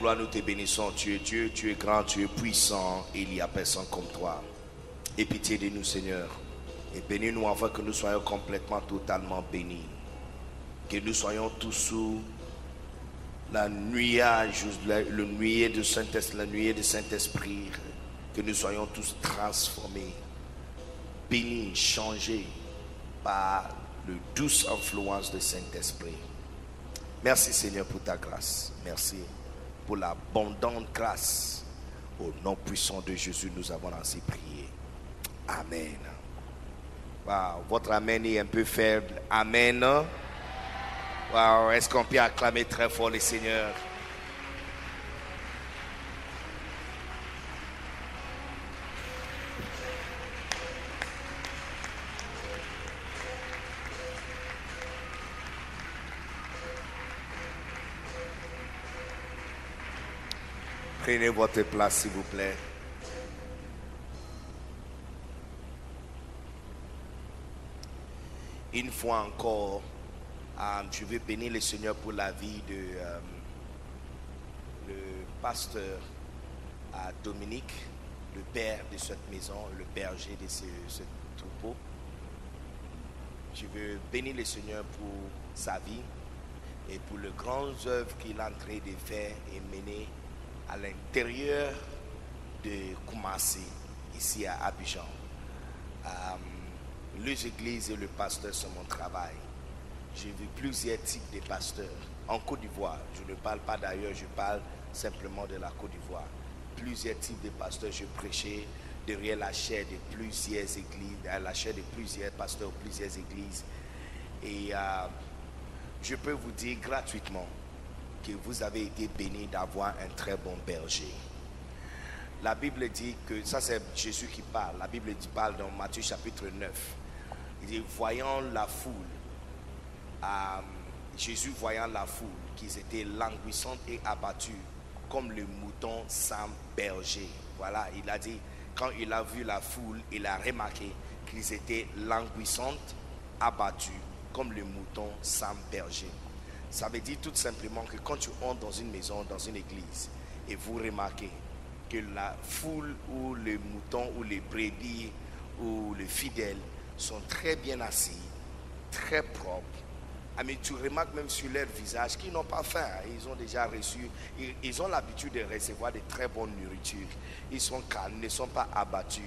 Gloire, nous te bénissons. Tu es Dieu, tu es grand, tu es puissant. Il n'y a personne comme toi. Et pitié de nous, Seigneur. Et bénis-nous afin que nous soyons complètement, totalement bénis. Que nous soyons tous sous la nuage, le, nuée de Saint-Esprit. Que nous soyons tous transformés, bénis, changés par le douce influence de Saint-Esprit. Merci Seigneur pour ta grâce. Merci pour l'abondante grâce. Au nom puissant de Jésus, nous avons ainsi prié. Amen. Wow, votre amen est un peu faible. Amen. Wow, est-ce qu'on peut acclamer très fort le Seigneur? Prenez votre place, s'il vous plaît. Une fois encore, euh, je veux bénir le Seigneur pour la vie de euh, le pasteur euh, Dominique, le père de cette maison, le berger de ce, troupeau. Je veux bénir le Seigneur pour sa vie et pour le grand œuvre qu'il est en train de faire et mener à l'intérieur de Koumassi, ici à Abidjan. Euh, les églises et le pasteur sont mon travail. J'ai vu plusieurs types de pasteurs en Côte d'Ivoire. Je ne parle pas d'ailleurs, je parle simplement de la Côte d'Ivoire. Plusieurs types de pasteurs, je prêchais derrière la chair de plusieurs églises, à la chair de plusieurs pasteurs, plusieurs églises. Et euh, je peux vous dire gratuitement que vous avez été bénis d'avoir un très bon berger. La Bible dit que, ça c'est Jésus qui parle, la Bible dit, parle dans Matthieu chapitre 9. Il dit, voyant la foule, euh, Jésus voyant la foule, qu'ils étaient languissantes et abattues, comme le mouton sans berger. Voilà, il a dit, quand il a vu la foule, il a remarqué qu'ils étaient languissantes, abattues, comme le mouton sans berger. Ça veut dire tout simplement que quand tu entres dans une maison, dans une église, et vous remarquez que la foule ou les moutons ou les brebis ou les fidèles sont très bien assis, très propres. Ah, mais tu remarques même sur leur visage qu'ils n'ont pas faim. Ils ont déjà reçu, ils, ont l'habitude de recevoir de très bonnes nourritures. Ils sont calmes, ils ne sont pas abattus,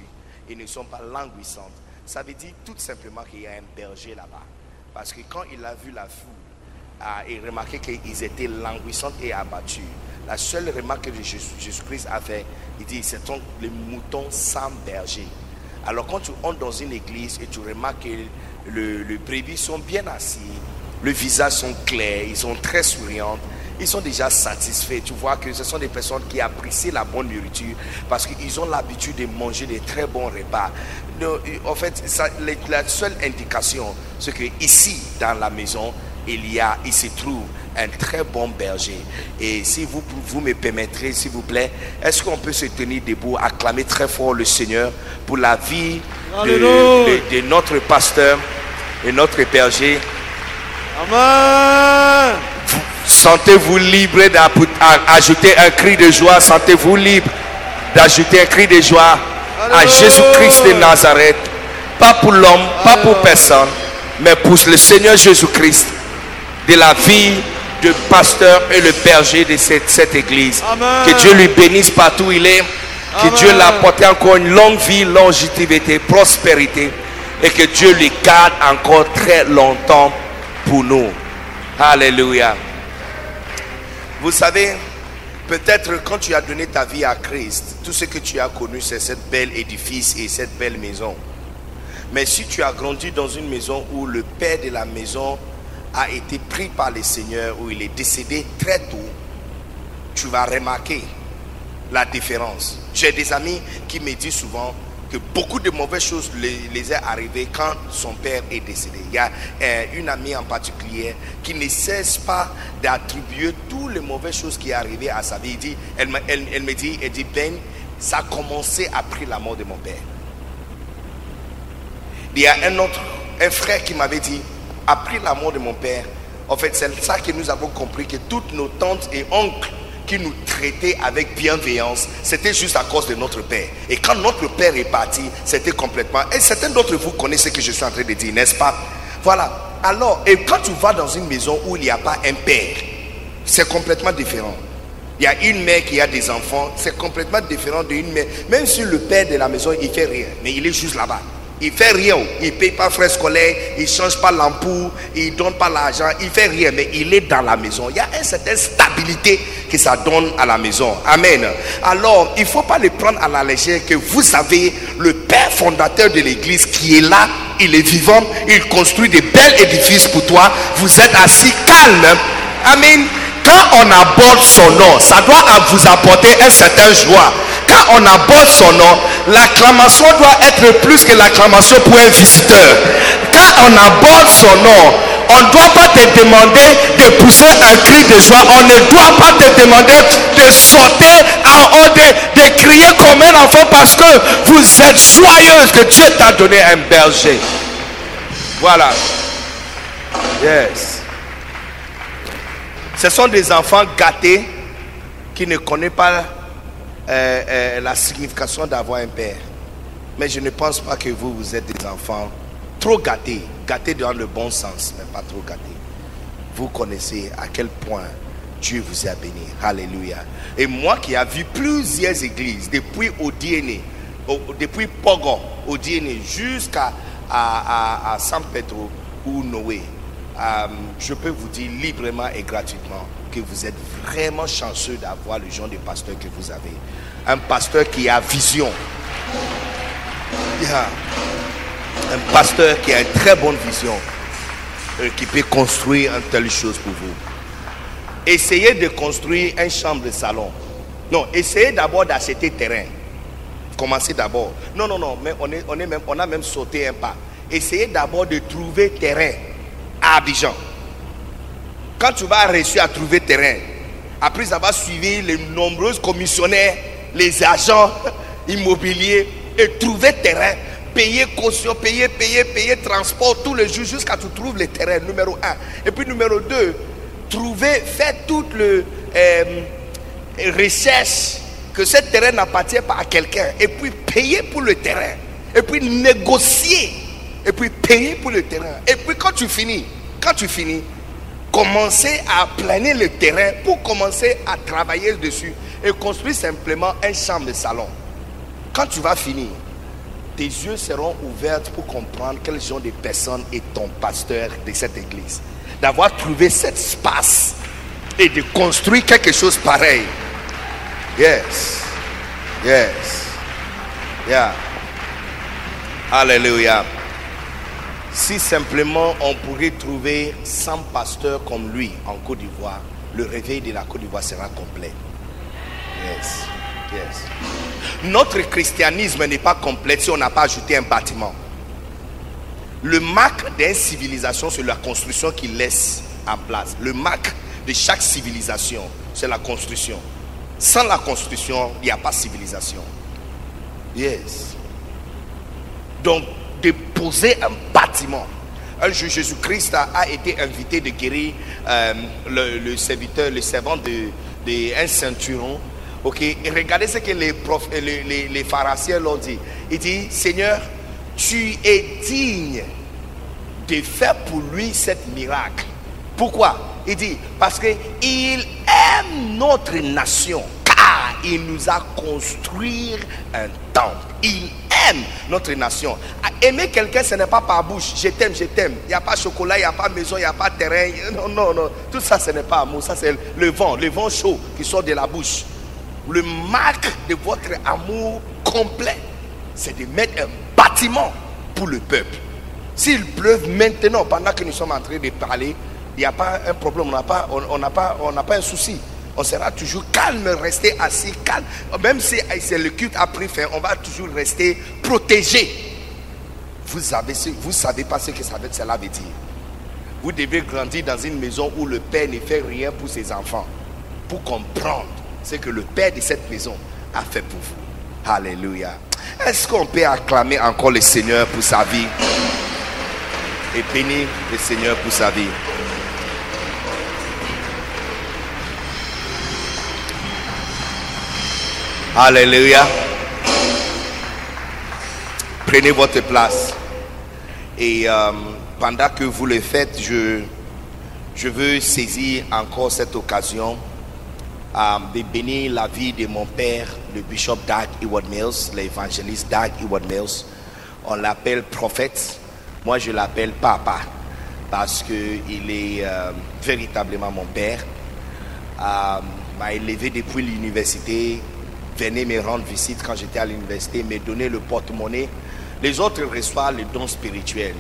ils ne sont pas languissants. Ça veut dire tout simplement qu'il y a un berger là-bas. Parce que quand il a vu la foule, il remarquait qu'ils étaient languissants et abattus. La seule remarque que Jésus- Jésus-Christ a fait, il dit, c'est les moutons sans berger. Alors quand tu entres dans une église et tu remarques que le, le brebis sont bien assis, le visage sont clairs, ils sont très souriants, ils sont déjà satisfaits. Tu vois que ce sont des personnes qui apprécient la bonne nourriture parce qu'ils ont l'habitude de manger des très bons repas. En fait, la seule indication, c'est que ici, dans la maison, il y a, il se trouve un très bon berger. Et si vous, vous me permettrez, s'il vous plaît, est-ce qu'on peut se tenir debout, acclamer très fort le Seigneur pour la vie de, de- de notre pasteur et notre berger? Amen. Sentez-vous libre d'ajouter un cri de joie. Sentez-vous libre d'ajouter un cri de joie à. Jésus-Christ de Nazareth. Pas pour l'homme, pas pour personne, mais pour le Seigneur Jésus-Christ de la vie de pasteur et le berger de cette, cette église. Amen. Que Dieu lui bénisse partout où il est. Que Dieu l'apporte encore une longue vie, longévité, prospérité. Et que Dieu lui garde encore très longtemps pour nous. Alléluia. Vous savez, peut-être quand tu as donné ta vie à Christ, tout ce que tu as connu, c'est cette belle édifice et cette belle maison. Mais si tu as grandi dans une maison où le père de la maison a été pris par le Seigneur, où il est décédé très tôt, tu vas remarquer la différence. J'ai des amis qui me disent souvent que beaucoup de mauvaises choses les, les est arrivées quand son père est décédé. Il y a euh, une amie en particulier qui ne cesse pas d'attribuer toutes les mauvaises choses qui sont arrivées à sa vie. Il dit, elle- elle me dit, elle dit, Ben, ça a commencé après la mort de mon père. Il y a un autre, un frère qui m'avait dit, après la mort de mon père, en fait, c'est ça que nous avons compris que toutes nos tantes et oncles qui nous traitaient avec bienveillance, c'était juste à cause de notre père. Et quand notre père est parti, c'était complètement. Et certains d'entre vous connaissent ce que je suis en train de dire, n'est-ce pas? Voilà. Alors, et quand tu vas dans une maison où il n'y a pas un père, c'est complètement différent. Il y a une mère qui a des enfants, c'est complètement différent d'une mère. Même si le père de la maison, il fait rien, mais il est juste là-bas. Il fait rien, il paye pas frais scolaires, il change pas l'ampoule, il donne pas l'argent, il fait rien, mais il est dans la maison. Il y a une certaine stabilité que ça donne à la maison. Amen. Alors, il faut pas le prendre à la légère que vous savez, le père fondateur de l'église qui est là, il est vivant, il construit des belles édifices pour toi. Vous êtes assis calme. Amen. Quand on aborde son nom, ça doit vous apporter un certain joie. Quand on aborde son nom, l'acclamation doit être plus que l'acclamation pour un visiteur. Quand on aborde son nom, on ne doit pas te demander de pousser un cri de joie. On ne doit pas te demander de sauter en haut, de, de crier comme un enfant parce que vous êtes joyeuse que Dieu t'a donné un berger. Voilà. Yes. Ce sont des enfants gâtés qui ne connaissent pas euh, euh, la signification d'avoir un père. Mais je ne pense pas que vous, vous êtes des enfants trop gâtés. Gâtés dans le bon sens, mais pas trop gâtés. Vous connaissez à quel point Dieu vous a béni. Alléluia. Et moi qui ai vu plusieurs églises, depuis Odiene, depuis Pogo, Odiene, jusqu'à à, à- à San Pedro ou Noé, euh, je peux vous dire librement et gratuitement que vous êtes vraiment chanceux d'avoir le genre de pasteur que vous avez. Un pasteur qui a vision. Un pasteur qui a une très bonne vision. euh, qui peut construire une telle chose pour vous. Essayez de construire une chambre de salon. Non, essayez d'abord d'acheter terrain. Commencez d'abord. Non, non, non, mais on, est, on, est même, on a même sauté un pas. Essayez d'abord de trouver terrain à Abidjan. Quand tu vas réussir à trouver terrain, après avoir suivi les nombreux commissionnaires, les agents immobiliers, et trouver terrain, payer caution, payer, payer, payer transport tous les jours jusqu'à tu trouves le terrain, numéro un. Et puis numéro deux, trouver, faire toute le euh, recherche que ce terrain n'appartient pas à quelqu'un, et puis payer pour le terrain, et puis négocier, et puis payer pour le terrain. Et puis quand tu finis, quand tu finis, commencer à planer le terrain pour commencer à travailler dessus et construire simplement un chambre de salon. Quand tu vas finir, tes yeux seront ouverts pour comprendre quel genre de personne est ton pasteur de cette église. D'avoir trouvé cet espace et de construire quelque chose pareil. Yes. Yes. Yeah. Alléluia. Si simplement on pourrait trouver 100 pasteurs comme lui en Côte d'Ivoire, le réveil de la Côte d'Ivoire sera complet. Yes. Yes. Notre christianisme n'est pas complet si on n'a pas ajouté un bâtiment. Le marque d'une civilisation, c'est la construction qu'il laisse en place. Le marque de chaque civilisation, c'est la construction. Sans la construction, il n'y a pas de civilisation. Yes. Donc, de poser un bâtiment. Un jour, Jésus-Christ a, été invité de guérir euh, le, serviteur, le servant de, ceinturon. Ok, et regardez ce que les, prof, les, les, les l'ont dit. Il dit, Seigneur, tu es digne de faire pour lui cette miracle. Pourquoi? Il dit, parce qu'il aime notre nation, car il nous a construit un temple. Notre nation. Aimer quelqu'un, ce n'est pas par bouche. Je t'aime, je t'aime. Il n'y a pas chocolat, il n'y a pas maison, il n'y a pas terrain. Non, non, non. Tout ça, ce n'est pas amour. Ça, c'est le vent, le vent chaud qui sort de la bouche. Le marque de votre amour complet, c'est de mettre un bâtiment pour le peuple. S'il pleuve maintenant, pendant que nous sommes en train de parler, il n'y a pas un problème, on n'a pas, on, n'a pas, on n'a pas un souci. On sera toujours calme, rester assis, calme. Même si le culte a pris fin, on va toujours rester protégé. Vous, savez, vous savez pas ce que ça cela veut dire. Vous devez grandir dans une maison où le père ne fait rien pour ses enfants. Pour comprendre ce que le père de cette maison a fait pour vous. Alléluia. Est-ce qu'on peut acclamer encore le Seigneur pour sa vie? Et bénir le Seigneur pour sa vie Alléluia. Prenez votre place. Et euh, pendant que vous le faites, je, veux saisir encore cette occasion euh, de bénir la vie de mon père, le bishop Doug Ewart Mills, l'évangéliste Doug Ewart Mills. On l'appelle prophète. Moi, je l'appelle papa parce qu'il est euh, véritablement mon père. m'a élevé depuis l'université venez me rendre visite quand j'étais à l'université, me donner le porte-monnaie. Les autres reçoivent les dons spirituels.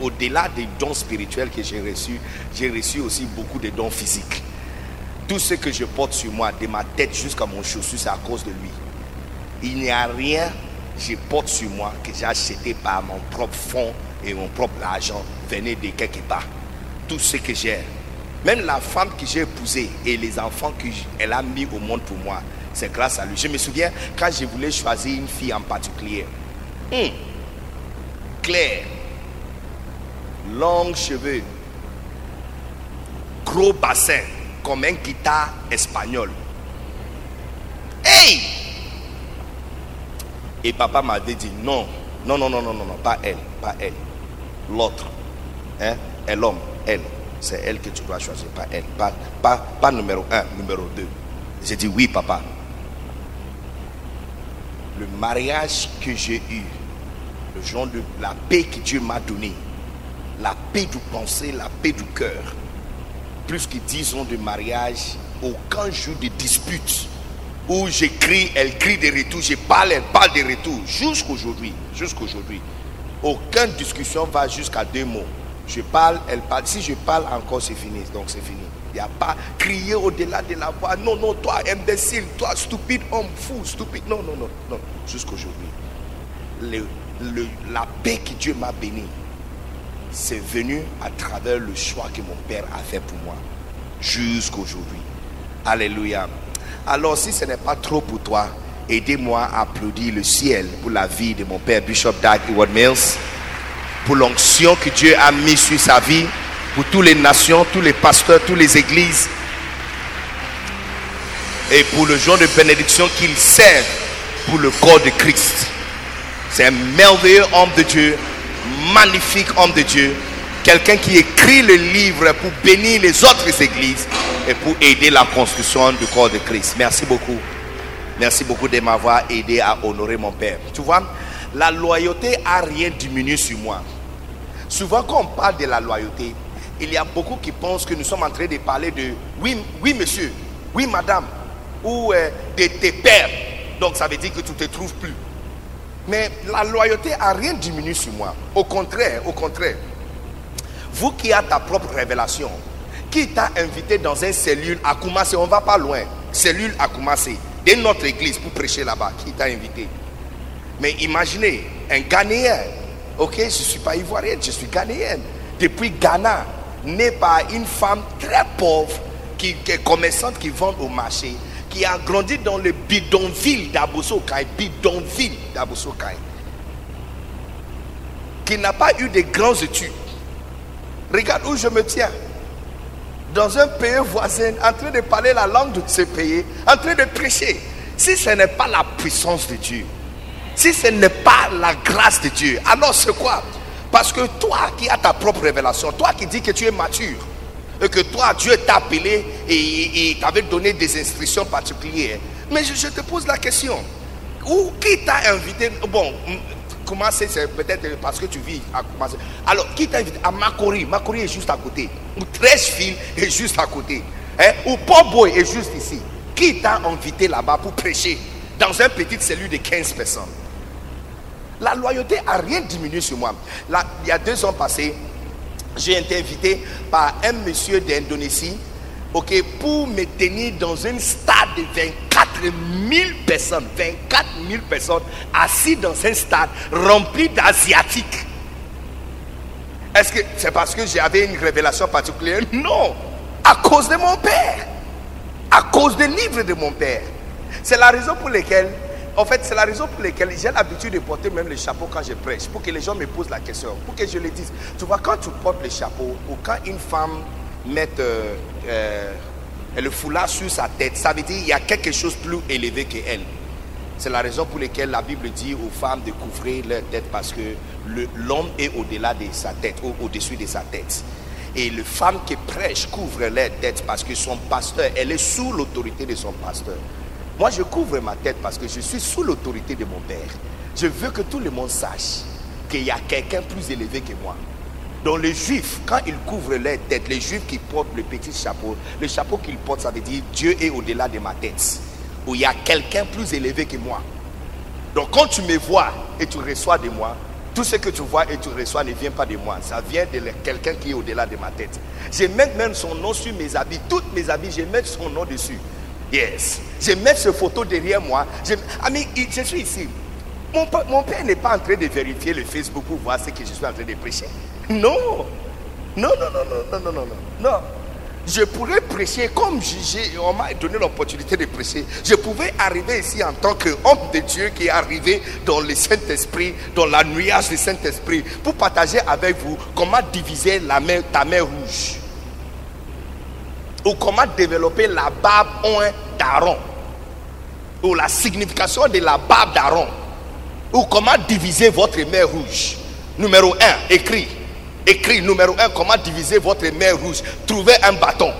Au-delà des dons spirituels que j'ai reçus, j'ai reçu aussi beaucoup de dons physiques. Tout ce que je porte sur moi, de ma tête jusqu'à mon chaussure, c'est à cause de lui. Il n'y a rien que je porte sur moi que j'ai acheté par mon propre fonds et mon propre argent venait de quelque part. Tout ce que j'ai, même la femme que j'ai épousée et les enfants qu'elle a mis au monde pour moi, c'est grâce à lui. Je me souviens quand je voulais choisir une fille en particulier. Hmm. Claire, longs cheveux, gros bassin, comme un guitare espagnol. Hey! Et papa m'avait dit non, non, non, non, non, non, non, pas elle, pas elle. L'autre. Hein? Et l'homme, elle. C'est elle que tu dois choisir, pas elle. Pas, pas, pas numéro un, numéro deux. J'ai dit oui, papa le mariage que j'ai eu, le genre de la paix que Dieu m'a donnée, la paix du pensée, la paix du cœur, plus que dix ans de mariage, aucun jour de dispute où j'écris, elle crie des retours, je parle, elle parle des retours, jusqu'aujourd'hui, jusqu'aujourd'hui. Aucune discussion va jusqu'à deux mots. Je parle, elle parle. Si je parle encore, c'est fini. Donc c'est fini. Il n'y a pas crier au-delà de la voix. Non, non, toi, imbécile, toi, stupide, homme fou, stupide. Non, non, non, non. Jusqu'aujourd'hui. la paix que Dieu m'a béni, c'est venu à travers le choix que mon Père a fait pour moi. Jusqu'aujourd'hui. Alléluia. Alors, si ce n'est pas trop pour toi, aidez-moi à applaudir le ciel pour la vie de mon Père Bishop Doug Ewart Mills, pour l'onction que Dieu a mis sur sa vie pour toutes les nations, tous les pasteurs, toutes les églises. Et pour le genre de bénédiction qu'il sert pour le corps de Christ. C'est un merveilleux homme de Dieu, magnifique homme de Dieu, quelqu'un qui écrit le livre pour bénir les autres églises et pour aider la construction du corps de Christ. Merci beaucoup. Merci beaucoup de m'avoir aidé à honorer mon Père. Tu vois, la loyauté a rien diminué sur moi. Souvent, quand on parle de la loyauté, il y a beaucoup qui pensent que nous sommes en train de parler de oui, oui monsieur, oui madame, ou euh, de tes pères. Donc ça veut dire que tu ne te trouves plus. Mais la loyauté a rien diminué sur moi. Au contraire, au contraire. Vous qui avez ta propre révélation, qui t'a invité dans une cellule à Koumassé, on ne va pas loin, cellule à Koumassé, de notre église pour prêcher là-bas, qui t'a invité. Mais imaginez, un Ghanéen, ok, je ne suis pas ivoirienne, je suis Ghanéenne, depuis Ghana, né par une femme très pauvre qui, est commerçante qui vend au marché, qui a grandi dans le bidonville d'Abosokai, bidonville d'Abosokai, qui n'a pas eu de grands études. Regarde où je me tiens. Dans un pays voisin, en train de parler la langue de ce pays, en train de prêcher. Si ce n'est pas la puissance de Dieu, si ce n'est pas la grâce de Dieu, alors c'est quoi? Parce que toi qui as ta propre révélation, toi qui dis que tu es mature, et que toi, Dieu t'a appelé et, t'avait donné des instructions particulières, Mais je, te pose la question. Où, qui t'a invité Bon, mm, comment c'est peut-être parce que tu vis à commencer. Alors, qui t'a invité? À Makori. Makori est juste à côté. Ou Trècheville est juste à côté. Hein? Ou Boy est juste ici. Qui t'a invité là-bas pour prêcher dans une petite cellule de 15 personnes? La loyauté a rien diminué sur moi. Là, il y a deux ans passés, j'ai été invité par un monsieur d'Indonésie ok, pour me tenir dans un stade de 24 000 personnes, 24 000 personnes assis dans un stade rempli d'Asiatiques. Est-ce que c'est parce que j'avais une révélation particulière? Non, à cause de mon père, à cause des livres de mon père. C'est la raison pour laquelle, en fait, c'est la raison pour laquelle j'ai l'habitude de porter même le chapeau quand je prêche, pour que les gens me posent la question, pour que je les dise. Tu vois, quand tu portes le chapeau, ou quand une femme met euh, euh, le foulard sur sa tête, ça veut dire qu'il y a quelque chose plus élevé qu'elle. C'est la raison pour laquelle la Bible dit aux femmes de couvrir leur tête parce que l'homme est au-delà de sa tête, au-dessus de sa tête. Et les femmes qui prêchent couvrent leur tête parce que son pasteur, elle est sous l'autorité de son pasteur. Moi, je couvre ma tête parce que je suis sous l'autorité de mon Père. Je veux que tout le monde sache qu'il y a quelqu'un plus élevé que moi. Donc les juifs, quand ils couvrent leur tête, les juifs qui portent le petit chapeau, le chapeau qu'ils portent, ça veut dire Dieu est au-delà de ma tête. Où il y a quelqu'un plus élevé que moi. Donc quand tu me vois et tu reçois de moi, tout ce que tu vois et tu reçois ne vient pas de moi. Ça vient de quelqu'un qui est au-delà de ma tête. Je mets même son nom sur mes habits. Toutes mes habits, je mets son nom dessus. Yes. Je mets ce photo derrière moi. Je, ami, je suis ici. Mon, père n'est pas en train de vérifier le Facebook pour voir ce que je suis en train de prêcher. Non. Non, non, non, non, non, non, non, non. Je pourrais prêcher comme j'ai, on m'a donné l'opportunité de prêcher. Je pouvais arriver ici en tant qu'homme de Dieu qui est arrivé dans le Saint-Esprit, dans la nuage du Saint-Esprit, pour partager avec vous comment diviser la ta main rouge. Ou comment développer la barbe d'Aaron. Ou la signification de la barbe d'Aaron. Ou comment diviser votre main rouge? Numéro 1, écrit. Écrit numéro 1, comment diviser votre main rouge? Trouvez un bâton.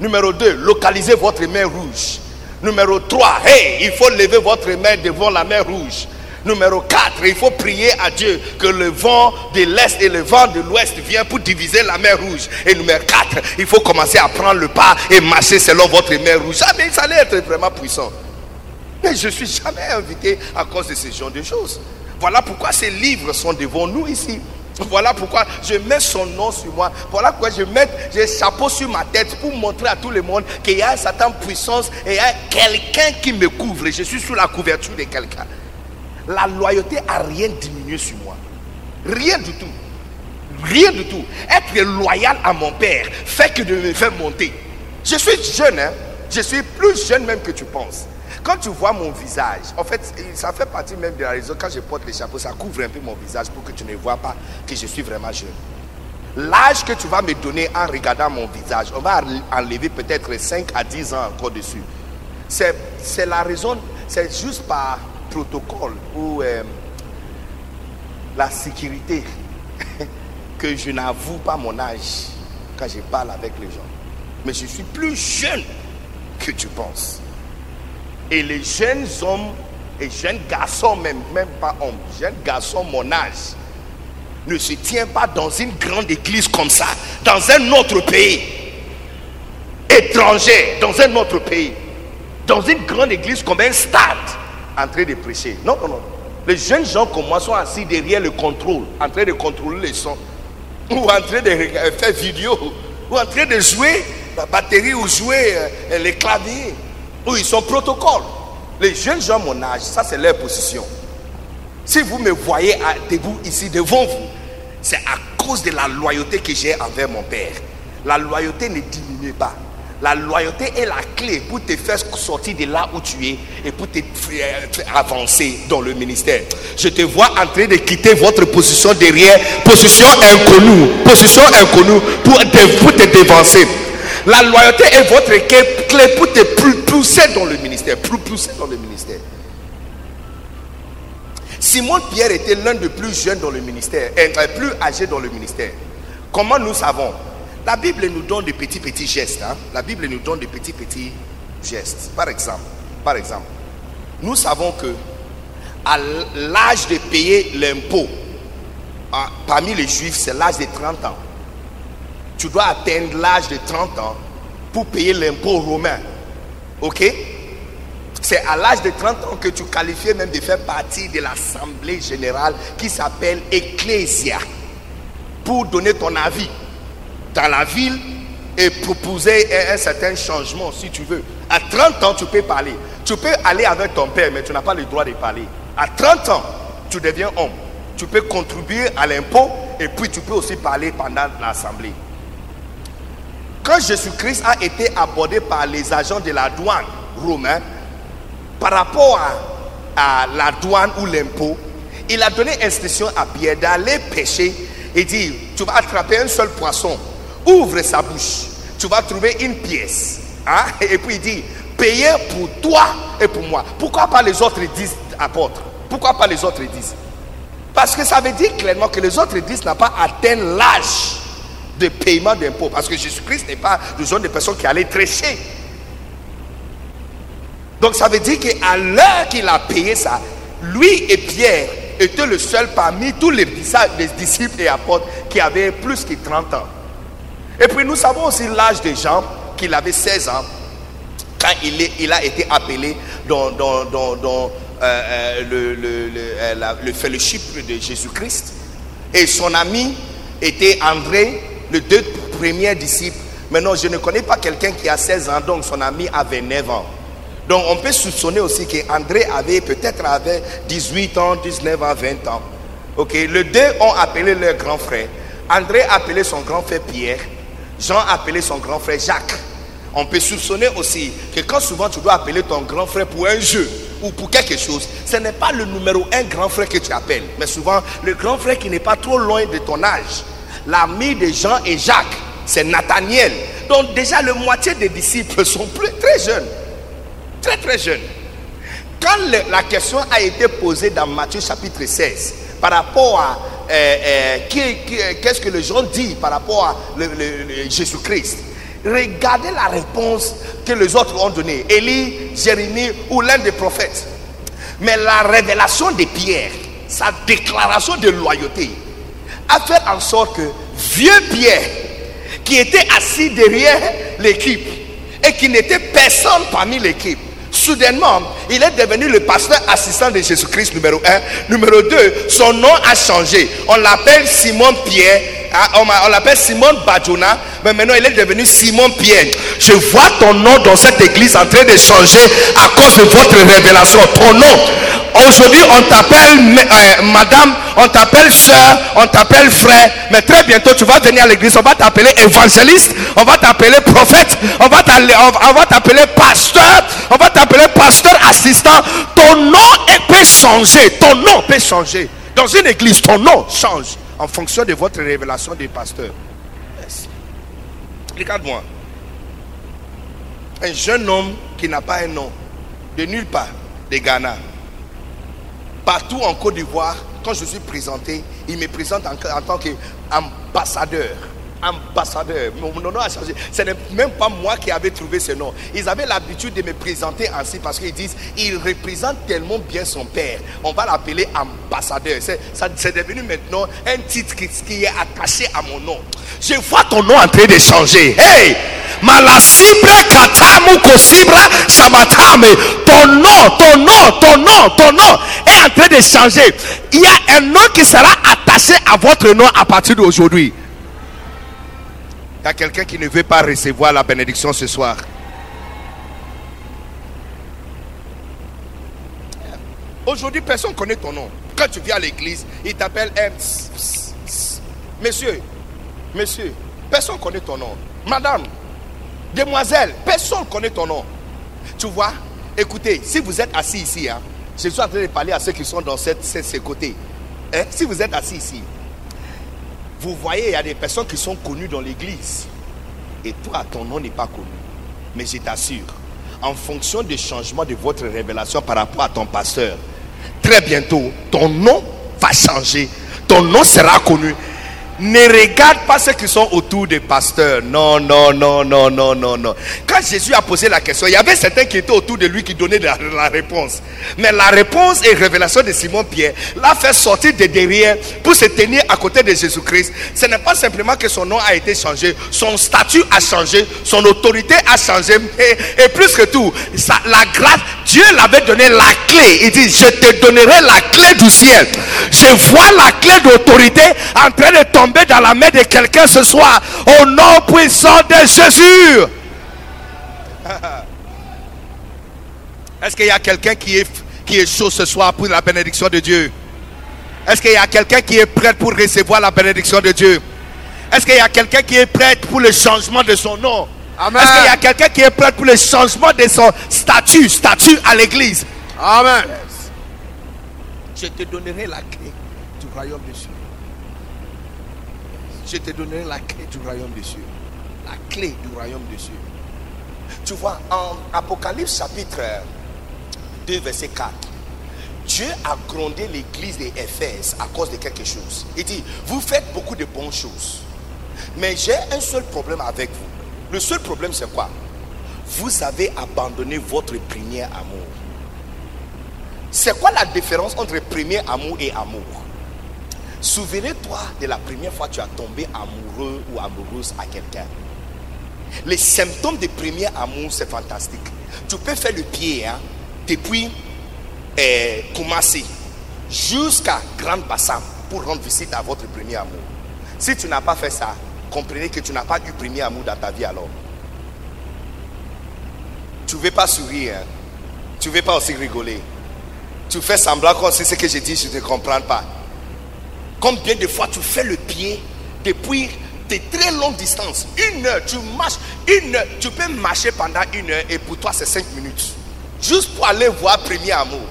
Numéro 2, localisez votre main rouge. Numéro 3, hey, il faut lever votre main devant la main rouge. Numéro 4, il faut prier à Dieu que le vent de l'Est et le vent de l'Ouest viennent pour diviser la mer rouge. Et numéro 4, il faut commencer à prendre le pas et marcher selon votre mer rouge. Ah, mais ça allait être vraiment puissant. Mais je ne suis jamais invité à cause de ce genre de choses. Voilà pourquoi ces livres sont devant nous ici. Voilà pourquoi je mets son nom sur moi. Voilà pourquoi je mets j'ai chapeau sur ma tête pour montrer à tout le monde qu'il y a une certaine puissance et il y a quelqu'un qui me couvre. Je suis sous la couverture de quelqu'un. La loyauté a rien diminué sur moi. Rien du tout. Rien du tout. Être loyal à mon père fait que de me faire monter. Je suis jeune, hein? je suis plus jeune même que tu penses. Quand tu vois mon visage, en fait, ça fait partie même de la raison, quand je porte les chapeaux, ça couvre un peu mon visage pour que tu ne vois pas que je suis vraiment jeune. L'âge que tu vas me donner en regardant mon visage, on va enlever peut-être 5 à 10 ans encore dessus. C'est la raison, c'est juste par protocole ou euh, la sécurité que je n'avoue pas mon âge quand je parle avec les gens. Mais je suis plus jeune que tu penses. Et les jeunes hommes et jeunes garçons, même, même pas hommes, jeunes garçons, mon âge, ne se tient pas dans une grande église comme ça, dans un autre pays, étranger, dans un autre pays, dans une grande église comme un stade, en train de prêcher. Non, non, non. Les jeunes gens comme moi sont assis derrière le contrôle, en train de contrôler les sons, ou en train de faire vidéo, ou en train de jouer la batterie, ou jouer euh, les claviers où ils sont protocole. Les jeunes gens mon âge, ça c'est leur position. Si vous me voyez debout ici devant vous, c'est à cause de la loyauté que j'ai envers mon père. La loyauté ne diminue pas. La loyauté est la clé pour te faire sortir de là où tu es et pour te faire avancer dans le ministère. Je te vois en train de quitter votre position derrière, position inconnue, position inconnue pour te, pour dévancer. La loyauté est votre clé pour te pousser dans le ministère. Plus pousser dans le ministère. Simon Pierre était l'un des plus jeunes dans le ministère, et euh, plus âgé dans le ministère. Comment nous savons? La Bible nous donne des petits petits gestes. Hein? La Bible nous donne des petits petits gestes. Par exemple, par exemple, nous savons que à l'âge de payer l'impôt, hein, parmi les juifs, c'est l'âge de 30 ans. Tu dois atteindre l'âge de 30 ans pour payer l'impôt romain. Ok? C'est à l'âge de 30 ans que tu qualifies même de faire partie de l'assemblée générale qui s'appelle Ecclésia pour donner ton avis dans la ville et proposer un, certain changement si tu veux. À 30 ans, tu peux parler. Tu peux aller avec ton père, mais tu n'as pas le droit de parler. À 30 ans, tu deviens homme. Tu peux contribuer à l'impôt et puis tu peux aussi parler pendant l'assemblée. Quand Jésus-Christ a été abordé par les agents de la douane romain par rapport à la douane ou l'impôt, il a donné instruction à Pierre d'aller pêcher et dire, tu vas attraper un seul poisson, ouvre sa bouche, tu vas trouver une pièce. Hein? Et puis il dit, payer pour toi et pour moi. Pourquoi pas les autres dix apôtres? Pourquoi pas les autres dix Parce que ça veut dire clairement que les autres dix n'ont pas atteint l'âge de paiement d'impôts. Parce que Jésus-Christ n'est pas le genre de personnes qui allaient trécher. Donc ça veut dire qu'à l'heure qu'il a payé ça, lui et Pierre étaient le seul parmi tous les disciples et apôtres qui avaient plus que 30 ans. Et puis nous savons aussi l'âge de Jean, qu'il avait 16 ans, quand il, a été appelé dans, euh, euh, le, le, le, le fellowship de Jésus-Christ. Et son ami était André, le deux premiers disciples. Maintenant, je ne connais pas quelqu'un qui a 16 ans, donc son ami avait 9 ans. Donc on peut soupçonner aussi qu'André avait peut-être avait 18 ans, 19 ans, 20 ans. Ok, les deux ont appelé leur grand frère. André a appelé son grand frère Pierre. Jean a appelé son grand frère Jacques. On peut soupçonner aussi que quand souvent tu dois appeler ton grand frère pour un jeu ou pour quelque chose, ce n'est pas le numéro un grand frère que tu appelles, mais souvent le grand frère qui n'est pas trop loin de ton âge. L'ami de Jean et Jacques, c'est Nathaniel. Donc déjà, la moitié des disciples sont plus, très jeunes. Très très jeunes. Quand la question a été posée dans Matthieu chapitre 16, par rapport à euh, euh, qu'est-ce que les gens disent par rapport à Jésus-Christ, regardez la réponse que les autres ont donnée. Élie, Jérémie ou l'un des prophètes. Mais la révélation de Pierre, sa déclaration de loyauté, a fait en sorte que vieux Pierre, qui était assis derrière l'équipe et qui n'était personne parmi l'équipe, soudainement, il est devenu le pasteur assistant de Jésus-Christ numéro 1. Numéro 2, son nom a changé. On l'appelle Simon Pierre. Ah, on l'appelle Simon Badjona, mais maintenant il est devenu Simon Pierre. Je vois ton nom dans cette église en train de changer à cause de votre révélation. Ton nom Aujourd'hui, on t'appelle euh, madame, on t'appelle soeur, on t'appelle frère. Mais très bientôt, tu vas venir à l'église, on va t'appeler évangéliste, on va t'appeler prophète, on va t'appeler pasteur, on va t'appeler pasteur assistant. Ton nom peut changer. Ton nom peut changer. Dans une église, ton nom change en fonction de votre révélation des pasteurs. Regarde-moi. Un jeune homme qui n'a pas un nom, de nulle part, de Ghana, Partout en Côte d'Ivoire, quand je suis présenté, il me présente en, tant qu'ambassadeur ambassadeur. Mon nom a changé. Ce n'est même pas moi qui avais trouvé ce nom. Ils avaient l'habitude de me présenter ainsi parce qu'ils disent il représente tellement bien son père. On va l'appeler ambassadeur. C'est devenu maintenant un titre qui, est attaché à mon nom. Je vois ton nom en train de changer. Hey! Malasibre katamu kosibra. Ton nom, ton nom, ton nom, ton nom est en train de changer. Il y a un nom qui sera attaché à votre nom à partir d'aujourd'hui. Y a quelqu'un qui ne veut pas recevoir la bénédiction ce soir. Aujourd'hui, personne ne connaît ton nom. Quand tu viens à l'église, il t'appelle M. Monsieur, monsieur, personne ne connaît ton nom. Madame, demoiselle, personne ne connaît ton nom. Tu vois, écoutez, si vous êtes assis ici, hein, je suis en train de parler à ceux qui sont dans cette, ce côté. Hein, si vous êtes assis ici, vous voyez, il y a des personnes qui sont connues dans l'église. Et toi, ton nom n'est pas connu. Mais je t'assure, en fonction des changements de votre révélation par rapport à ton pasteur, très bientôt, ton nom va changer. Ton nom sera connu. Ne regarde pas ceux qui sont autour des pasteurs. Non, non, non, non, non, non, non. Quand Jésus a posé la question, il y avait certains qui étaient autour de lui qui donnaient la, réponse. Mais la réponse et révélation de Simon-Pierre l'a fait sortir de derrière pour se tenir à côté de Jésus-Christ. Ce n'est pas simplement que son nom a été changé, son statut a changé, son autorité a changé. Et, plus que tout, la grâce, Dieu l'avait donné la clé. Il dit, je te donnerai la clé du ciel. Je vois la clé d'autorité en train de tomber dans la main de quelqu'un ce soir. Au nom puissant de Jésus. Est-ce qu'il y a quelqu'un qui est, qui est chaud ce soir pour la bénédiction de Dieu? Est-ce qu'il y a quelqu'un qui est prêt pour recevoir la bénédiction de Dieu? Est-ce qu'il y a quelqu'un qui est prêt pour le changement de son nom? Est-ce qu'il y a quelqu'un qui est prêt pour le changement de son statut, statut à l'église? Amen. Je te donnerai la clé du royaume des cieux. Je te donnerai la clé du royaume des cieux. La clé du royaume des cieux. Tu vois, en Apocalypse chapitre 2, verset 4, Dieu a grondé l'église d'Éphèse à cause de quelque chose. Il dit, vous faites beaucoup de bonnes choses. Mais j'ai un seul problème avec vous. Le seul problème, c'est quoi? Vous avez abandonné votre premier amour. C'est quoi la différence entre premier amour et amour? Souvenez-toi de la première fois que tu as tombé amoureux ou amoureuse à quelqu'un. Les symptômes de premier amour, c'est fantastique. Tu peux faire le pied hein, depuis Koumassi jusqu'à Grande Bassam pour rendre visite à votre premier amour. Si tu n'as pas fait ça, comprenez que tu n'as pas eu premier amour dans ta vie alors. Tu ne veux pas sourire, hein. tu ne veux pas aussi rigoler. Tu fais semblant comme si ce que je dis, je ne comprends pas. Combien de fois tu fais le pied depuis des très longues distances? Une heure, tu marches, une heure, tu peux marcher pendant une heure et pour toi c'est cinq minutes. Juste pour aller voir premier amour.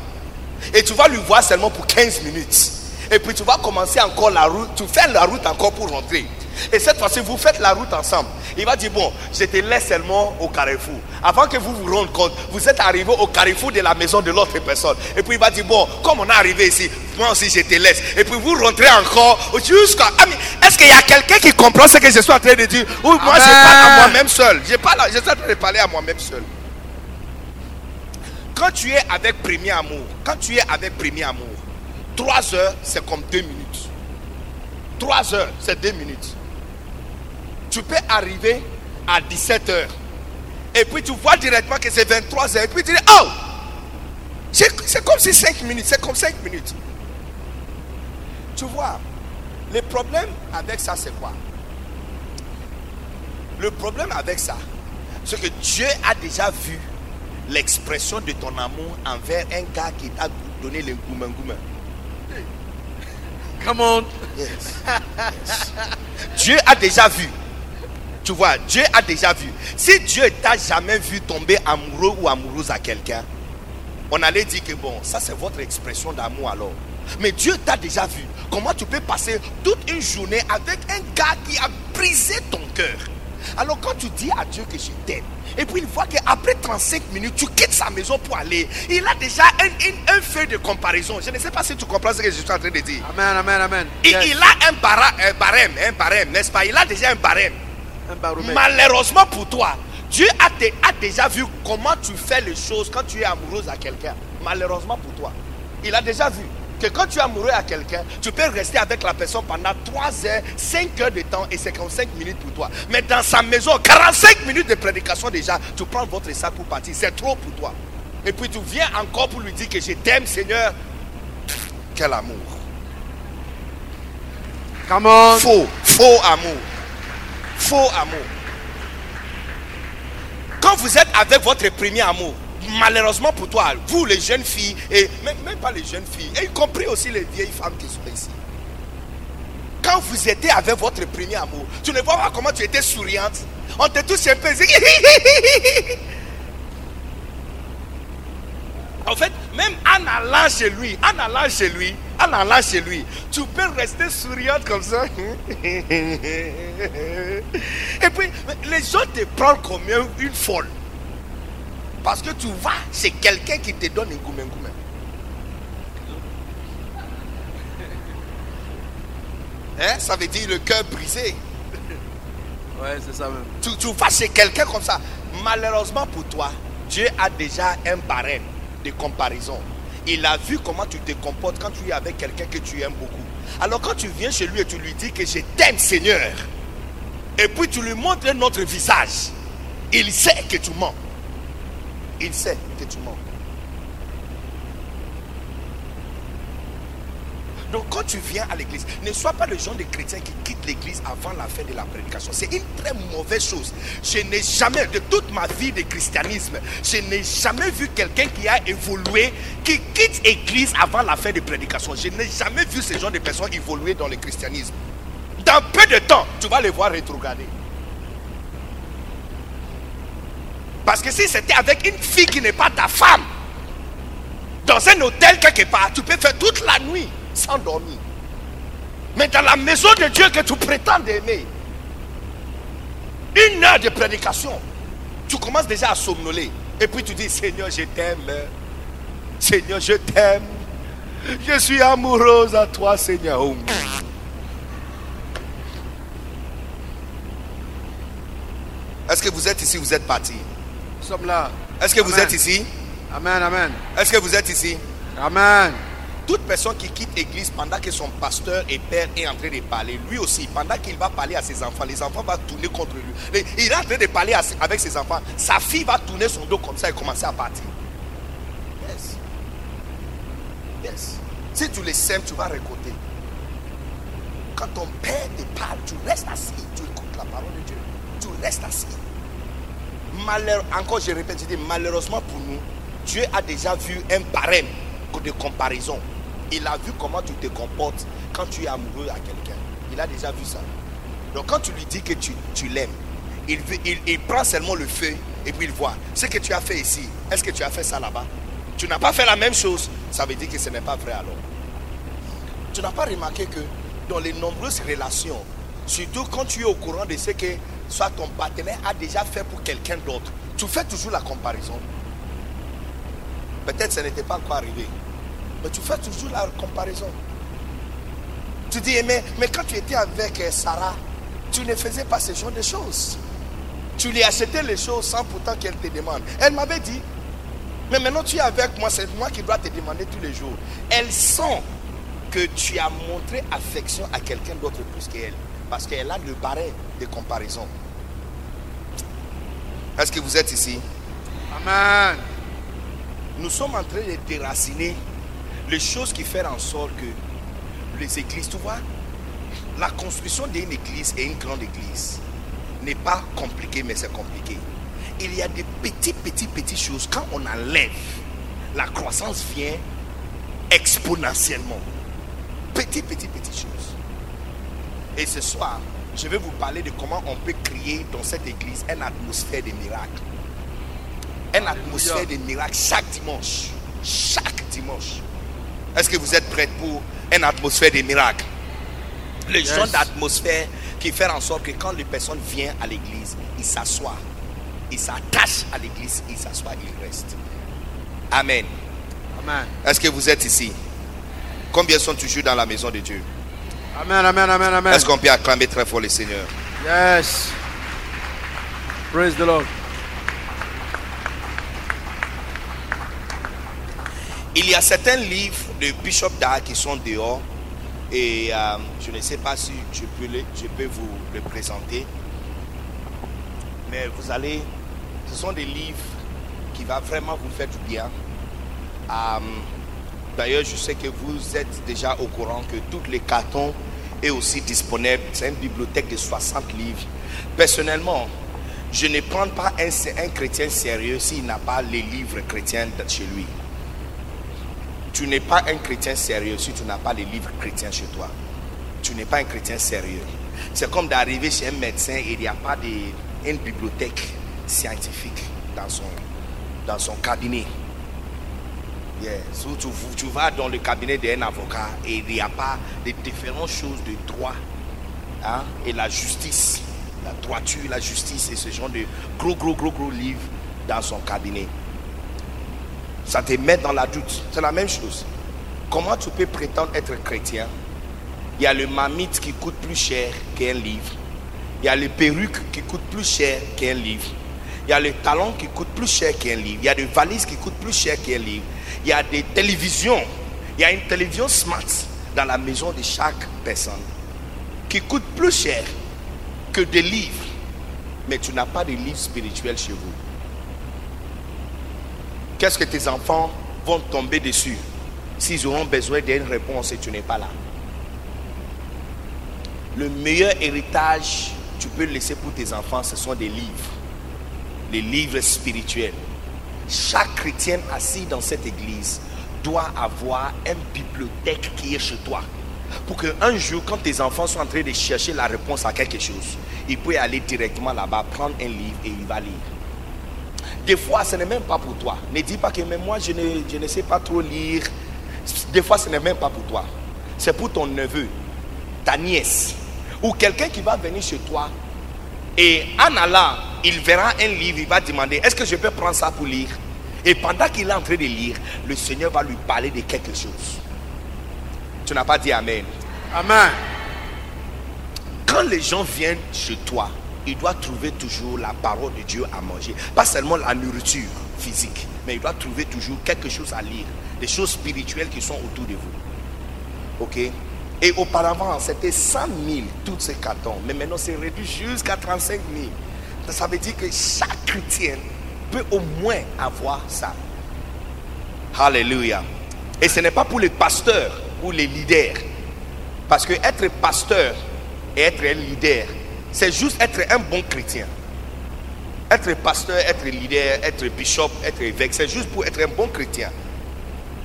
Et tu vas lui voir seulement pour 15 minutes. Et puis tu vas commencer encore la route, tu fais la route encore pour rentrer. Et cette fois-ci, vous faites la route ensemble. Il va dire, bon, je te laisse seulement au carrefour. Avant que vous vous rendiez compte, vous êtes arrivé au carrefour de la maison de l'autre personne. Et puis il va dire, bon, comme on est arrivé ici, moi aussi je te laisse. Et puis vous rentrez encore jusqu'à... Ah, Est-ce qu'il y a quelqu'un qui comprend ce que je suis en train de dire? Ou moi je parle à moi-même seul. Je, parle, je suis en train de parler à moi-même seul. Quand tu es avec premier amour, quand tu es avec premier amour, trois heures, c'est comme deux minutes. Trois heures, c'est deux minutes. Tu peux arriver à 17 heures. Et puis tu vois directement que c'est 23 heures. Et puis tu dis, oh, c'est comme si 5 minutes, c'est comme 5 minutes. Tu vois, le problème avec ça, c'est quoi? Le problème avec ça, c'est que Dieu a déjà vu l'expression de ton amour envers un gars qui t'a donné le goumé. Come on. Yes. Yes. Dieu a déjà vu. Tu vois, Dieu a déjà vu. Si Dieu t'a jamais vu tomber amoureux ou amoureuse à quelqu'un, on allait dire que bon, ça c'est votre expression d'amour alors. Mais Dieu t'a déjà vu. Comment tu peux passer toute une journée avec un gars qui a brisé ton cœur? Alors quand tu dis à Dieu que je t'aime, et puis il voit qu'après 35 minutes, tu quittes sa maison pour aller, il a déjà un, un- un fait de comparaison. Je ne sais pas si tu comprends ce que je suis en train de dire. Amen, amen, amen. Il, Yes. il a un, bara- un barème, un barème, n'est-ce pas? Il a déjà un barème. Un baromètre. Malheureusement pour toi, Dieu a, te- a déjà vu comment tu fais les choses quand tu es amoureuse à quelqu'un. Malheureusement pour toi, il a déjà vu que quand tu es amoureux à quelqu'un, tu peux rester avec la personne pendant 3 heures, 5 heures de temps et 55 minutes pour toi. Mais dans sa maison, 45 minutes de prédication déjà, tu prends votre sac pour partir. C'est trop pour toi. Et puis tu viens encore pour lui dire que je t'aime, Seigneur. Quel amour. Come on. Faux, faux amour. Faux amour. Quand vous êtes avec votre premier amour, malheureusement pour toi, vous les jeunes filles, et même, pas les jeunes filles, et y compris aussi les vieilles femmes qui sont ici. Quand vous étiez avec votre premier amour, tu ne vois pas comment tu étais souriante. On te touche un peu. En fait, même en allant chez lui, en allant chez lui, en allant chez lui, tu peux rester souriante comme ça. Et puis, les gens te prennent comme une folle. Parce que tu vas chez quelqu'un qui te donne un goumé goumé. Hein? Ça veut dire le cœur brisé. Ouais, c'est ça même. Tu, tu vas chez quelqu'un comme ça. Malheureusement pour toi, Dieu a déjà un barème de comparaison. Il a vu comment tu te comportes quand tu es avec quelqu'un que tu aimes beaucoup. Alors quand tu viens chez lui et tu lui dis que je t'aime Seigneur, et puis tu lui montres un autre visage, il sait que tu mens. Il sait que tu mens. Donc quand tu viens à l'église, ne sois pas le genre de chrétien qui quitte l'église avant la fin de la prédication. C'est une très mauvaise chose. Je n'ai jamais, de toute ma vie de christianisme, je n'ai jamais vu quelqu'un qui a évolué, qui quitte l'église avant la fin de prédication. Je n'ai jamais vu ce genre de personnes évoluer dans le christianisme. Dans peu de temps, tu vas les voir rétrograder. Parce que si c'était avec une fille qui n'est pas ta femme, dans un hôtel quelque part, tu peux faire toute la nuit sans dormir. Mais dans la maison de Dieu que tu prétends aimer, une heure de prédication, tu commences déjà à somnoler. Et puis tu dis, Seigneur, je t'aime. Seigneur, je t'aime. Je suis amoureuse à toi, Seigneur. Est-ce que vous êtes ici, vous êtes parti? Nous sommes là. Est-ce que vous êtes ici? Amen, amen. Est-ce que vous êtes ici? Amen. Toute personne qui quitte l'église pendant que son pasteur et père est en train de parler, lui aussi, pendant qu'il va parler à ses enfants, les enfants vont tourner contre lui. Il est en train de parler avec ses enfants. Sa fille va tourner son dos comme ça et commencer à partir. Yes. Yes. Si tu les sèmes, tu vas récolter. Quand ton père te parle, tu restes assis. Tu écoutes la parole de Dieu. Tu restes assis. Encore je répète, je dis malheureusement pour nous, Dieu a déjà vu un barème de comparaison. Il a vu comment tu te comportes quand tu es amoureux à quelqu'un. Il a déjà vu ça. Donc quand tu lui dis que tu, tu l'aimes, il, il, il prend seulement le feu et puis il voit ce que tu as fait ici. Est-ce que tu as fait ça là-bas? Tu n'as pas fait la même chose. Ça veut dire que ce n'est pas vrai alors. Tu n'as pas remarqué que dans les nombreuses relations, surtout quand tu es au courant de ce que soit ton partenaire a déjà fait pour quelqu'un d'autre, tu fais toujours la comparaison. Peut-être ce n'était pas encore arrivé. Mais tu fais toujours la comparaison. Tu dis, mais, mais quand tu étais avec euh, Sarah, tu ne faisais pas ce genre de choses. Tu lui achetais les choses sans pourtant qu'elle te demande. Elle m'avait dit, mais maintenant tu es avec moi, c'est moi qui dois te demander tous les jours. Elle sent que tu as montré affection à quelqu'un d'autre plus qu'elle. Parce qu'elle a le barret de comparaison. Est-ce que vous êtes ici? Amen. Nous sommes en train de déraciner les choses qui font en sorte que les églises, tu vois, la construction d'une église et une grande église n'est pas compliquée, mais c'est compliqué. Il y a des petites, petites, petites choses. Quand on enlève, la croissance vient exponentiellement. Petites, petites, petites choses. Et ce soir, je vais vous parler de comment on peut créer dans cette église une atmosphère de miracle. Une atmosphère de miracle chaque dimanche. Chaque dimanche. Est-ce que vous êtes prêts pour une atmosphère de miracle Le Yes. genre d'atmosphère qui fait en sorte que quand les personnes viennent à l'église, ils s'assoient. Ils s'attachent à l'église, ils s'assoient, ils restent. Amen. Amen. Est-ce que vous êtes ici? Combien sont toujours dans la maison de Dieu? Amen, amen, amen, amen. Est-ce qu'on peut acclamer très fort le Seigneur? Yes. Praise the Lord. Il y a certains livres de Bishop Dag qui sont dehors et euh, je ne sais pas si je peux, je peux vous le présenter. Mais vous allez, ce sont des livres qui vont vraiment vous faire du bien. Euh, D'ailleurs, je sais que vous êtes déjà au courant que tous les cartons est aussi disponible. C'est une bibliothèque de 60 livres. Personnellement, je ne prends pas un, un chrétien sérieux s'il n'a pas les livres chrétiens chez lui. Tu n'es pas un chrétien sérieux si tu n'as pas les livres chrétiens chez toi. Tu n'es pas un chrétien sérieux. C'est comme d'arriver chez un médecin et il n'y a pas de, une bibliothèque scientifique dans son, dans son cabinet. Yeah. Tu, vas dans le cabinet d'un avocat et il n'y a pas de différentes choses de droit hein, et la justice, la droiture, la justice et ce genre de gros, gros, gros, gros livres dans son cabinet. Ça te met dans la doute. C'est la même chose. Comment tu peux prétendre être chrétien? Il y a le mamite qui coûte plus cher qu'un livre. Il y a les perruques qui coûtent plus cher qu'un livre. Il y a les talons qui coûtent plus cher qu'un livre. Il y a des valises qui coûtent plus cher qu'un livre. Il y a des télévisions. Il y a une télévision smart dans la maison de chaque personne qui coûte plus cher que des livres. Mais tu n'as pas de livres spirituels chez vous. Qu'est-ce que tes enfants vont tomber dessus s'ils auront besoin d'une réponse et tu n'es pas là? Le meilleur héritage tu peux laisser pour tes enfants, ce sont des livres. Les livres spirituels. Chaque chrétien assis dans cette église doit avoir une bibliothèque qui est chez toi. Pour qu'un jour, quand tes enfants sont en train de chercher la réponse à quelque chose, il peut aller directement là-bas, prendre un livre et il va lire. Des fois, ce n'est même pas pour toi. Ne dis pas que moi, je ne, je ne sais pas trop lire. Des fois, ce n'est même pas pour toi. C'est pour ton neveu, ta nièce, ou quelqu'un qui va venir chez toi. Et en allant, il verra un livre, il va demander, est-ce que je peux prendre ça pour lire? Et pendant qu'il est en train de lire, le Seigneur va lui parler de quelque chose. Tu n'as pas dit Amen. Amen. Quand les gens viennent chez toi, ils doivent trouver toujours la parole de Dieu à manger. Pas seulement la nourriture physique, mais ils doivent trouver toujours quelque chose à lire. Des choses spirituelles qui sont autour de vous. Ok? Et auparavant, c'était 100 000 tous ces cartons. Mais maintenant, c'est réduit jusqu'à 35 000. Ça veut dire que chaque chrétien peut au moins avoir ça. Alléluia. Et ce n'est pas pour les pasteurs ou les leaders. Parce que être pasteur et être un leader, c'est juste être un bon chrétien. Être pasteur, être leader, être bishop, être évêque, c'est juste pour être un bon chrétien.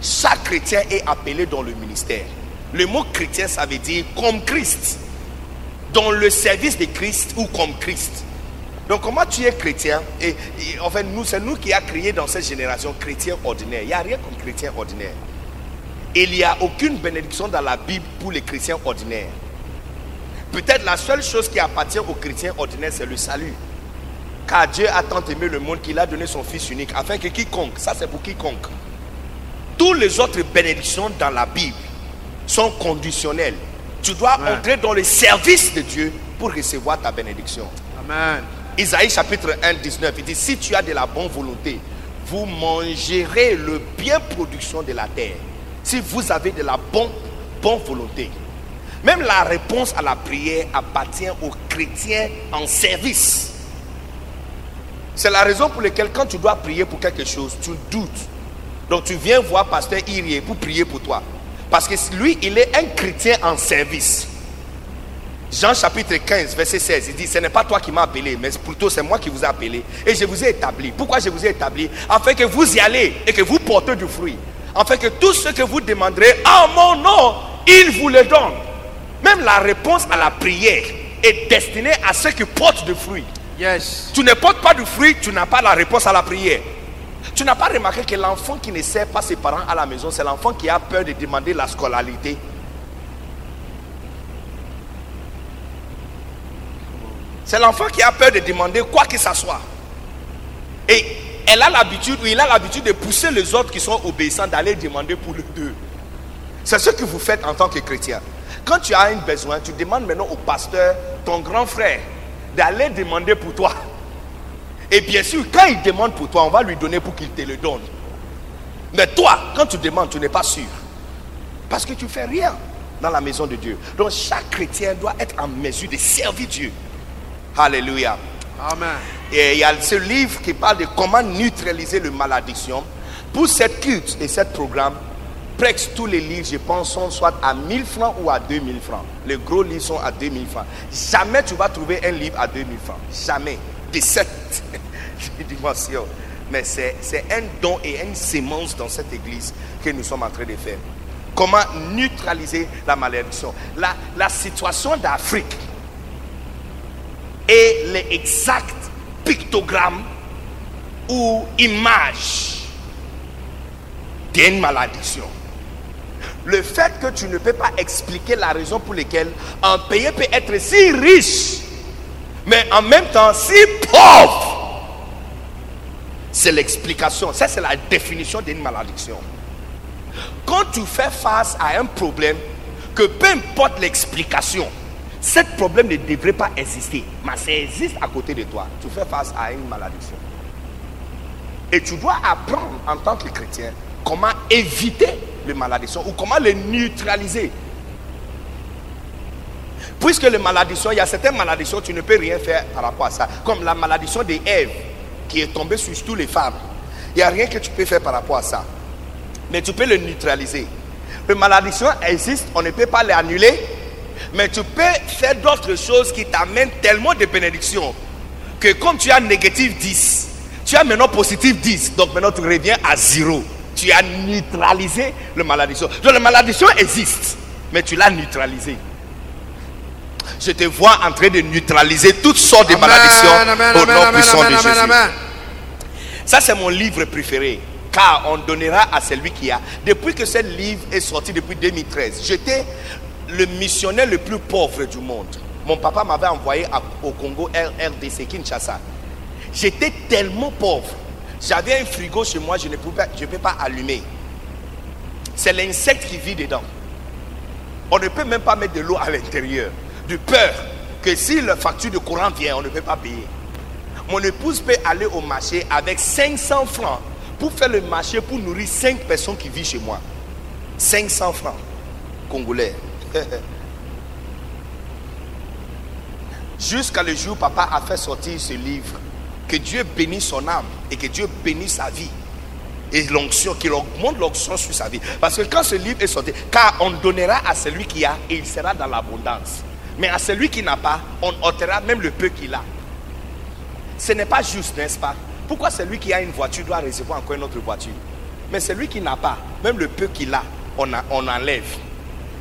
Chaque chrétien est appelé dans le ministère. Le mot chrétien, ça veut dire comme Christ. Dans le service de Christ ou comme Christ. Donc comment tu es chrétien? Et, et, en fait, nous, c'est nous qui a créé dans cette génération chrétien ordinaire. Il n'y a rien comme chrétien ordinaire. Il n'y a aucune bénédiction dans la Bible pour les chrétiens ordinaires. Peut-être la seule chose qui appartient aux chrétiens ordinaires, c'est le salut. Car Dieu a tant aimé le monde qu'il a donné son Fils unique, afin que quiconque, ça c'est pour quiconque, toutes les autres bénédictions dans la Bible sont conditionnelles. Tu dois Amen. entrer dans le service de Dieu pour recevoir ta bénédiction. Amen. Isaïe chapitre 1, 19, il dit, si tu as de la bonne volonté, vous mangerez le bien production de la terre. Si vous avez de la bonne, bonne volonté. Même la réponse à la prière appartient aux chrétiens en service. C'est la raison pour laquelle quand tu dois prier pour quelque chose, tu doutes. Donc tu viens voir pasteur Irie pour prier pour toi. Parce que lui, il est un chrétien en service. Jean chapitre 15, verset 16, il dit, ce n'est pas toi qui m'as appelé, mais plutôt c'est moi qui vous ai appelé. Et je vous ai établi. Pourquoi je vous ai établi? Afin que vous y allez et que vous portez du fruit. Afin que tout ce que vous demanderez en mon nom, il vous le donne. Même la réponse à la prière est destinée à ceux qui portent du fruit. Yes. Tu ne portes pas de fruit, tu n'as pas la réponse à la prière. Tu n'as pas remarqué que l'enfant qui ne sert pas ses parents à la maison, c'est l'enfant qui a peur de demander la scolarité. C'est l'enfant qui a peur de demander quoi que ce soit. Et elle a l'habitude, ou il a l'habitude de pousser les autres qui sont obéissants d'aller demander pour les deux. C'est ce que vous faites en tant que chrétien. Quand tu as un besoin, tu demandes maintenant au pasteur, ton grand frère, d'aller demander pour toi. Et bien sûr, quand il demande pour toi, on va lui donner pour qu'il te le donne. Mais toi, quand tu demandes, tu n'es pas sûr. Parce que tu fais rien dans la maison de Dieu. Donc chaque chrétien doit être en mesure de servir Dieu. Alléluia. Amen. Et il y a ce livre qui parle de comment neutraliser le malédiction. Pour cette culte et ce programme, presque tous les livres, je pense, sont soit à 1000 francs ou à 2000 francs. Les gros livres sont à 2000 francs. Jamais tu vas trouver un livre à 2000 francs. Jamais. De cette dimension. Mais c'est un don et une sémence dans cette église que nous sommes en train de faire. Comment neutraliser la malédiction. La, situation d'Afrique est l'exact pictogramme ou image d'une malédiction. Le fait que tu ne peux pas expliquer la raison pour laquelle un pays peut être si riche, mais en même temps si pauvre, c'est l'explication. Ça, c'est la définition d'une malédiction. Quand tu fais face à un problème, que peu importe l'explication, ce problème ne devrait pas exister, mais ça existe à côté de toi. Tu fais face à une malédiction. Et tu dois apprendre en tant que chrétien comment éviter les malédictions ou comment les neutraliser. Puisque les malédictions, il y a certaines malédictions, tu ne peux rien faire par rapport à ça. Comme la malédiction d'Ève qui est tombée sur toutes les femmes. Il n'y a rien que tu peux faire par rapport à ça. Mais tu peux le neutraliser. Les malédictions existent, on ne peut pas les annuler. Mais tu peux faire d'autres choses qui t'amènent tellement de bénédictions que comme tu as négatif 10, tu as maintenant positif 10. Donc maintenant tu reviens à zéro. Tu as neutralisé le malédiction. Donc le malédiction existe, mais tu l'as neutralisé. Je te vois en train de neutraliser toutes sortes de malédictions au nom puissant de Jésus. Ça, c'est mon livre préféré. Car on donnera à celui qui a. Depuis que ce livre est sorti depuis 2013, j'étais le missionnaire le plus pauvre du monde. Mon papa m'avait envoyé au Congo RDC Kinshasa. J'étais tellement pauvre. J'avais un frigo chez moi, je ne pouvais je peux pas allumer. C'est l'insecte qui vit dedans. On ne peut même pas mettre de l'eau à l'intérieur. Peur que si la facture de courant vient, on ne peut pas payer. Mon épouse peut aller au marché avec 500 francs pour faire le marché pour nourrir 5 personnes qui vivent chez moi. 500 francs congolais. Jusqu'à le jour où papa a fait sortir ce livre. Que Dieu bénisse son âme et que Dieu bénisse sa vie. Et l'onction, qu'il augmente l'onction sur sa vie. Parce que quand ce livre est sorti, car on donnera à celui qui a et il sera dans l'abondance. Mais à celui qui n'a pas, on ôtera même le peu qu'il a. Ce n'est pas juste, n'est-ce pas? Pourquoi celui qui a une voiture doit recevoir encore une autre voiture? Mais celui qui n'a pas, même le peu qu'il a, on, enlève.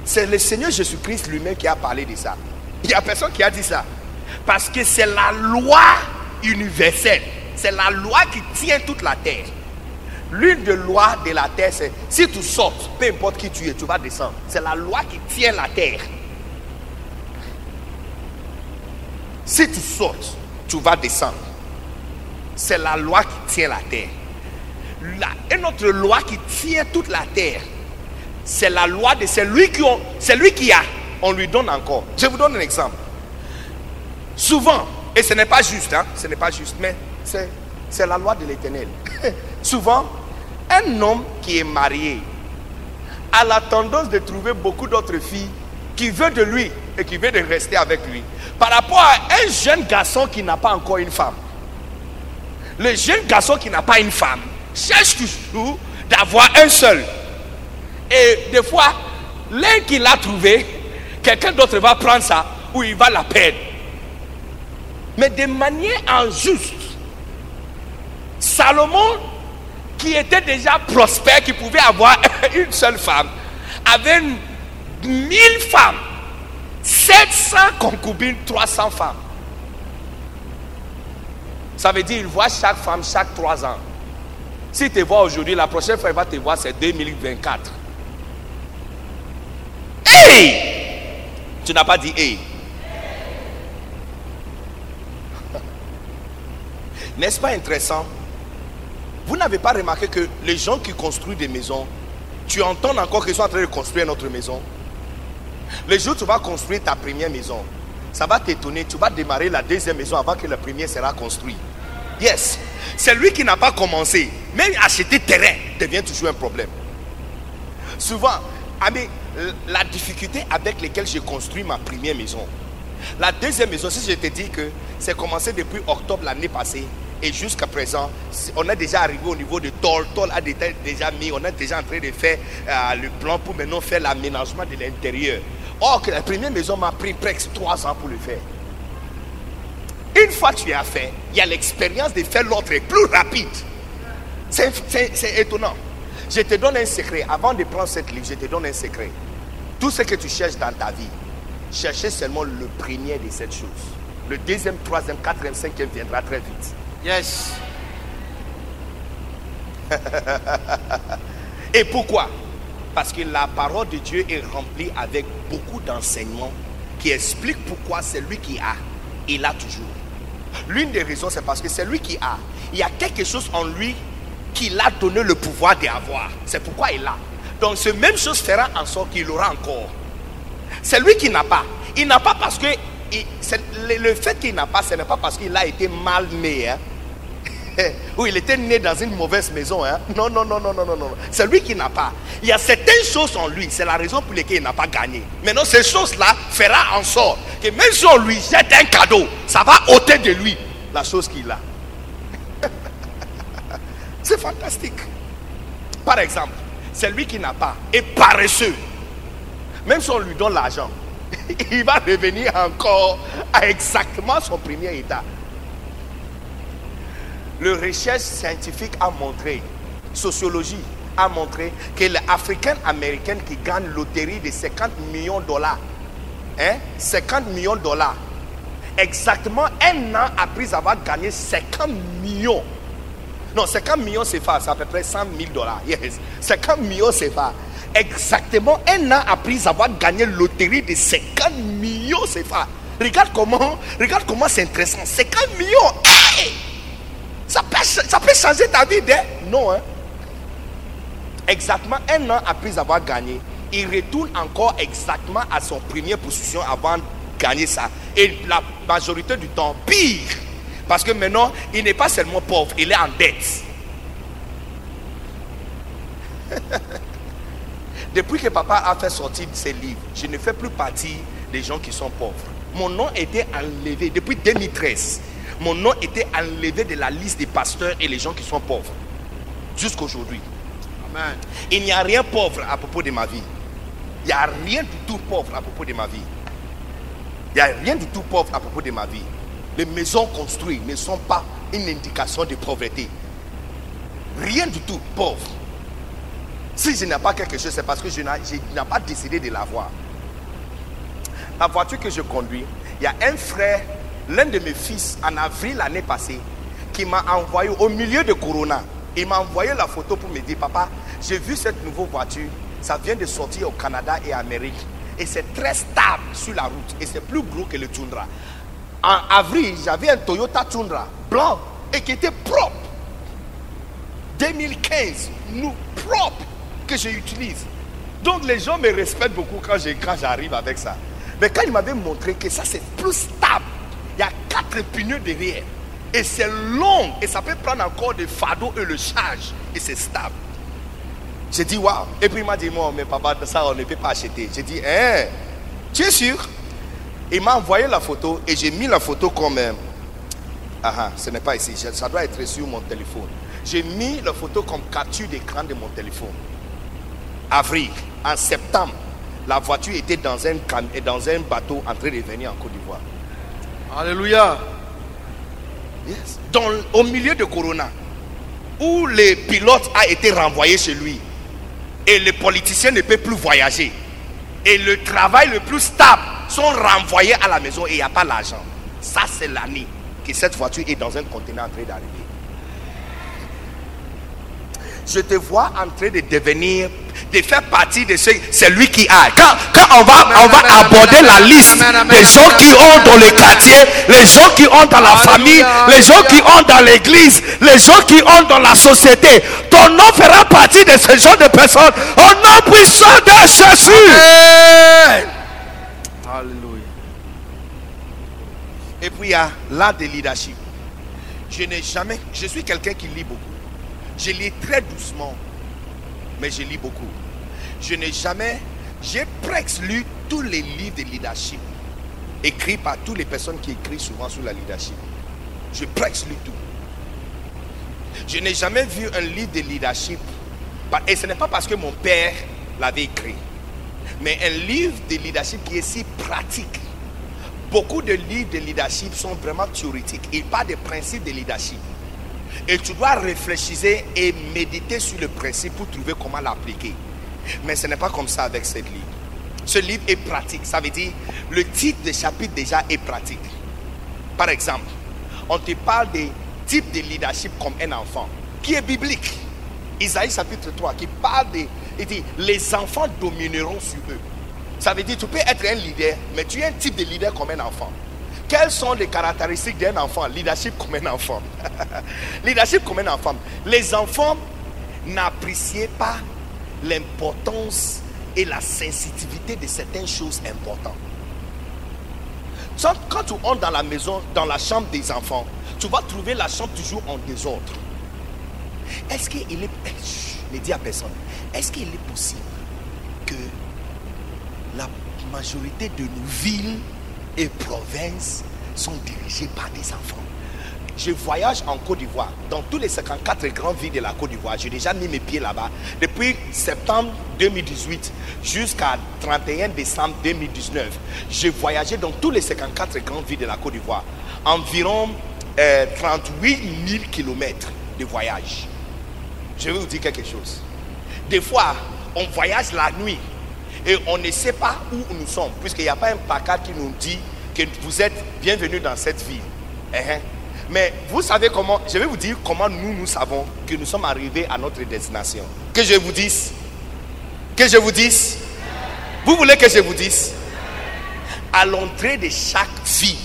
C'est le Seigneur Jésus-Christ lui-même qui a parlé de ça. Il n'y a personne qui a dit ça. Parce que c'est la loi universelle. C'est la loi qui tient toute la terre. L'une des lois de la terre, c'est si tu sautes, peu importe qui tu es, tu vas descendre. C'est la loi qui tient la terre. Si tu sautes, tu vas descendre. C'est la loi qui tient la terre. La, une autre loi qui tient toute la terre, c'est la loi de celui qui, ont, celui qui a, on lui donne encore. Je vous donne un exemple. Souvent, et ce n'est pas juste, hein, ce n'est pas juste, mais c'est la loi de l'éternel. Souvent, un homme qui est marié a la tendance de trouver beaucoup d'autres filles qui veulent de lui et qui veulent de rester avec lui. Par rapport à un jeune garçon qui n'a pas encore une femme. Le jeune garçon qui n'a pas une femme cherche toujours d'avoir un seul. Et des fois, l'un qui l'a trouvé, quelqu'un d'autre va prendre ça ou il va la perdre. Mais de manière injuste. Salomon, qui était déjà prospère, qui pouvait avoir une seule femme, avait mille femmes, 700 concubines, 300 femmes. Ça veut dire qu'il voit chaque femme chaque trois ans. Si tu vois aujourd'hui, la prochaine fois il va te voir, c'est 2024. Hey! Tu n'as pas dit hey. N'est-ce pas intéressant? Vous n'avez pas remarqué que les gens qui construisent des maisons, tu entends encore qu'ils sont en train de construire notre maison? Le jour où tu vas construire ta première maison, ça va t'étonner. Tu vas démarrer la deuxième maison avant que la première sera construite. Yes. C'est lui qui n'a pas commencé. Même acheter terrain devient toujours un problème. Souvent, la difficulté avec laquelle j'ai construit ma première maison. La deuxième maison, si je te dis que c'est commencé depuis octobre l'année passée, et jusqu'à présent, on est déjà arrivé au niveau de Tol. Tol a déjà mis, on est déjà en train de faire euh, le plan pour maintenant faire l'aménagement de l'intérieur. Or, que la première maison m'a pris presque trois ans pour le faire. Une fois que tu as fait, il y a l'expérience de faire l'autre plus rapide. C'est étonnant. Je te donne un secret. Avant de prendre cette livre, je te donne un secret. Tout ce que tu cherches dans ta vie, cherchez seulement le premier de cette chose. Le deuxième, troisième, quatrième, cinquième viendra très vite. Yes. Et pourquoi? Parce que la parole de Dieu est remplie avec beaucoup d'enseignements qui expliquent pourquoi c'est lui qui a, il a toujours. L'une des raisons, c'est parce que c'est lui qui a. Il y a quelque chose en lui qui l'a donné le pouvoir d'avoir. C'est pourquoi il a. Donc, ce même chose fera en sorte qu'il aura encore. C'est lui qui n'a pas. Il n'a pas parce que le, fait qu'il n'a pas, ce n'est pas parce qu'il a été mal né. Hein. Ou il était né dans une mauvaise maison. Hein? Non, non, non, non, non, non, non. C'est lui qui n'a pas. Il y a certaines choses en lui. C'est la raison pour laquelle il n'a pas gagné. Maintenant, ces choses-là fera en sorte que même si on lui jette un cadeau, ça va ôter de lui la chose qu'il a. C'est fantastique. Par exemple, celui qui n'a pas est paresseux. Même si on lui donne l'argent, il va revenir encore à exactement son premier état. Le recherche scientifique a montré, sociologie a montré que les Africains américains qui gagnent loterie de 50 millions de dollars, hein, 50 millions de dollars, exactement un an après avoir gagné 50 millions. Non, 50 millions c'est c'est à peu près 100 000 dollars. Yes, 50 millions c'est pas. Exactement un an après avoir gagné loterie de 50 millions c'est Regarde comment, regarde comment c'est intéressant. 50 millions. Ça peut, changer ta vie, hein? Non, hein? Exactement un an après avoir gagné, il retourne encore exactement à son premier position avant de gagner ça. Et la majorité du temps, pire. Parce que maintenant, il n'est pas seulement pauvre, il est en dette. Depuis que papa a fait sortir ses livres, je ne fais plus partie des gens qui sont pauvres. Mon nom était enlevé depuis 2013 mon nom était enlevé de la liste des pasteurs et les gens qui sont pauvres. Jusqu'aujourd'hui. Amen. Il n'y a rien pauvre à propos de ma vie. Il n'y a rien du tout pauvre à propos de ma vie. Il n'y a rien du tout pauvre à propos de ma vie. Les maisons construites ne sont pas une indication de pauvreté. Rien du tout pauvre. Si je n'ai pas quelque chose, c'est parce que je n'ai pas décidé de l'avoir. La voiture que je conduis, il y a un frère l'un de mes fils, en avril l'année passée, qui m'a envoyé au milieu de Corona, il m'a envoyé la photo pour me dire, papa, j'ai vu cette nouvelle voiture, ça vient de sortir au Canada et Amérique, et c'est très stable sur la route, et c'est plus gros que le Tundra. En avril, j'avais un Toyota Tundra blanc et qui était propre. 2015, nous propre que j'utilise. Donc les gens me respectent beaucoup quand j'arrive avec ça. Mais quand il m'avait montré que ça c'est plus stable, il y a quatre pneus derrière. Et c'est long. Et ça peut prendre encore des fardeaux et le charge. Et c'est stable. J'ai dit, waouh. Et puis il m'a dit, moi, mais papa, ça, on ne peut pas acheter. J'ai dit, hein, tu es sûr? Il m'a envoyé la photo et j'ai mis la photo quand même. Ah, ah ce n'est pas ici. Ça doit être sur mon téléphone. J'ai mis la photo comme capture d'écran de mon téléphone. Avril, en septembre, la voiture était dans un, dans un bateau en train de venir en Côte d'Ivoire. Alléluia. Au milieu de Corona, où le pilote a été renvoyé chez lui et les politiciens ne peuvent plus voyager et le travail le plus stable sont renvoyés à la maison et il n'y a pas l'argent. Ça, c'est l'année que cette voiture est dans un conteneur en train d'arriver je te vois en train de devenir, de faire partie de ce, celui qui a. Quand, quand on va, on va aborder la liste des gens qui ont dans le quartier, les gens qui ont dans la famille, les gens qui ont dans l'église, les gens qui ont dans la société, ton nom fera partie de ce genre de personnes au nom puissant de Jésus. Alléluia. Et puis il y a l'art de leadership. Je n'ai jamais, je suis quelqu'un qui lit beaucoup. Je lis très doucement, mais je lis beaucoup. Je n'ai jamais, j'ai presque lu tous les livres de leadership écrits par toutes les personnes qui écrivent souvent sur la leadership. J'ai presque lu tout. Je n'ai jamais vu un livre de leadership, et ce n'est pas parce que mon père l'avait écrit, mais un livre de leadership qui est si pratique. Beaucoup de livres de leadership sont vraiment théoriques. Ils parlent des principes de leadership. Et tu dois réfléchir et méditer sur le principe pour trouver comment l'appliquer. Mais ce n'est pas comme ça avec ce livre. Ce livre est pratique. Ça veut dire, le titre de chapitre déjà est pratique. Par exemple, on te parle des types de leadership comme un enfant, qui est biblique. Isaïe chapitre 3, qui parle de... Il dit, les enfants domineront sur eux. Ça veut dire, tu peux être un leader, mais tu es un type de leader comme un enfant. Quelles sont les caractéristiques d'un enfant? Leadership comme un enfant. Leadership comme un enfant. Les enfants n'appréciaient pas l'importance et la sensitivité de certaines choses importantes. Quand tu entres dans la maison, dans la chambre des enfants, tu vas trouver la chambre toujours en désordre. Est-ce qu'il est. eh, Ne dis à personne. Est-ce qu'il est possible que la majorité de nos villes et provinces sont dirigées par des enfants je voyage en Côte d'Ivoire, dans tous les 54 grandes villes de la Côte d'Ivoire. J'ai déjà mis mes pieds là-bas. Depuis septembre 2018 jusqu'à 31 décembre 2019, j'ai voyagé dans tous les 54 grandes villes de la Côte d'Ivoire. Environ euh, 38 000 kilomètres de voyage. Je vais vous dire quelque chose. Des fois, on voyage la nuit et on ne sait pas où nous sommes, puisqu'il n'y a pas un placard qui nous dit que vous êtes bienvenus dans cette ville. Eh, hein. Mais vous savez comment, je vais vous dire comment nous, nous savons que nous sommes arrivés à notre destination. Que je vous dise. Que je vous dise. Vous voulez que je vous dise À l'entrée de chaque ville,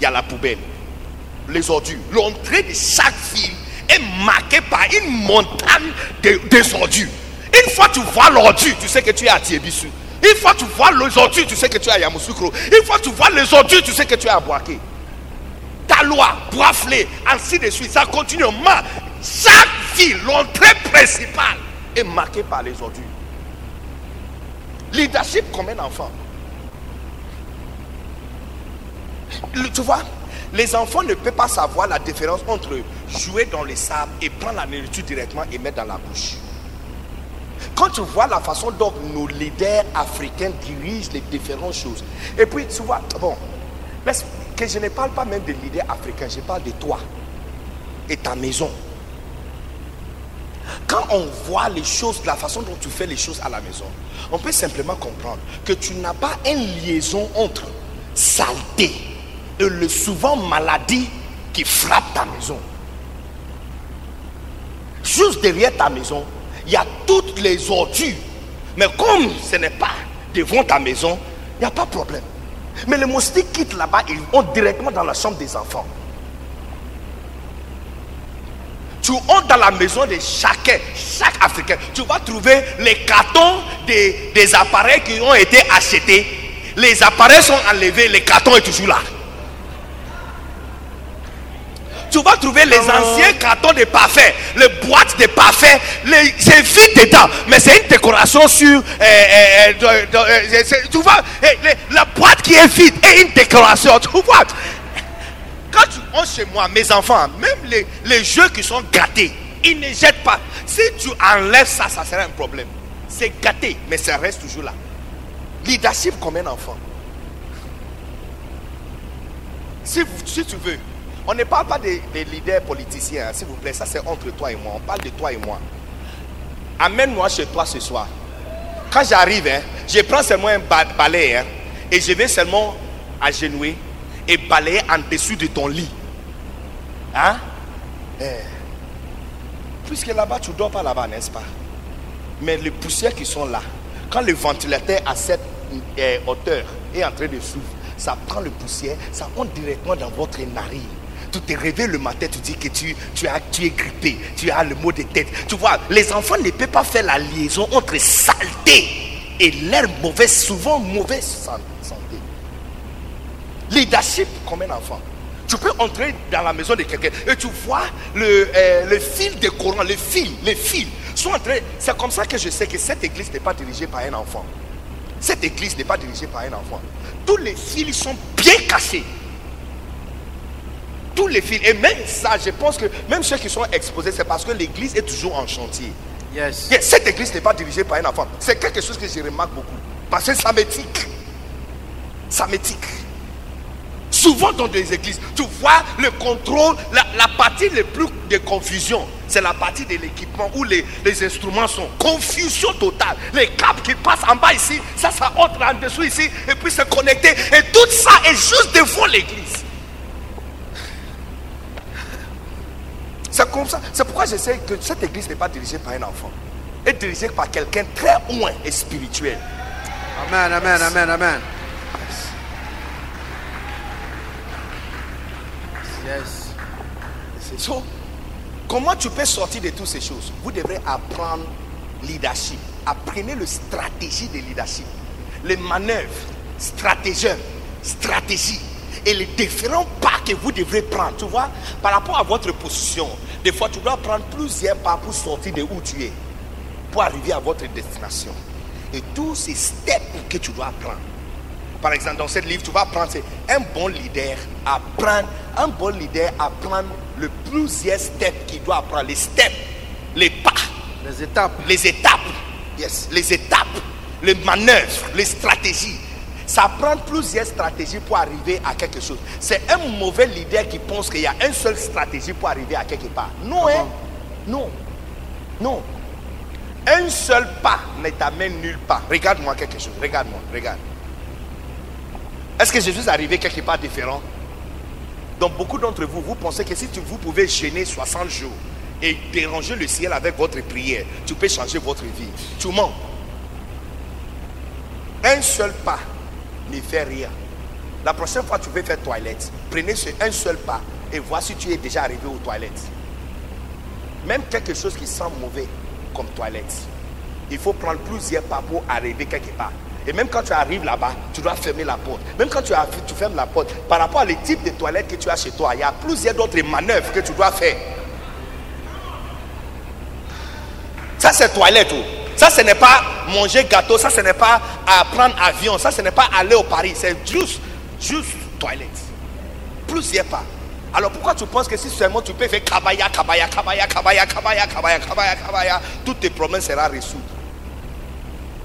il y a la poubelle. Les ordures. L'entrée de chaque ville est marquée par une montagne de, ordures. Une fois tu vois l'ordure, tu sais que tu es à Tiebisu. Une fois tu vois les tu sais que tu es à Yamoussoukro. Une fois tu vois les ordures, tu sais que tu es à Boaké ta loi, Boiflé, ainsi de suite. Ça continue. Chaque ville, l'entrée principale est marquée par les ordures. Leadership comme un enfant. Tu vois, les enfants ne peuvent pas savoir la différence entre jouer dans les sables et prendre la nourriture directement et mettre dans la bouche. Quand tu vois la façon dont nos leaders africains dirigent les différentes choses, et puis tu vois, bon, que je ne parle pas même des leaders africains, je parle de toi et ta maison. Quand on voit les choses, la façon dont tu fais les choses à la maison, on peut simplement comprendre que tu n'as pas une liaison entre saleté et le souvent maladie qui frappe ta maison. Juste derrière ta maison, il y a toutes les ordures. Mais comme ce n'est pas devant ta maison, il n'y a pas de problème. Mais les moustiques quittent là-bas et vont directement dans la chambre des enfants. Tu entres dans la maison de chacun, chaque Africain. Tu vas trouver les cartons des, appareils qui ont été achetés. Les appareils sont enlevés, les cartons est toujours là. Tu vas trouver les anciens cartons de parfum, les boîtes de les- c'est vide dedans, mais c'est une décoration sur. euh, euh, euh, de- de- c'est- tu vois, eh, les- la boîte qui est vide est une décoration. Tu vois, quand tu entres chez moi, mes enfants, même les, les jeux qui sont gâtés, ils ne jettent pas. Si tu enlèves ça, ça sera un problème. C'est gâté, mais ça reste toujours là. Leadership comme un enfant. Si, vous- si tu veux, on ne parle pas des, leaders politiciens, hein, s'il vous plaît. Ça, c'est entre toi et moi. On parle de toi et moi. Amène-moi chez toi ce soir. Quand j'arrive, hein, je prends seulement un ba- balai hein, et je vais seulement agenouiller et balayer en dessous de ton lit. Hein? Eh. Puisque là-bas, tu ne dors pas là-bas, n'est-ce pas? Mais les poussières qui sont là, quand le ventilateur à cette euh, hauteur est en train de souffler, ça prend le poussière, ça entre directement dans votre narine. Tu te réveilles le matin, tu dis que tu, tu, as, tu es grippé, tu as le mot de tête. Tu vois, les enfants ne peuvent pas faire la liaison entre saleté et leur mauvaise, souvent mauvaise san- santé. Leadership comme un enfant. Tu peux entrer dans la maison de quelqu'un et tu vois le, euh, le fil de Coran, fils sont en train. C'est comme ça que je sais que cette église n'est pas dirigée par un enfant. Cette église n'est pas dirigée par un enfant. Tous les fils sont bien cachés. Tous les fils. Et même ça, je pense que même ceux qui sont exposés, c'est parce que l'église est toujours en chantier. Yes. Yes, Cette église n'est pas dirigée par un enfant. C'est quelque chose que je remarque beaucoup. Parce que ça m'éthique. Ça m'éthique. Souvent dans des églises, tu vois le contrôle, la, la partie le plus de confusion, c'est la partie de l'équipement où les, les instruments sont. Confusion totale. Les câbles qui passent en bas ici, ça, ça entre en dessous ici, et puis se connecter. Et tout ça est juste devant l'église. C'est comme ça. C'est pourquoi j'essaie que cette église n'est pas dirigée par un enfant. Elle est dirigée par quelqu'un très loin et spirituel. Amen, amen, amen, amen. Yes. So, comment tu peux sortir de toutes ces choses? Vous devrez apprendre leadership. Apprenez le stratégie de leadership. Les manœuvres, stratagèmes, stratégie. Et les différents pas que vous devrez prendre. Tu vois, par rapport à votre position, des fois tu dois prendre plusieurs pas pour sortir de où tu es, pour arriver à votre destination. Et tous ces steps que tu dois prendre. Par exemple, dans ce livre, tu vas prendre c'est un bon leader à prendre, un bon leader à prendre le plusieurs steps qu'il doit prendre, les steps, les pas, Les étapes. les étapes, yes, les étapes, les manœuvres, les stratégies. Ça prend plusieurs stratégies pour arriver à quelque chose. C'est un mauvais leader qui pense qu'il y a une seule stratégie pour arriver à quelque part. Non, hein? Non. Non. Un seul pas ne t'amène nulle part. Regarde-moi quelque chose. Regarde-moi. Regarde. Est-ce que Jésus est arrivé quelque part différent? Donc beaucoup d'entre vous, vous pensez que si tu, vous pouvez gêner 60 jours et déranger le ciel avec votre prière, tu peux changer votre vie. Tu mens. Un seul pas ne fait rien. La prochaine fois que tu veux faire toilette, prenez un seul pas et vois si tu es déjà arrivé aux toilettes. Même quelque chose qui sent mauvais comme toilette, il faut prendre plusieurs pas pour arriver quelque part. Et même quand tu arrives là-bas, tu dois fermer la porte. Même quand tu, arrives, tu fermes la porte, par rapport au type de toilette que tu as chez toi, il y a plusieurs d'autres manœuvres que tu dois faire. Ça, c'est toilette. oh. Ça, ce n'est pas manger gâteau. Ça, ce n'est pas prendre avion. Ça, ce n'est pas aller au Paris. C'est juste, juste toilette. Plusieurs pas. Alors pourquoi tu penses que si seulement tu peux faire kabaya, kabaya, kabaya, kabaya, kabaya, kabaya, kabaya, kabaya, tous tes problèmes seront résoudre.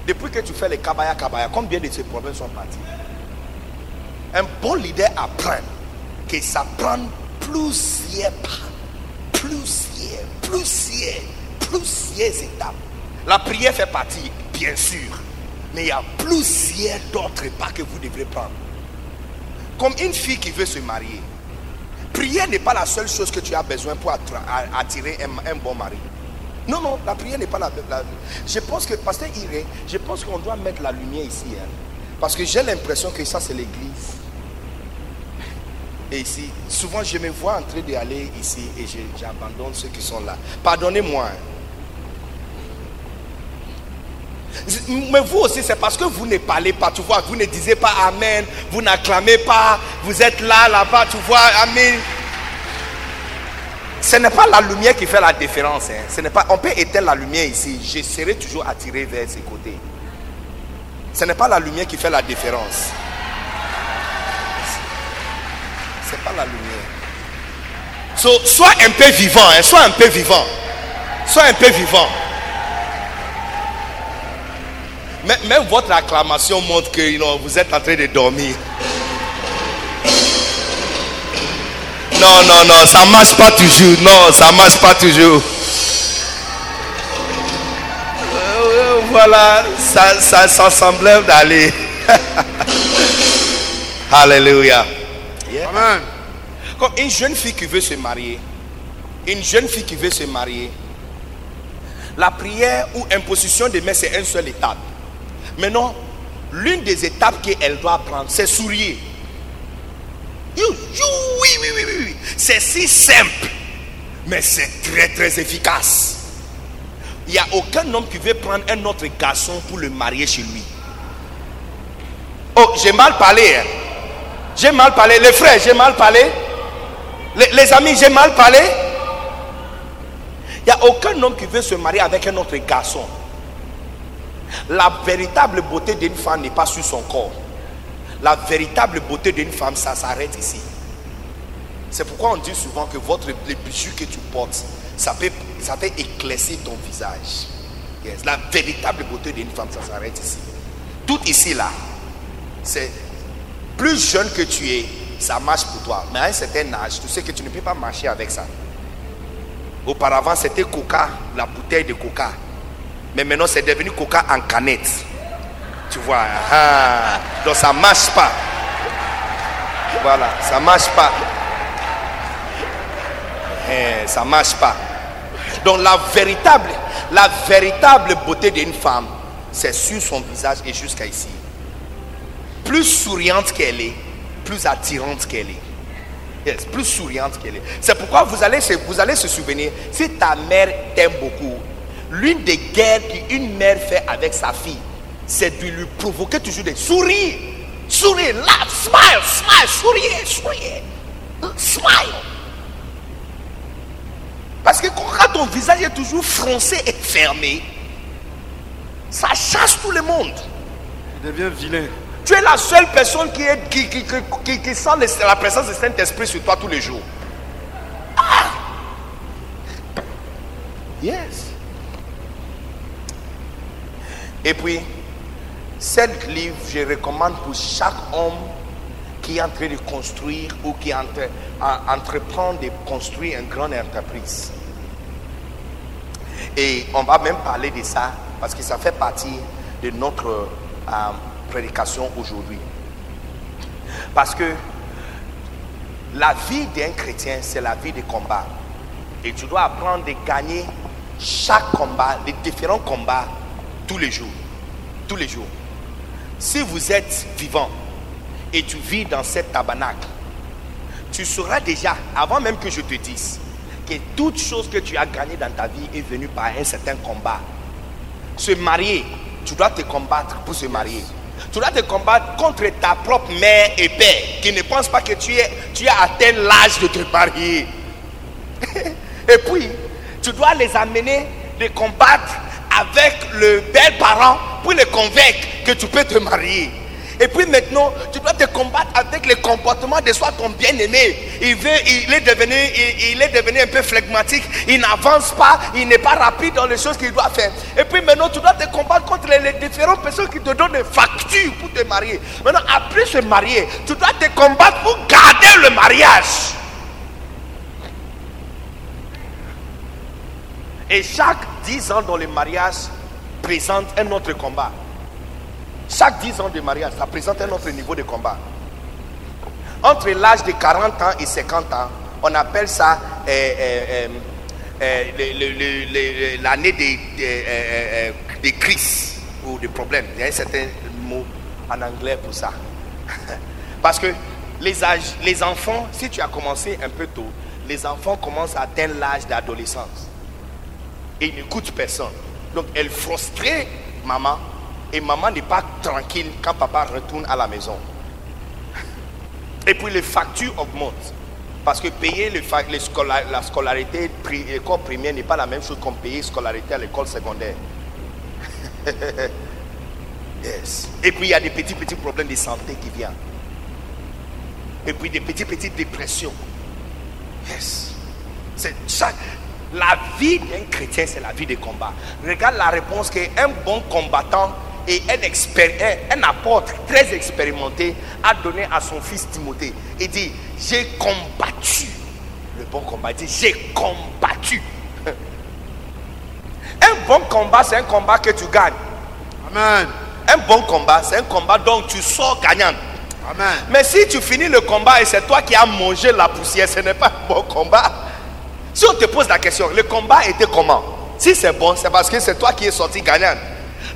Depuis que tu fais les kabaya, kabaya, combien de ces problèmes sont partis? Un bon leader apprend que ça prend plusieurs pas, plusieurs, plusieurs, plusieurs étapes. La prière fait partie, bien sûr, mais il y a plusieurs d'autres pas que vous devrez prendre. Comme une fille qui veut se marier. Prière n'est pas la seule chose que tu as besoin pour attirer un, bon mari. Non, non, la prière n'est pas la, Je pense que, Pasteur Iré, je pense qu'on doit mettre la lumière ici. hein. parce que j'ai l'impression que ça, c'est l'église. Et ici, souvent, je me vois en train d'aller ici et j'abandonne ceux qui sont là. Pardonnez-moi. hein. Mais vous aussi, c'est parce que vous ne parlez pas, tu vois, vous ne disiez pas Amen, vous n'acclamez pas, vous êtes là, là-bas, tu vois, Amen. Ce n'est pas la lumière qui fait la différence. hein. Ce n'est pas, on peut éteindre la lumière ici. Je serai toujours attiré vers ces côtés. Ce n'est pas la lumière qui fait la différence. C'est pas la lumière. So, sois un peu vivant, hein, sois un peu vivant. Sois un peu vivant. Même votre acclamation montre que you know, vous êtes en train de dormir. Non, non, non, ça marche pas toujours. Non, ça marche pas toujours. Euh, voilà, ça, ça, ça semblait d'aller. Alléluia. Yeah. Amen. Comme une jeune fille qui veut se marier, une jeune fille qui veut se marier, la prière ou imposition de main, c'est une seule étape. Maintenant, l'une des étapes qu'elle doit prendre, c'est sourire. Oui, oui, oui, oui. C'est si simple, mais c'est très, très efficace. Il n'y a aucun homme qui veut prendre un autre garçon pour le marier chez lui. Oh, j'ai mal parlé. hein. J'ai mal parlé. Les frères, j'ai mal parlé. Les, les amis, j'ai mal parlé. Il n'y a aucun homme qui veut se marier avec un autre garçon. La véritable beauté d'une femme n'est pas sur son corps. La véritable beauté d'une femme, ça s'arrête ici. C'est pourquoi on dit souvent que votre, les bijoux que tu portes, ça peut, ça éclaircir ton visage. Yes. La véritable beauté d'une femme, ça s'arrête ici. Tout ici, là, c'est plus jeune que tu es, ça marche pour toi. Mais à un certain âge, tu sais que tu ne peux pas marcher avec ça. Auparavant, c'était coca, la bouteille de coca. Mais maintenant, c'est devenu coca en canette. Tu vois, ah, donc ça ne marche pas. Voilà, ça ne marche pas. Eh, ça ne marche pas. Donc la véritable, la véritable beauté d'une femme, c'est sur son visage et jusqu'à ici. Plus souriante qu'elle est, plus attirante qu'elle est. Yes, plus souriante qu'elle est. C'est pourquoi vous allez, vous allez se souvenir, si ta mère t'aime beaucoup, l'une des guerres qu'une mère fait avec sa fille, c'est de lui provoquer toujours des sourires. Souriez, laugh, smile, smile, souriez, souriez. Smile. Parce que quand ton visage est toujours froncé et fermé, ça chasse tout le monde. Il devient vilain. Tu es la seule personne qui, est, qui, qui, qui- qui- sent la présence du Saint-Esprit sur toi tous les jours. Ah! Yes. Et puis, cet livre, je recommande pour chaque homme qui est en train de construire ou qui entreprend de construire une grande entreprise. Et on va même parler de ça parce que ça fait partie de notre euh, prédication aujourd'hui. Parce que la vie d'un chrétien, c'est la vie de combat. Et tu dois apprendre de gagner chaque combat, les différents combats, tous les jours. Tous les jours. Si vous êtes vivant et tu vis dans cette tabernacle, tu sauras déjà, avant même que je te dise, que toute chose que tu as gagnée dans ta vie est venue par un certain combat. Se marier, tu dois te combattre pour se marier. Tu dois te combattre contre ta propre mère et père qui ne pensent pas que tu, es, tu as atteint l'âge de te marier. Et puis, tu dois les amener de combattre avec le bel parent pour les convaincre que tu peux te marier. Et puis maintenant, tu dois te combattre avec le comportement de soi ton bien-aimé. Il, veut, il, est devenu, il est devenu un peu flegmatique, il n'avance pas, il n'est pas rapide dans les choses qu'il doit faire. Et puis maintenant, tu dois te combattre contre les, les différentes personnes qui te donnent des factures pour te marier. Maintenant, après se marier, tu dois te combattre pour garder le mariage. Et chaque 10 ans dans le mariage présente un autre combat. Chaque 10 ans de mariage, ça présente un autre niveau de combat. Entre l'âge de 40 ans et 50 ans, on appelle ça euh, euh, euh, l'année de, euh, des crises ou des problèmes. Il y a un certain mot en anglais pour ça. Parce que les, âges, les enfants, si tu as commencé un peu tôt, les enfants commencent à atteindre l'âge d'adolescence et il n'écoute personne. Donc elle frustrait maman et maman n'est pas tranquille quand papa retourne à la maison. Et puis les factures augmentent. Parce que payer la scolarité pri- école primaire n'est pas la même chose qu'on payer scolarité à l'école secondaire. Yes. Et puis il y a des petits petits problèmes de santé qui viennent. Et puis des petits petites dépressions. Yes. C'est ça. La vie d'un chrétien, c'est la vie de combat. Regarde la réponse qu'un bon combattant et un, expéri- un, un apôtre très expérimenté a donné à son fils Timothée. Il dit, j'ai combattu le bon combat. Il dit, j'ai combattu. Un bon combat, c'est un combat que tu gagnes. Amen. Un bon combat, c'est un combat dont tu sors gagnant. Amen. Mais si tu finis le combat et c'est toi qui as mangé la poussière, ce n'est pas un bon combat. Si on te pose la question, le combat était comment? Si c'est bon, c'est parce que c'est toi qui es sorti gagnant.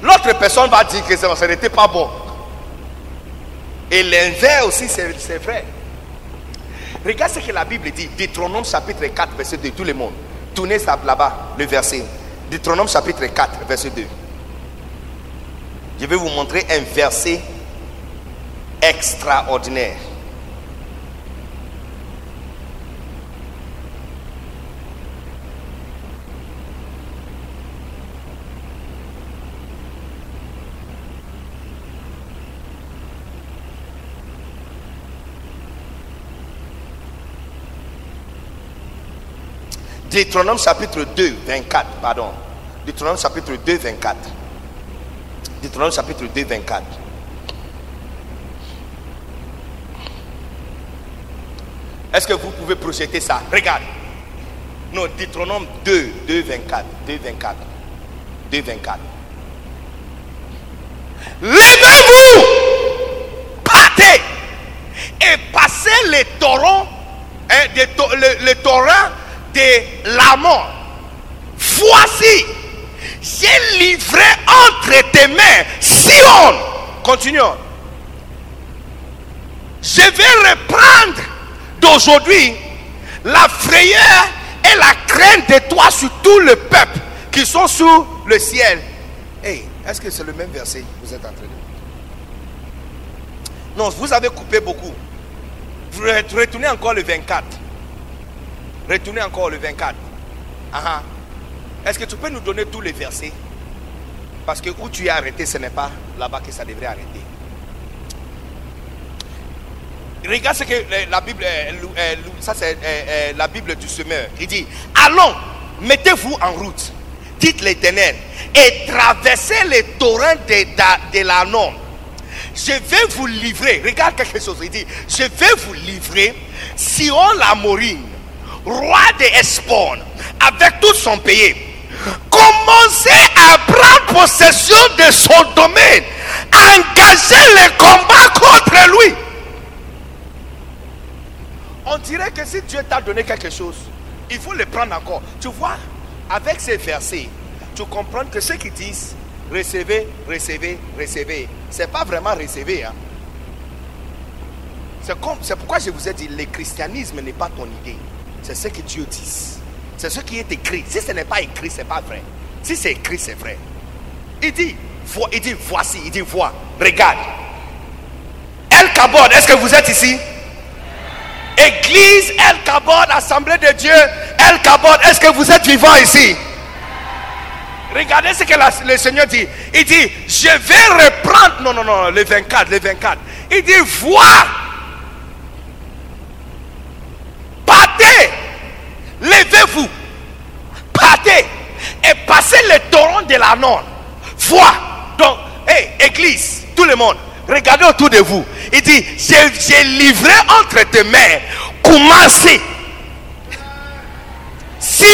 L'autre personne va dire que ça n'était pas bon. Et l'inverse aussi, c'est vrai. Regarde ce que la Bible dit. Deutéronome chapitre 4, verset 2. Tout le monde. Tournez là-bas, le verset. Deutéronome chapitre 4, verset 2. Je vais vous montrer un verset extraordinaire. Deutéronome chapitre 2, 24, pardon. Deutéronome chapitre 2, 24. Deutéronome chapitre 2, 24. Est-ce que vous pouvez projeter ça? Regarde. Non, Deutéronome 2, 2, 24. 2, 24. 2, 24. Levez-vous Partez Et passez les torrents, hein, to- le, le torrent de la mort. Voici, j'ai livré entre tes mains Sion. Continuons. Je vais reprendre d'aujourd'hui la frayeur et la crainte de toi sur tout le peuple qui sont sous le ciel. Hey, est-ce que c'est le même verset que vous êtes en train de Non, vous avez coupé beaucoup. Vous re- retournez encore le 24. Retournez encore le 24. Ah ah. Est-ce que tu peux nous donner tous les versets? Parce que où tu es arrêté, ce n'est pas là-bas que ça devrait arrêter. Regarde ce que euh, la Bible, euh, euh, ça c'est la Bible du semeur. Il dit, allons, mettez-vous en route, dites l'éternel, et traversez les torrents de, de. Je vais vous livrer, regarde quelque chose, il dit, je vais vous livrer Sion la Morine, roi de Espon, avec tout son pays. Commencez à prendre possession de son domaine, engagez les combats contre lui. On dirait que si Dieu t'a donné quelque chose, il faut le prendre encore. Tu vois, avec ces versets, tu comprends que ceux qui disent recevez, recevez, recevez, c'est pas vraiment recevez. hein. C'est pourquoi je vous ai dit, le christianisme n'est pas ton idée. C'est ce que Dieu dit. C'est ce qui est écrit. Si ce n'est pas écrit, c'est pas vrai. Si c'est écrit, c'est vrai. Il dit, il dit voici, il dit vois, regarde. El Kabod, est-ce que vous êtes ici? Église El Kabod, Assemblée de Dieu, El Kabod, est-ce que vous êtes vivant ici? Regardez ce que le Seigneur dit. Il dit, je vais reprendre, non, non, non, le 24, le 24. Il dit, vois, levez-vous, partez et passez le torrent de la Nord. Vois, donc, hé, Église, tout le monde, regardez autour de vous. Il dit, j'ai livré entre tes mains, Koumassi. Sion,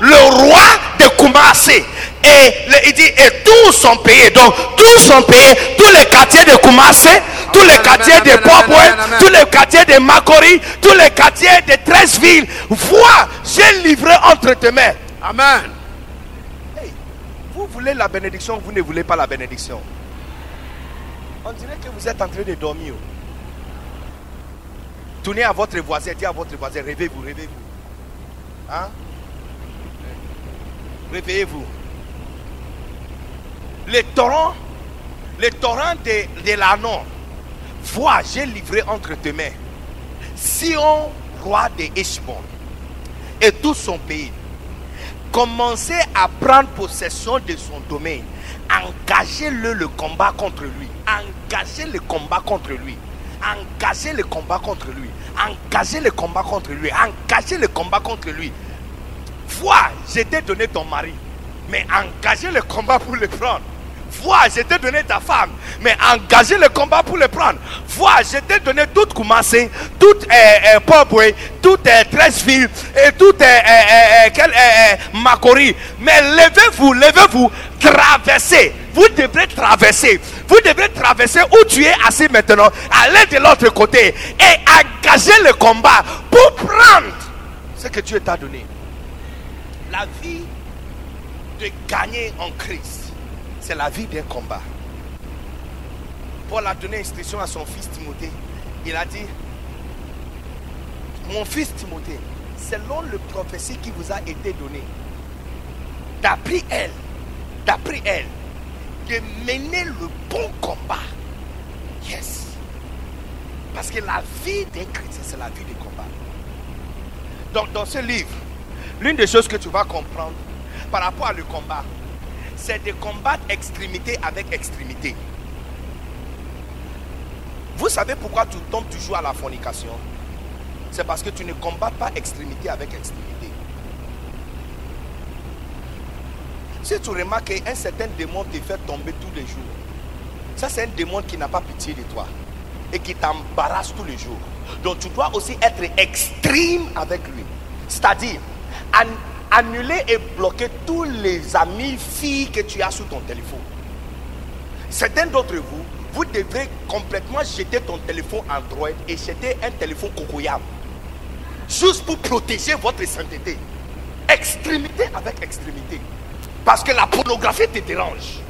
le roi de Koumassi. Et il dit, et tous sont payés. Donc, tous sont payés. Tous les quartiers de Koumassi, tous les quartiers de amen. tous les quartiers de Makori, tous les quartiers de 13 villes. Vois, j'ai livré entre tes mains. Amen. Hey, vous voulez la bénédiction, vous ne voulez pas la bénédiction. On dirait que vous êtes en train de dormir. Tournez à votre voisin, dites à votre voisin, réveillez-vous, réveillez-vous. Hein? Réveillez-vous. Les torrents, les torrents de, de vois, j'ai livré entre tes mains. Sion, roi de et tout son pays commencez à prendre possession de son domaine. Engagez-le le combat contre lui. Engagez le combat contre lui. Engagez le combat contre lui. Engagez le combat contre lui. Engagez le combat contre lui. Vois, je t'ai donné ton mari. Mais engagez le combat pour le prendre. Vois, je t'ai donné ta femme. Mais engagez le combat pour le prendre. Vois, je t'ai donné toute Koumassé, toute euh, euh, Pobwe, toute euh, Treichville et toute euh, euh, euh, euh, euh, Makori. Mais levez-vous, levez-vous, traversez. Vous devrez traverser. Vous devrez traverser où tu es assis maintenant, aller de l'autre côté et engager le combat pour prendre ce que Dieu t'a donné. La vie de gagner en Christ, c'est la vie d'un combat. Paul a donné instruction à son fils Timothée. Il a dit, mon fils Timothée, selon le prophétie qui vous a été donnée, d'après elle, d'après elle, de mener le bon combat. Yes. Parce que la vie d'un chrétien, c'est la vie du combat. Donc dans ce livre, l'une des choses que tu vas comprendre par rapport à le combat, c'est de combattre extrémité avec extrémité. Vous savez pourquoi tu tombes toujours à la fornication? C'est parce que tu ne combats pas extrémité avec extrémité. Si tu remarques qu'un certain démon te fait tomber tous les jours, ça c'est un démon qui n'a pas pitié de toi et qui t'embarrasse tous les jours. Donc tu dois aussi être extrême avec lui. C'est-à-dire annuler et bloquer tous les amis filles que tu as sur ton téléphone. Certains d'entre vous, vous devrez complètement jeter ton téléphone Android et jeter un téléphone Cocoyam. Juste pour protéger votre sainteté. Extrémité avec extrémité. Parce que la pornographie te dérange.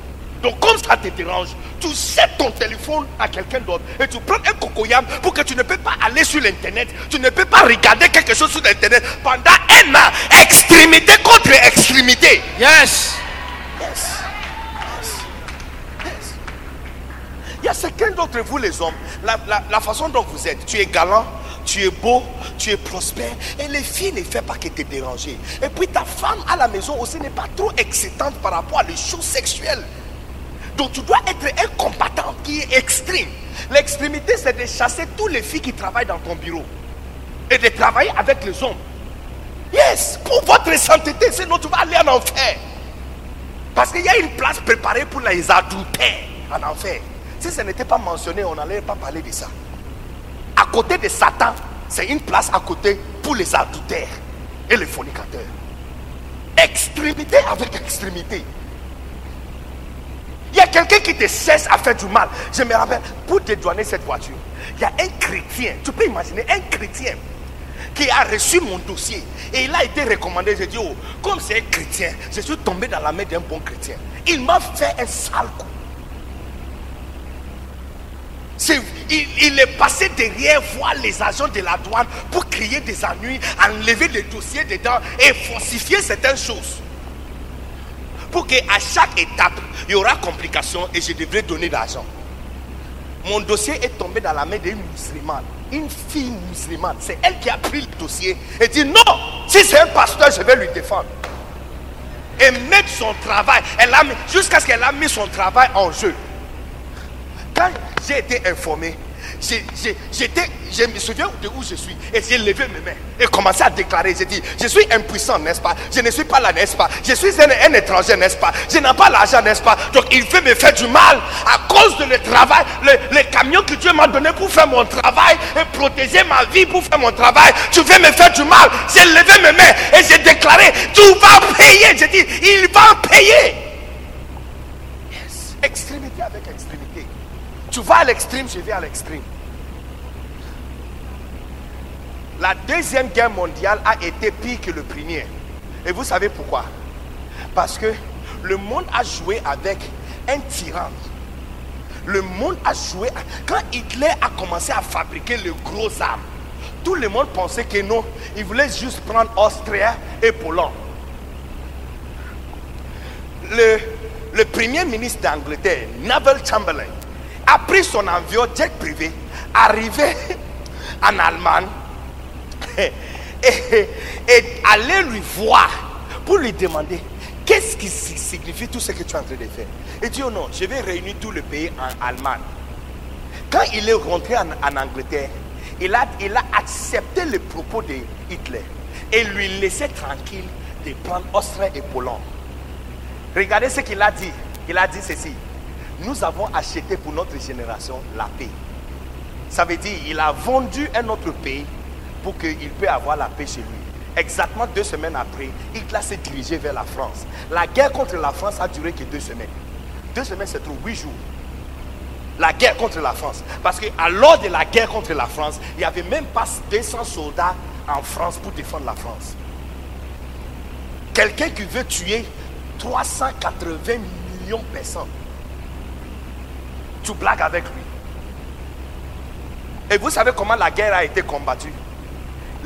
Donc comme ça te dérange, tu jettes ton téléphone à quelqu'un d'autre et tu prends un cocoyam pour que tu ne peux pas aller sur l'internet, tu ne peux pas regarder quelque chose sur l'internet pendant un an. Extrémité contre extrémité. Yes. Yes. Yes. Yes. Il y a certains d'entre vous, les hommes, la, la- la façon dont vous êtes, tu es galant, tu es beau, tu es prospère, et les filles ne font pas que te déranger. Et puis ta femme à la maison aussi n'est pas trop excitante par rapport à les choses sexuelles. Donc tu dois être un combattant qui est extrême. L'extrémité, c'est de chasser tous les filles qui travaillent dans ton bureau et de travailler avec les hommes. Yes, pour votre sainteté, sinon tu vas aller en enfer. Parce qu'il y a une place préparée pour les adultères en enfer. Si ce n'était pas mentionné, on n'allait pas parler de ça. À côté de Satan, c'est une place à côté pour les adultères et les fornicateurs. Extrémité avec extrémité. Y a quelqu'un qui te cesse à faire du mal. Je me rappelle, pour dédouaner cette voiture, il y a un chrétien, tu peux imaginer, un chrétien qui a reçu mon dossier et il a été recommandé. J'ai dit, oh, comme c'est un chrétien, je suis tombé dans la main d'un bon chrétien. Il m'a fait un sale coup. Il est passé derrière voir les agents de la douane pour crier des ennuis, enlever les dossiers dedans et falsifier certaines choses. Pour qu'à chaque étape, il y aura complication et je devrais donner l'argent. Mon dossier est tombé dans la main d'une musulmane, une fille musulmane. C'est elle qui a pris le dossier et dit non, si c'est un pasteur, je vais lui défendre. Et mettre son travail, elle a jusqu'à ce qu'elle a mis son travail en jeu. Quand j'ai été informé, j'étais, je me souviens de où je suis et j'ai levé mes mains et commencé à déclarer. J'ai dit, je suis impuissant, n'est-ce pas? Je ne suis pas là, n'est-ce pas? Je suis un, étranger, n'est-ce pas? Je n'ai pas l'argent, n'est-ce pas? Donc il veut me faire du mal à cause de le travail, le, camion que Dieu m'a donné pour faire mon travail et protéger ma vie pour faire mon travail. Tu veux me faire du mal? J'ai levé mes mains et j'ai déclaré, tu vas payer. J'ai dit, il va payer. Extrémité avec extrémité. Tu vas à l'extrême, je vais à l'extrême. La deuxième guerre mondiale a été pire que le premier. Et vous savez pourquoi? Parce que le monde a joué avec un tyran. Le monde a joué. Quand Hitler a commencé à fabriquer les gros armes, tout le monde pensait que non, il voulait juste prendre Austria et Pologne. Le, le premier ministre d'Angleterre, Neville Chamberlain, a pris son avion jet privé, arrivé en Allemagne, et, et aller lui voir pour lui demander qu'est-ce qui si- signifie tout ce que tu es en train de faire? Il dit, oh non, je vais réunir tout le pays en Allemagne. Quand il est rentré en, Angleterre, il a, il a accepté les propos de Hitler et lui laissé tranquille de prendre Austria et Pologne. Regardez ce qu'il a dit. Il a dit ceci. Nous avons acheté pour notre génération la paix. Ça veut dire il a vendu un autre pays pour qu'il puisse avoir la paix chez lui. Exactement deux semaines après, Hitler s'est dirigé vers la France. La guerre contre la France a duré que deux semaines. Deux semaines, c'est trop, huit jours. La guerre contre la France. Parce qu'à l'heure de la guerre contre la France, il n'y avait même pas 200 soldats en France pour défendre la France. Quelqu'un qui veut tuer 380 millions de personnes. Tu blagues avec lui. Et vous savez comment la guerre a été combattue?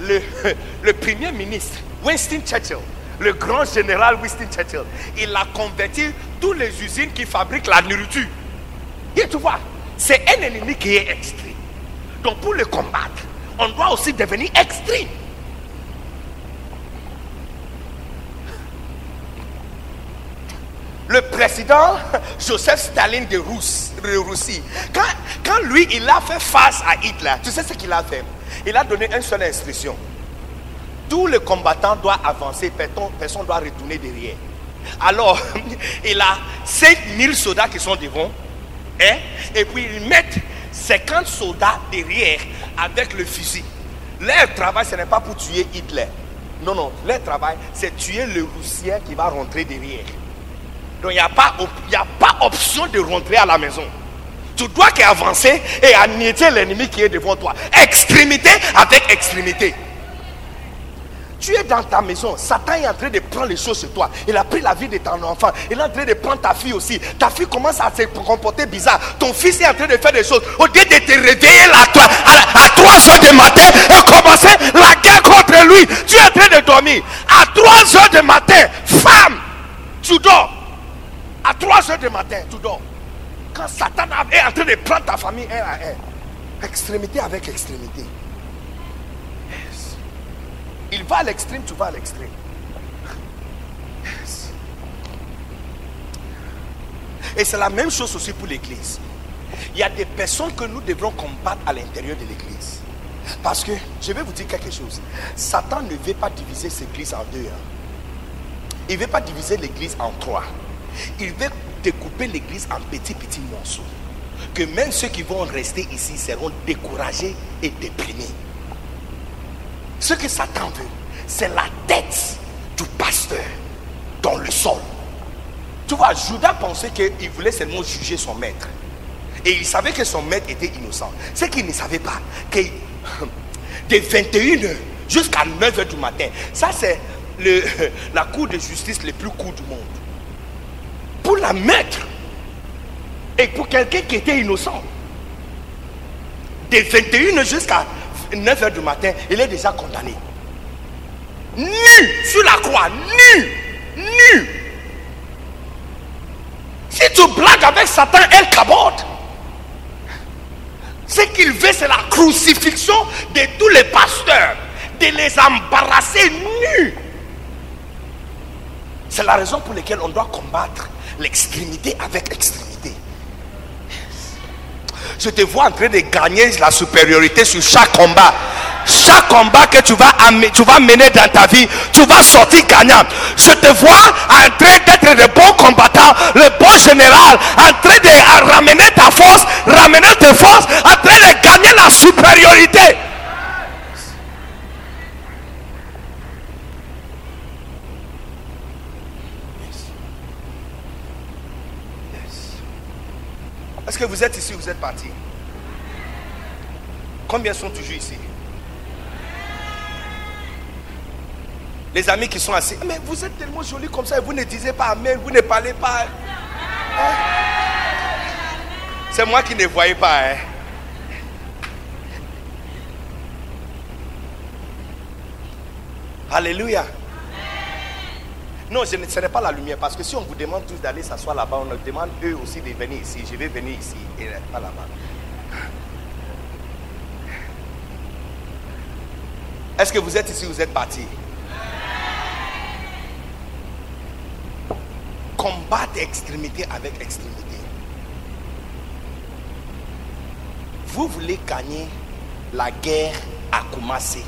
Le, le premier ministre, Winston Churchill, le grand général Winston Churchill, il a converti toutes les usines qui fabriquent la nourriture. Et tu vois, c'est un ennemi qui est extrême. Donc pour le combattre, on doit aussi devenir extrême. Le président Joseph Staline de, de Russie, quand, quand lui, il a fait face à Hitler, tu sais ce qu'il a fait? Il a donné une seule instruction. Tous les combattants doivent avancer, personne personne doit retourner derrière. Alors, il a 5000 soldats qui sont devant, hein, et puis ils mettent 50 soldats derrière avec le fusil. Leur travail, ce n'est pas pour tuer Hitler. Non, non, leur travail, c'est tuer le Russien qui va rentrer derrière. Donc il n'y a, pas a pas option de rentrer à la maison. Tu dois qu'avancer et anéantir l'ennemi qui est devant toi. Extrémité avec extrémité. Tu es dans ta maison, Satan est en train de prendre les choses sur toi. Il a pris la vie de ton enfant. Il est en train de prendre ta fille aussi. Ta fille commence à se comporter bizarre. Ton fils est en train de faire des choses. Au lieu de te réveiller à, 3 heures du matin et commencer la guerre contre lui, tu es en train de dormir. À 3 heures du matin, femme, tu dors. À 3 heures du matin, tu dors. Quand Satan est en train de prendre ta famille un à un, extrémité avec extrémité. Yes. Il va à l'extrême, tu vas à l'extrême. Yes. Et c'est la même chose aussi pour l'église. Il y a des personnes que nous devrons combattre à l'intérieur de l'église. Parce que, je vais vous dire quelque chose. Satan ne veut pas diviser cette église en deux. hein. Il ne veut pas diviser l'église en trois. Il veut découper l'église en petits, petits morceaux. Que même ceux qui vont rester ici seront découragés et déprimés. Ce que Satan veut, c'est la tête du pasteur dans le sol. Tu vois, Judas pensait qu'il voulait seulement juger son maître. Et il savait que son maître était innocent. Ce qu'il ne savait pas, que de 21h jusqu'à 9h du matin, ça c'est la cour de justice le plus court du monde. Pour la mettre et pour quelqu'un qui était innocent, de 21h jusqu'à 9h du matin, il est déjà condamné. Nu sur la croix, nu, nu. Si tu blagues avec Satan, elle cabote. Ce qu'il veut, c'est la crucifixion de tous les pasteurs, de les embarrasser nus. C'est la raison pour laquelle on doit combattre l'extrémité avec extrémité. Je te vois en train de gagner la supériorité sur chaque combat. Chaque combat que tu vas, tu vas mener dans ta vie, tu vas sortir gagnant. Je te vois en train d'être le bon combattant, le bon général, en train de ramener ta force, ramener tes forces, en train de gagner la supériorité. Est-ce que vous êtes ici ou vous êtes parti Combien sont toujours ici? Les amis qui sont assis, mais vous êtes tellement jolis comme ça et vous ne disiez pas Amen, vous ne parlez pas. Hein? C'est moi qui ne voyais pas. hein? Alléluia. Non, je ne- n'est pas la lumière. Parce que si on vous demande tous d'aller s'asseoir là-bas, on leur demande eux aussi de venir ici. Je vais venir ici et pas là-bas. Est-ce que vous êtes ici ou vous êtes parti Combattre extrémité avec extrémité. Vous voulez gagner la guerre à commencer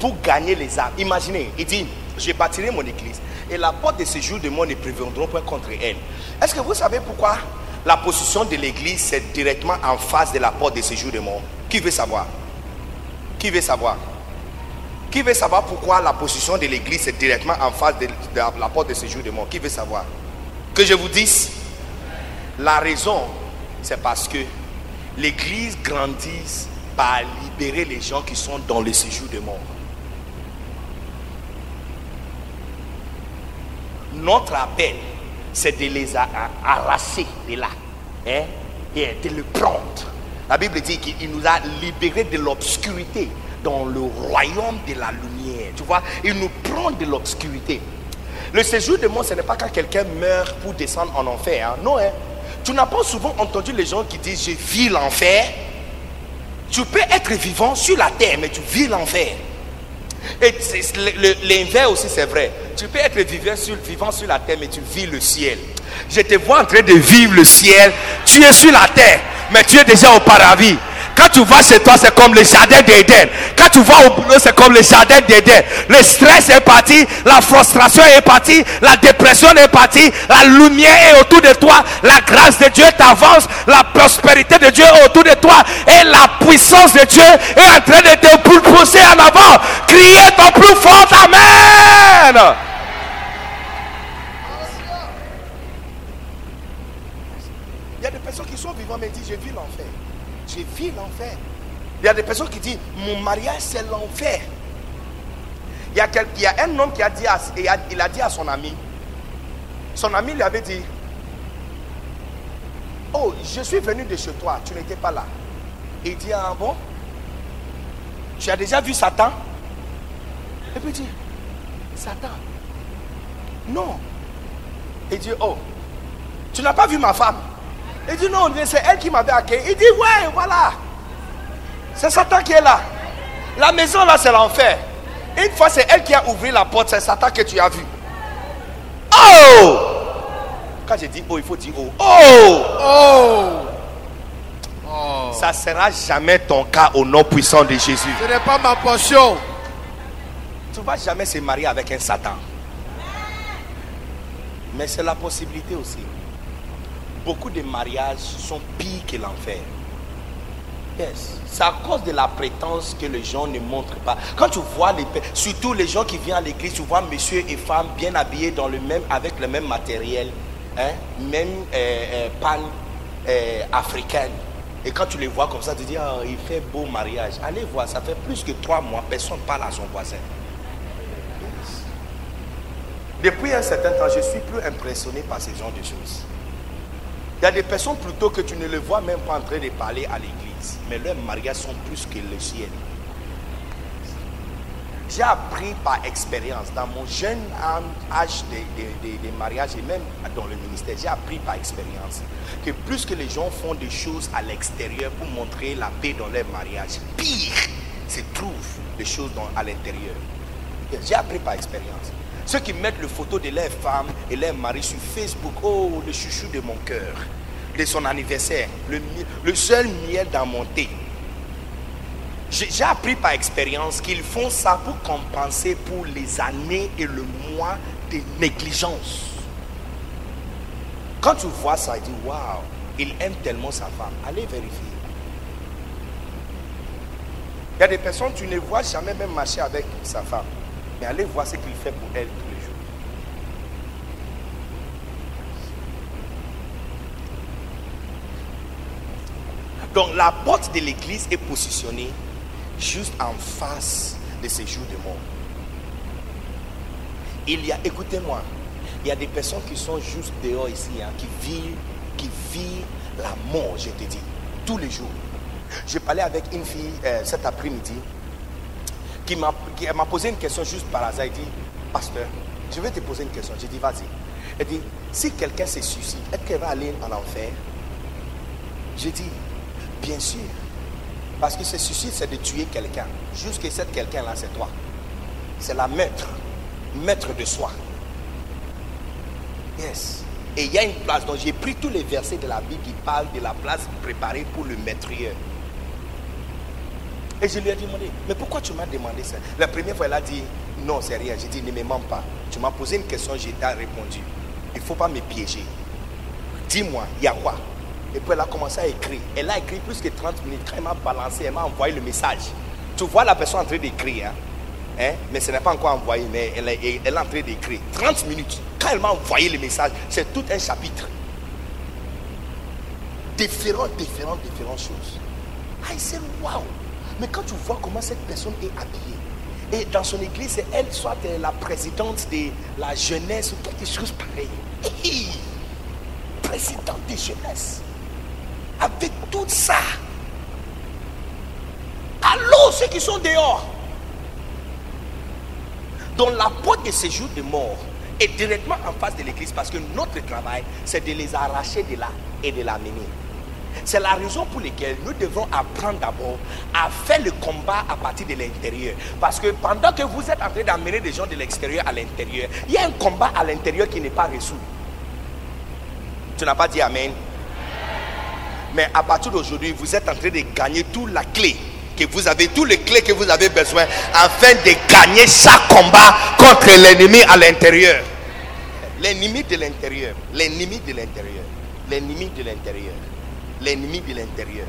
pour gagner les âmes. Imaginez, il dit, je bâtirai mon église. Et la porte de séjour de moi ne préviendront point contre elle. Est-ce que vous savez pourquoi la position de l'église c'est directement en face de la porte de séjour de mort? Qui veut savoir? Qui veut savoir? Qui veut savoir pourquoi la position de l'église est directement en face de, de la porte de séjour de mort? Qui veut savoir? Que je vous dise? La raison, c'est parce que l'église grandit par libérer les gens qui sont dans le séjour de mort. Notre appel, c'est de les arracher de là hein, et de le prendre. La Bible dit qu'il nous a libérés de l'obscurité dans le royaume de la lumière. Tu vois, il nous prend de l'obscurité. Le séjour de mort, ce n'est pas quand quelqu'un meurt pour descendre en enfer. hein. Non, hein. tu n'as pas souvent entendu les gens qui disent je vis l'enfer. Tu peux être vivant sur la terre, mais tu vis l'enfer. Et l'inverse aussi, c'est vrai. Tu peux être vivant sur, vivant sur la terre, mais tu vis le ciel. Je te vois en train de vivre le ciel. Tu es sur la terre, mais tu es déjà au paradis. Quand tu vas chez toi, c'est comme le jardin d'Éden. Quand tu vas au boulot, c'est comme le jardin d'Éden. Le stress est parti, la frustration est partie, la dépression est partie, la lumière est autour de toi, la grâce de Dieu t'avance, la prospérité de Dieu est autour de toi et la puissance de Dieu est en train de te pousser en avant. Criez ton plus fort Amen. Il y a des personnes qui sont vivantes mais disent je vis l'enfer. Je vis l'enfer. Il y a des personnes qui disent mon mariage c'est l'enfer. Il y, a un homme qui a dit à, il a- dit à son ami, son ami lui avait dit, oh je suis venu de chez toi, tu n'étais pas là. Il dit, ah bon? Tu as déjà vu Satan? Et puis il dit, Satan? Non. Il dit, oh, tu n'as pas vu ma femme? Il dit non, c'est elle qui m'avait accueilli. Il dit ouais, voilà. C'est Satan qui est là. La maison là, c'est l'enfer. Une fois, c'est elle qui a ouvert la porte, c'est Satan que tu as vu. Oh Quand j'ai dit oh, il faut dire oh. Oh Oh. Oh. Ça sera jamais ton cas au nom puissant de Jésus. Ce n'est pas ma portion. Tu ne vas jamais se marier avec un Satan. Mais c'est la possibilité aussi. Beaucoup de mariages sont pires que l'enfer. Yes. C'est à cause de la prétence que les gens ne montrent pas. Quand tu vois les surtout les gens qui viennent à l'église, tu vois monsieur et femme bien habillés dans le même, avec le même matériel, hein, même euh, euh, panne euh, africaine. Et quand tu les vois comme ça, tu dis, ah, il fait beau mariage. Allez voir, ça fait plus que trois mois, personne ne parle à son voisin. Depuis un certain temps, je suis plus impressionné par ce genre de choses. Il y a des personnes plutôt que tu ne les vois même pas en train de parler à l'église, mais leurs mariages sont plus que le ciel. J'ai appris par expérience, dans mon jeune âge de, de- de- de mariage et même dans le ministère, j'ai appris par expérience que plus que les gens font des choses à l'extérieur pour montrer la paix dans leur mariage, pire se trouvent des choses à l'intérieur. J'ai appris par expérience. Ceux qui mettent le photo de leur femme et leur mari sur Facebook, oh, le chouchou de mon cœur, de son anniversaire, le, seul miel dans mon thé. J'ai j'ai appris par expérience qu'ils font ça pour compenser pour les années et le mois de négligence. Quand tu vois ça, tu dis, waouh, il aime tellement sa femme. Allez vérifier. Il y a des personnes, tu ne vois jamais même marcher avec sa femme. Mais allez voir ce qu'il fait pour elle tous les jours. Donc la porte de l'église est positionnée juste en face de ces jours de mort. Il y a, écoutez-moi, il y a des personnes qui sont juste dehors ici, hein, qui vivent, qui vivent la mort, je te dis, tous les jours. Je parlais avec une fille euh, cet après-midi qui m'a posé une question juste par hasard. Elle dit, pasteur, je vais te poser une question. J'ai dit, vas-y. Elle dit, si quelqu'un se suicide, est-ce qu'elle va aller en enfer? J'ai dit, bien sûr. Parce que ce suicide, c'est de tuer quelqu'un. Jusque cette quelqu'un-là, c'est toi. C'est la maître. Maître de soi. Yes. Et il y a une place. Donc j'ai pris tous les versets de la Bible qui parlent de la place préparée pour le maîtrier. Et je lui ai demandé, mais pourquoi tu m'as demandé ça? La première fois, elle a dit, non, c'est rien. J'ai dit, ne me mens pas. Tu m'as posé une question, j'ai répondu. Il ne faut pas me piéger. Dis-moi, il y a quoi? Et puis elle a commencé à écrire. Elle a écrit plus que 30 minutes. Quand elle m'a balancé, elle m'a envoyé le message. Tu vois la personne en train d'écrire, hein? Hein? mais ce n'est pas encore envoyé, mais elle est, en train d'écrire. 30 minutes. Quand elle m'a envoyé le message, c'est tout un chapitre. Différentes, différentes, différentes choses. Ah, il s'est waouh. Mais quand tu vois comment cette personne est habillée, et dans son église, elle soit euh, la présidente de la jeunesse ou quelque chose pareil. Présidente de jeunesse. Avec tout ça. Allô, ceux qui sont dehors. dont la porte de séjour de mort est directement en face de l'église parce que notre travail, c'est de les arracher de là et de l'amener. C'est la raison pour laquelle nous devons apprendre d'abord à faire le combat à partir de l'intérieur. Parce que pendant que vous êtes en train d'amener des gens de l'extérieur à l'intérieur, il y a un combat à l'intérieur qui n'est pas résolu. Tu n'as pas dit Amen? Mais à partir d'aujourd'hui, vous êtes en train de gagner toute la clé que vous avez, tous les clés que vous avez besoin afin de gagner chaque combat contre l'ennemi à l'intérieur. L'ennemi de l'intérieur. L'ennemi de l'intérieur. L'ennemi de l'intérieur. L'ennemi de l'intérieur.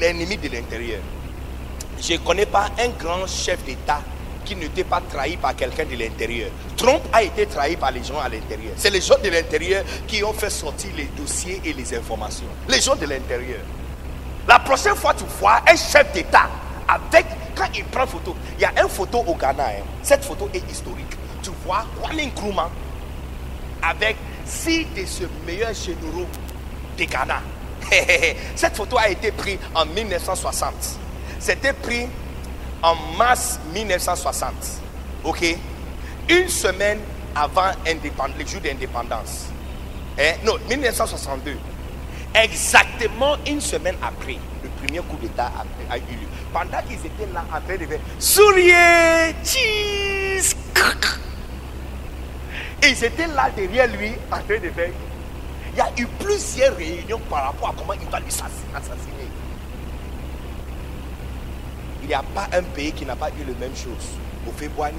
L'ennemi de l'intérieur. Je ne connais pas un grand chef d'État qui n'était pas trahi par quelqu'un de l'intérieur. Trump a été trahi par les gens à l'intérieur. C'est les gens de l'intérieur qui ont fait sortir les dossiers et les informations. Les gens de l'intérieur. La prochaine fois, tu vois un chef d'État avec, quand il prend photo, il y a une photo au Ghana. hein. Cette photo est historique. Tu vois Kwame Nkrumah avec six de ses meilleurs généraux Ghana. Cette photo a été prise en 1960. C'était pris en mars 1960. Ok? Une semaine avant le jour d'indépendance. Hein? Non, 1962. Exactement une semaine après, le premier coup d'État a, eu lieu. Pendant qu'ils étaient là en train de faire souriez, ils étaient là derrière lui en train de faire. Il y a eu plusieurs réunions par rapport à comment il doit l'assassiner. Il n'y a pas un pays qui n'a pas eu la même chose. Ofebwani,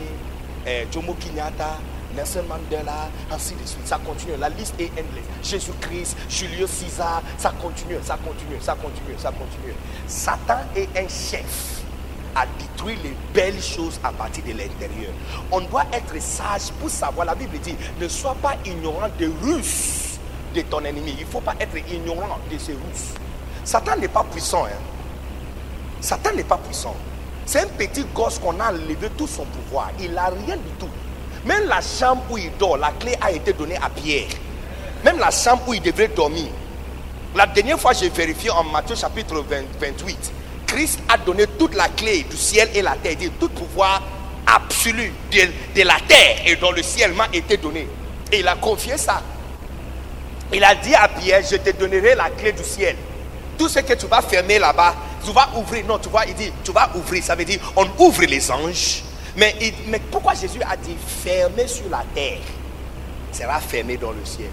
eh, Jomo Kenyatta, Nelson Mandela, ainsi de suite. Ça continue. La liste est endless. Jésus-Christ, Julius César, ça continue, ça continue, ça continue, ça continue. Satan est un chef à détruire les belles choses à partir de l'intérieur. On doit être sage pour savoir. La Bible dit ne sois pas ignorant des ruses de ton ennemi. Il ne faut pas être ignorant de ces ruses. Satan n'est pas puissant. Hein. Satan n'est pas puissant. C'est un petit gosse qu'on a enlevé tout son pouvoir. Il n'a rien du tout. Même la chambre où il dort, la clé a été donnée à Pierre. Même la chambre où il devrait dormir. La dernière fois, j'ai vérifié en Matthieu chapitre 20 28. Christ a donné toute la clé du ciel et la terre. Il dit, tout pouvoir absolu de, de la terre et dans le ciel m'a été donné. Et il a confié ça. Il a dit à Pierre, je te donnerai la clé du ciel. Tout ce que tu vas fermer là-bas, tu vas ouvrir. Non, tu vois, il dit, tu vas ouvrir. Ça veut dire, on ouvre les anges. Mais, mais pourquoi Jésus a dit fermé sur la terre sera fermé dans le ciel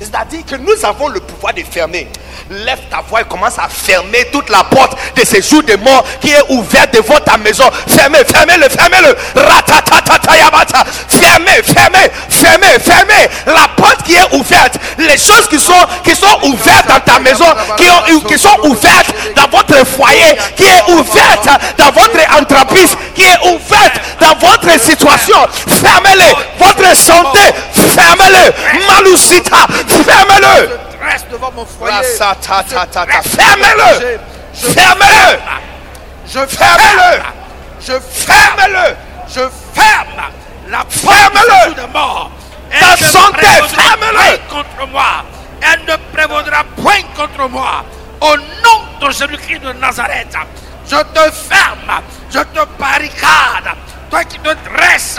c'est-à-dire que nous avons le pouvoir de fermer. Lève ta voix et commence à fermer toute la porte de ces jours de mort qui est ouverte devant ta maison. Fermez, fermez-le, fermez-le. Ratatatatayabata. Fermez, fermez, fermez, fermez. La porte qui est ouverte. Les choses qui sont, qui sont ouvertes dans ta maison, qui, ont- qui sont ouvertes dans votre foyer, qui est ouverte dans votre entreprise, qui est ouverte dans votre situation. Fermez-le. Votre santé, fermez-le. Malusita, fermez-le. Reste devant mon foyer. Je- Fermez-le. Je Fermez-le. Je Fermez-le. Je. Je ferme la porte Ferme-le. de mort. Ta santé, ferme-le. point contre moi. Elle ne prévaudra point contre moi. Au nom de Jésus-Christ de Nazareth, je te ferme, je te barricade. Toi qui te dresses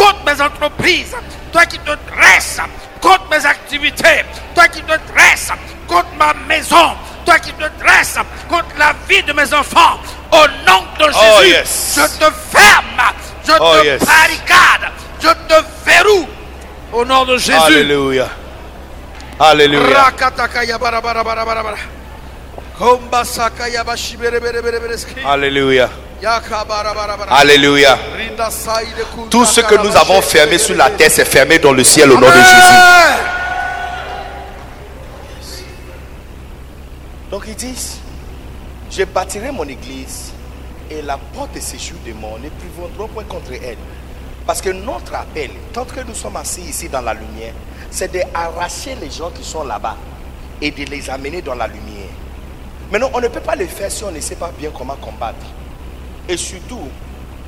contre mes entreprises, toi qui te dresses contre mes activités, toi qui te dresses contre ma maison, toi qui te dresses contre la vie de mes enfants, au nom de Jésus, Oh, yes. je te ferme, je Oh, te yes. barricade, je te verroue, au nom de Jésus. Alléluia. Alléluia. Alléluia. Alléluia. Tout ce que nous avons fermé sur la terre, c'est fermé dans le ciel au nom de. Jésus. Donc ils disent, je bâtirai mon église et la porte de séjour de mort ne prévaudra point contre elle. Parce que notre appel, tant que nous sommes assis ici dans la lumière, c'est d'arracher les gens qui sont là-bas et de les amener dans la lumière. Maintenant, on ne peut pas le faire si on ne sait pas bien comment combattre. Et surtout,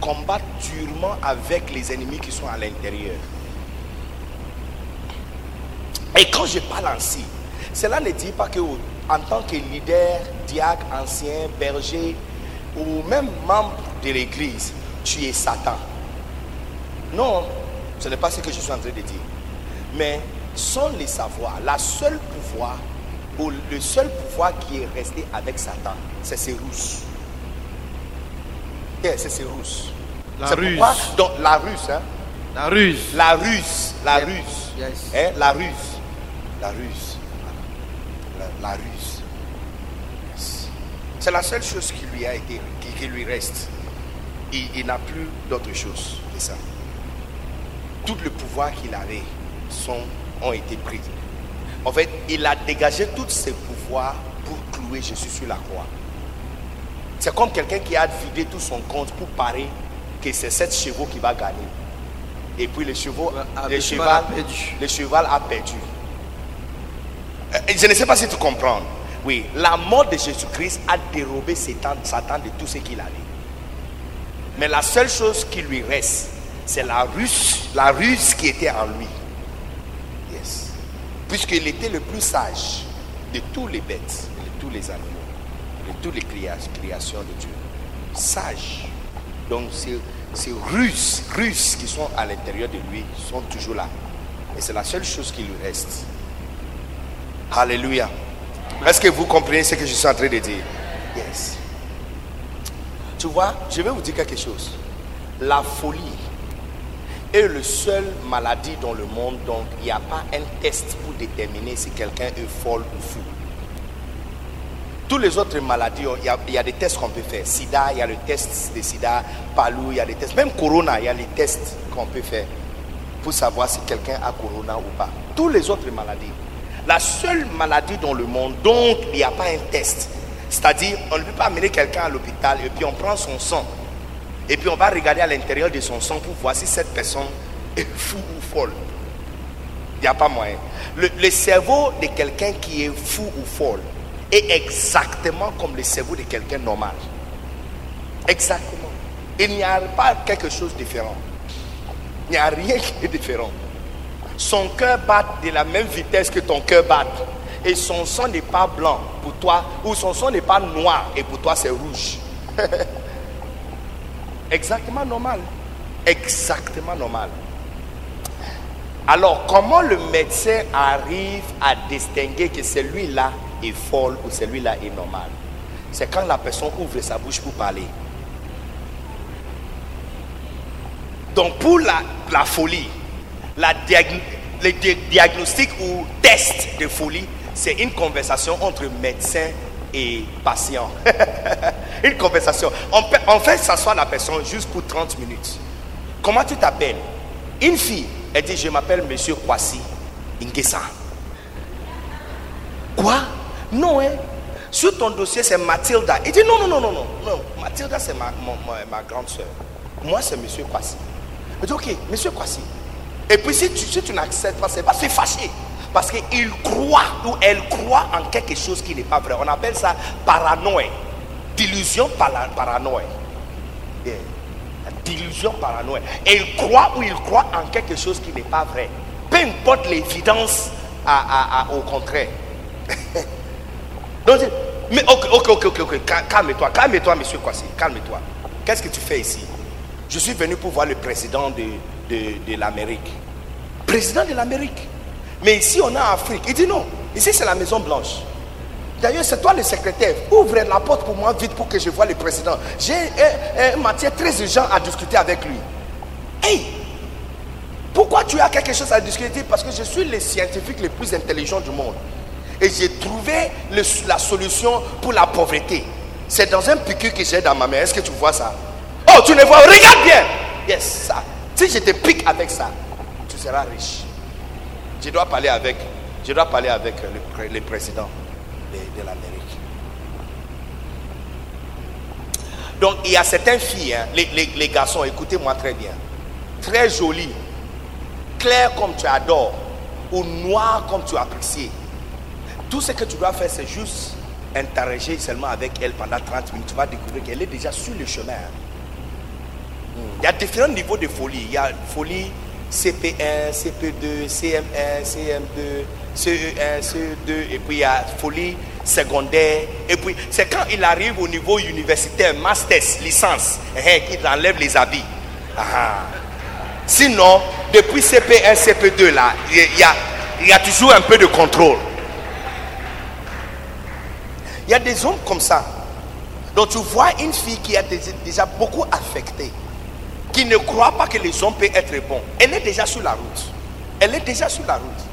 combattre durement avec les ennemis qui sont à l'intérieur. Et quand je parle ainsi, cela ne dit pas que en tant que leader, diacre, ancien, berger ou même membre de l'église, tu es Satan. Non, ce n'est pas ce que je suis en train de dire. Mais sans le savoir, la seule pouvoir, ou le seul pouvoir qui est resté avec Satan, c'est ses ruses. C'est ses ruses. La C'est ruse. pourquoi, donc, la ruse, hein, La ruse. la ruse, la ruse, Yes. Hein, la ruse, la ruse, la, la ruse. Yes. C'est la seule chose qui lui a été, qui, qui lui reste. Il, il n'a plus d'autre chose que ça. Tout le pouvoir qu'il avait sont, ont été pris. En fait, il a dégagé tous ses pouvoirs pour clouer Jésus sur la croix. C'est comme quelqu'un qui a vidé tout son compte pour parier que c'est sept chevaux qui va gagner. Et puis le, chevaux, Ah, le, le cheval cheval, a perdu. le cheval a perdu. Euh, Je ne sais pas si tu comprends. Oui, la mort de Jésus-Christ a dérobé Satan, Satan de tout ce qu'il avait. Mais la seule chose qui lui reste, c'est la ruse, la ruse qui était en lui. Yes. Puisqu'il était le plus sage de tous les bêtes, de tous les animaux, de toutes les créa- créations de Dieu. Sage. Donc ces, ces ruses, ruses qui sont à l'intérieur de lui sont toujours là. Et c'est la seule chose qui lui reste. Alléluia. Est-ce que vous comprenez ce que je suis en train de dire? Yes. Tu vois, je vais vous dire quelque chose. La folie est le seul maladie dans le monde, donc il n'y a pas un test pour déterminer si quelqu'un est folle ou fou. Toutes les autres maladies, il y a, des tests qu'on peut faire. Sida, il y a le test de sida. Palou, il y a des tests. Même Corona, il y a les tests qu'on peut faire pour savoir si quelqu'un a Corona ou pas. Toutes les autres maladies. La seule maladie dans le monde, donc il n'y a pas un test. C'est-à-dire, on ne peut pas amener quelqu'un à l'hôpital et puis on prend son sang. Et puis on va regarder à l'intérieur de son sang pour voir si cette personne est fou ou folle. Il n'y a pas moyen. Le, le cerveau de quelqu'un qui est fou ou folle est exactement comme le cerveau de quelqu'un normal. Exactement. Il n'y a pas quelque chose de différent. Il n'y a rien qui est différent. Son cœur bat de la même vitesse que ton cœur bat. Et son sang n'est pas blanc pour toi, ou son sang n'est pas noir et pour toi c'est rouge. Exactement normal. Exactement normal. Alors, comment le médecin arrive à distinguer que celui-là est folle ou celui-là est normal C'est quand la personne ouvre sa bouche pour parler. Donc, pour la, folie, la le di- diagnostic ou test de folie, c'est une conversation entre médecin et patient. une conversation. On fait s'asseoir la personne juste pour 30 minutes. Comment tu t'appelles? Une fille, elle dit Je m'appelle Monsieur Kwasi Ingesa. Quoi? Non, hein Sur ton dossier, c'est Mathilda. Il dit Non, non, non, non, non. Mathilda, c'est ma, ma- ma grande soeur. Moi, c'est Monsieur Kwasi. Il dit Ok, Monsieur Kwasi. Et puis, si tu, si tu n'acceptes pas, c'est pas se fâcher. Parce qu'il croit ou elle croit en quelque chose qui n'est pas vrai. On appelle ça paranoïa. D'illusion para- paranoïa. Yeah. D'illusion paranoïa. Et il croit ou il croit en quelque chose qui n'est pas vrai. Peu importe l'évidence à- à- au contraire. Donc, mais ok, ok, ok, ok, ok, cal- calme-toi, calme-toi, monsieur Kwasi, calme-toi. Qu'est-ce que tu fais ici? Je suis venu pour voir le président de, de, de l'Amérique. Président de l'Amérique. Mais ici, on en Afrique. Il dit non, ici, c'est la Maison Blanche. D'ailleurs, c'est toi le secrétaire. Ouvre la porte pour moi vite pour que je voie le président. J'ai un, un matière très urgent à discuter avec lui. Hey, pourquoi tu as quelque chose à discuter? Parce que je suis le scientifique le plus intelligent du monde. Et j'ai trouvé la solution pour la pauvreté. C'est dans un piqûre que j'ai dans ma main. Est-ce que tu vois ça? Oh, tu ne vois Regarde bien. Yes, ça. Si je te pique avec ça, tu seras riche. Je dois parler avec, je dois parler avec le, pré- le président de, l'Amérique. Donc, il y a certaines filles, hein, les, les- les garçons, écoutez-moi très bien, très jolies, claires comme tu adores, ou noires comme tu apprécies. Tout ce que tu dois faire, c'est juste interagir seulement avec elle pendant 30 minutes. Tu vas découvrir qu'elle est déjà sur le chemin. Hmm. Il y a différents niveaux de folie. Il y a folie CP1, CP2, CM1, CM2, CE1, CE2, et puis il y a folie secondaire. Et puis c'est quand il arrive au niveau universitaire, master, licence, hein, qu'il enlève les habits. Ah. Sinon, depuis CP1, CP2, là, il y a toujours un peu de contrôle. Il y a des hommes comme ça. Donc tu vois une fille qui est déjà- beaucoup affectée, qui ne croit pas que les hommes peuvent être bons. Elle est déjà sur la route. Elle est déjà sur la route.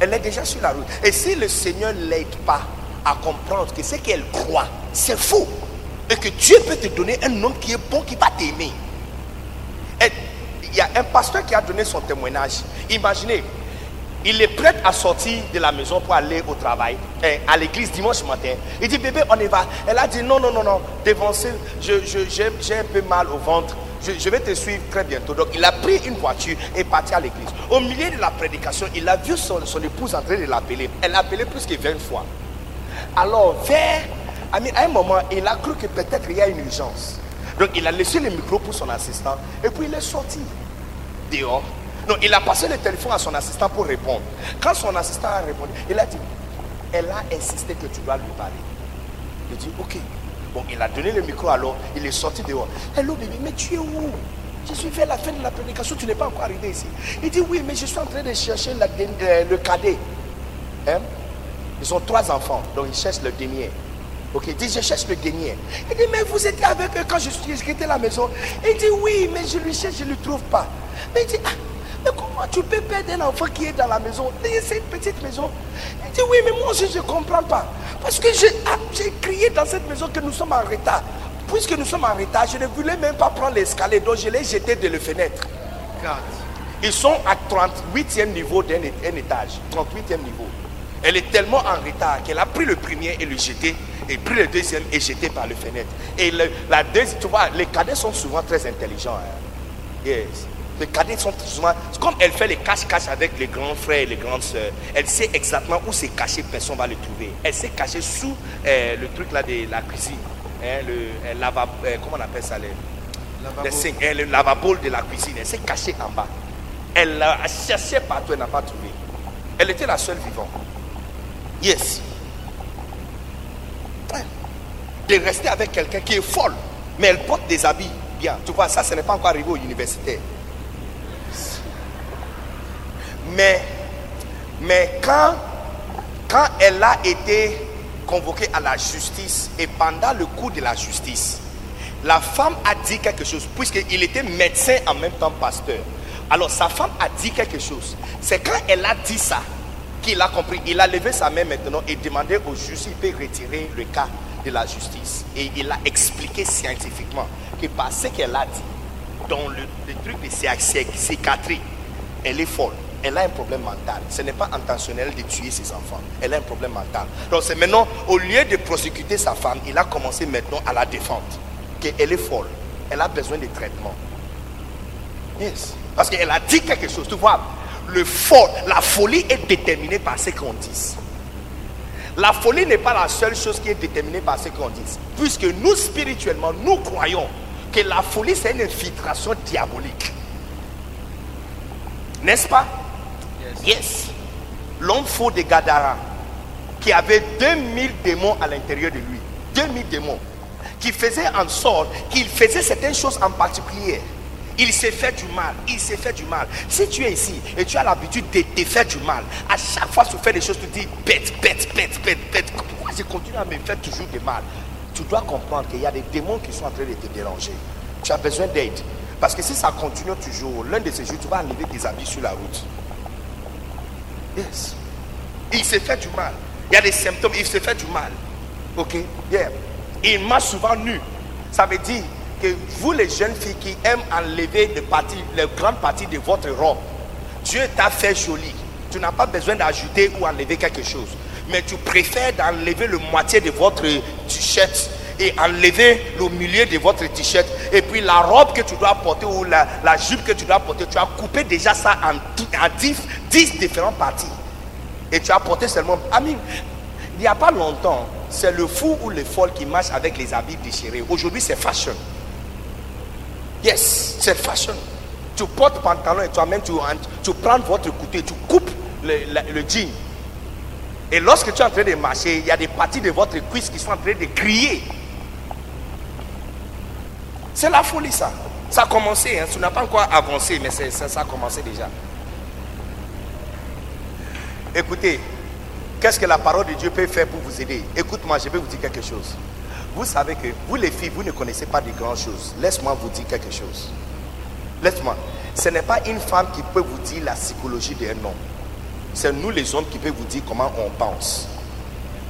Elle est déjà sur la route. Et si le Seigneur ne l'aide pas à comprendre que ce qu'elle croit, c'est faux. Et que Dieu peut te donner un homme qui est bon, qui va t'aimer. Il y a un pasteur qui a donné son témoignage. Imaginez, il est prêt à sortir de la maison pour aller au travail, hein, à l'église dimanche matin. Il dit, bébé, on y va. Elle a dit, non, non, non, non, dévancez, je, je- j'ai, j'ai un peu mal au ventre. Je, je vais te suivre très bientôt. Donc, il a pris une voiture et parti à l'église. Au milieu de la prédication, il a vu son, son épouse en train de l'appeler. Elle l'a appelé plus que 20 fois. Alors, vers, à un moment, il a cru que peut-être il y a une urgence. Donc, il a laissé le micro pour son assistant et puis il est sorti dehors. Non, il a passé le téléphone à son assistant pour répondre. Quand son assistant a répondu, il a dit, elle a insisté que tu dois lui parler. Il dit, ok. Bon, il a donné le micro alors, il est sorti dehors. Hello bébé, mais tu es où? Je suis vers la fin de la prédication, tu n'es pas encore arrivé ici. Il dit, oui, mais je suis en train de chercher euh, le cadet. Hein? Ils ont trois enfants, donc ils cherchent le dernier. Ok, il dit, je cherche le dernier. Il dit, mais vous étiez avec eux quand je suis quitté la maison. Il dit, oui, mais je lui cherche, je ne le trouve pas. Mais il dit, ah, mais comment tu peux perdre un enfant qui est dans la maison C'est une petite maison? Il dit, oui, mais moi aussi, je ne comprends pas. Parce que ah, j'ai crié dans cette maison que nous sommes en retard. Puisque nous sommes en retard, je ne voulais même pas prendre l'escalier, donc je l'ai jeté de la fenêtre. Ils sont à 38e niveau d'un étage. 38e niveau. Elle est tellement en retard qu'elle a pris le premier et le jeté, et pris le deuxième et jeté par le fenêtre. Et la deuxième, tu vois, les cadets sont souvent très intelligents. Hein. Yes. Les cadets sont souvent, comme elle fait les cache-cache avec les grands frères et les grandes soeurs, elle sait exactement où c'est caché, personne ne va le trouver. Elle s'est cachée sous euh, le truc là de la cuisine. Hein, le euh, lavabo, euh, comment on appelle ça les, lavabo. le lavabo de la cuisine. Elle s'est cachée en bas. Elle a cherché partout, elle n'a pas trouvé. Elle était la seule vivante. Yes. De rester avec quelqu'un qui est folle, mais elle porte des habits bien. Tu vois, ça, ce n'est pas encore arrivé au universitaire. Mais, mais quand, quand elle a été convoquée à la justice et pendant le cours de la justice, la femme a dit quelque chose, puisqu'il était médecin en même temps pasteur. Alors sa femme a dit quelque chose. C'est quand elle a dit ça qu'il a compris. Il a levé sa main maintenant et demandé au juge s'il peut retirer le cas de la justice. Et il a expliqué scientifiquement que par ce qu'elle a dit, dans le, truc de psychiatrie, elle est folle. Elle a un problème mental. Ce n'est pas intentionnel de tuer ses enfants. Elle a un problème mental. Donc c'est maintenant, au lieu de prosécuter sa femme, il a commencé maintenant à la défendre. Qu'elle est folle. Elle a besoin de traitement. Yes. Parce qu'elle a dit quelque chose. Tu vois, le fort, la folie est déterminée par ce qu'on dit. La folie n'est pas la seule chose qui est déterminée par ce qu'on dit. Puisque nous, spirituellement, nous croyons que la folie, c'est une infiltration diabolique. N'est-ce pas? Yes. L'homme faux de Gadara, qui avait 2000 démons à l'intérieur de lui. 2000 démons. Qui faisaient en sorte qu'il faisait certaines choses en particulier. Il s'est fait du mal. Il s'est fait du mal. Si tu es ici et tu as l'habitude de te faire du mal, à chaque fois que tu fais des choses, tu dis bête, bête, bête, bête, bête. Pourquoi je continue à me faire toujours du mal? Tu dois comprendre qu'il y a des démons qui sont en train de te déranger. Tu as besoin d'aide. Parce que si ça continue toujours, l'un de ces jours, tu vas enlever tes habits sur la route. Yes. Il s'est fait du mal. Il y a des symptômes, il s'est fait du mal. Ok? Yeah. Il m'a souvent nu. Ça veut dire vous les jeunes filles qui aiment enlever les, parties, les grandes parties de votre robe, Dieu t'a fait joli. Tu n'as pas besoin d'ajouter ou enlever quelque chose. Mais tu préfères d'enlever le moitié de votre t-shirt et enlever le milieu de votre t-shirt. Et puis la robe que tu dois porter ou la, jupe que tu dois porter, tu as coupé déjà ça en, en 10, différentes parties. Et tu as porté seulement... Amis, il n'y a pas longtemps, c'est le fou ou le folle qui marche avec les habits déchirés. Aujourd'hui, c'est fashion. Yes, c'est fashion. Tu portes pantalon et toi-même, tu, prends votre couteau et tu coupes le, jean. Et lorsque tu es en train de marcher, il y a des parties de votre cuisse qui sont en train de crier. C'est la folie, ça. Ça a commencé, hein. ça n'a pas encore avancé, mais ça, ça a commencé déjà. Écoutez, qu'est-ce que la parole de Dieu peut faire pour vous aider? Écoute-moi, je vais vous dire quelque chose. Vous savez que vous les filles, vous ne connaissez pas de grandes choses. Laisse-moi vous dire quelque chose. Laisse-moi. Ce n'est pas une femme qui peut vous dire la psychologie d'un homme. C'est nous les hommes qui peuvent vous dire comment on pense.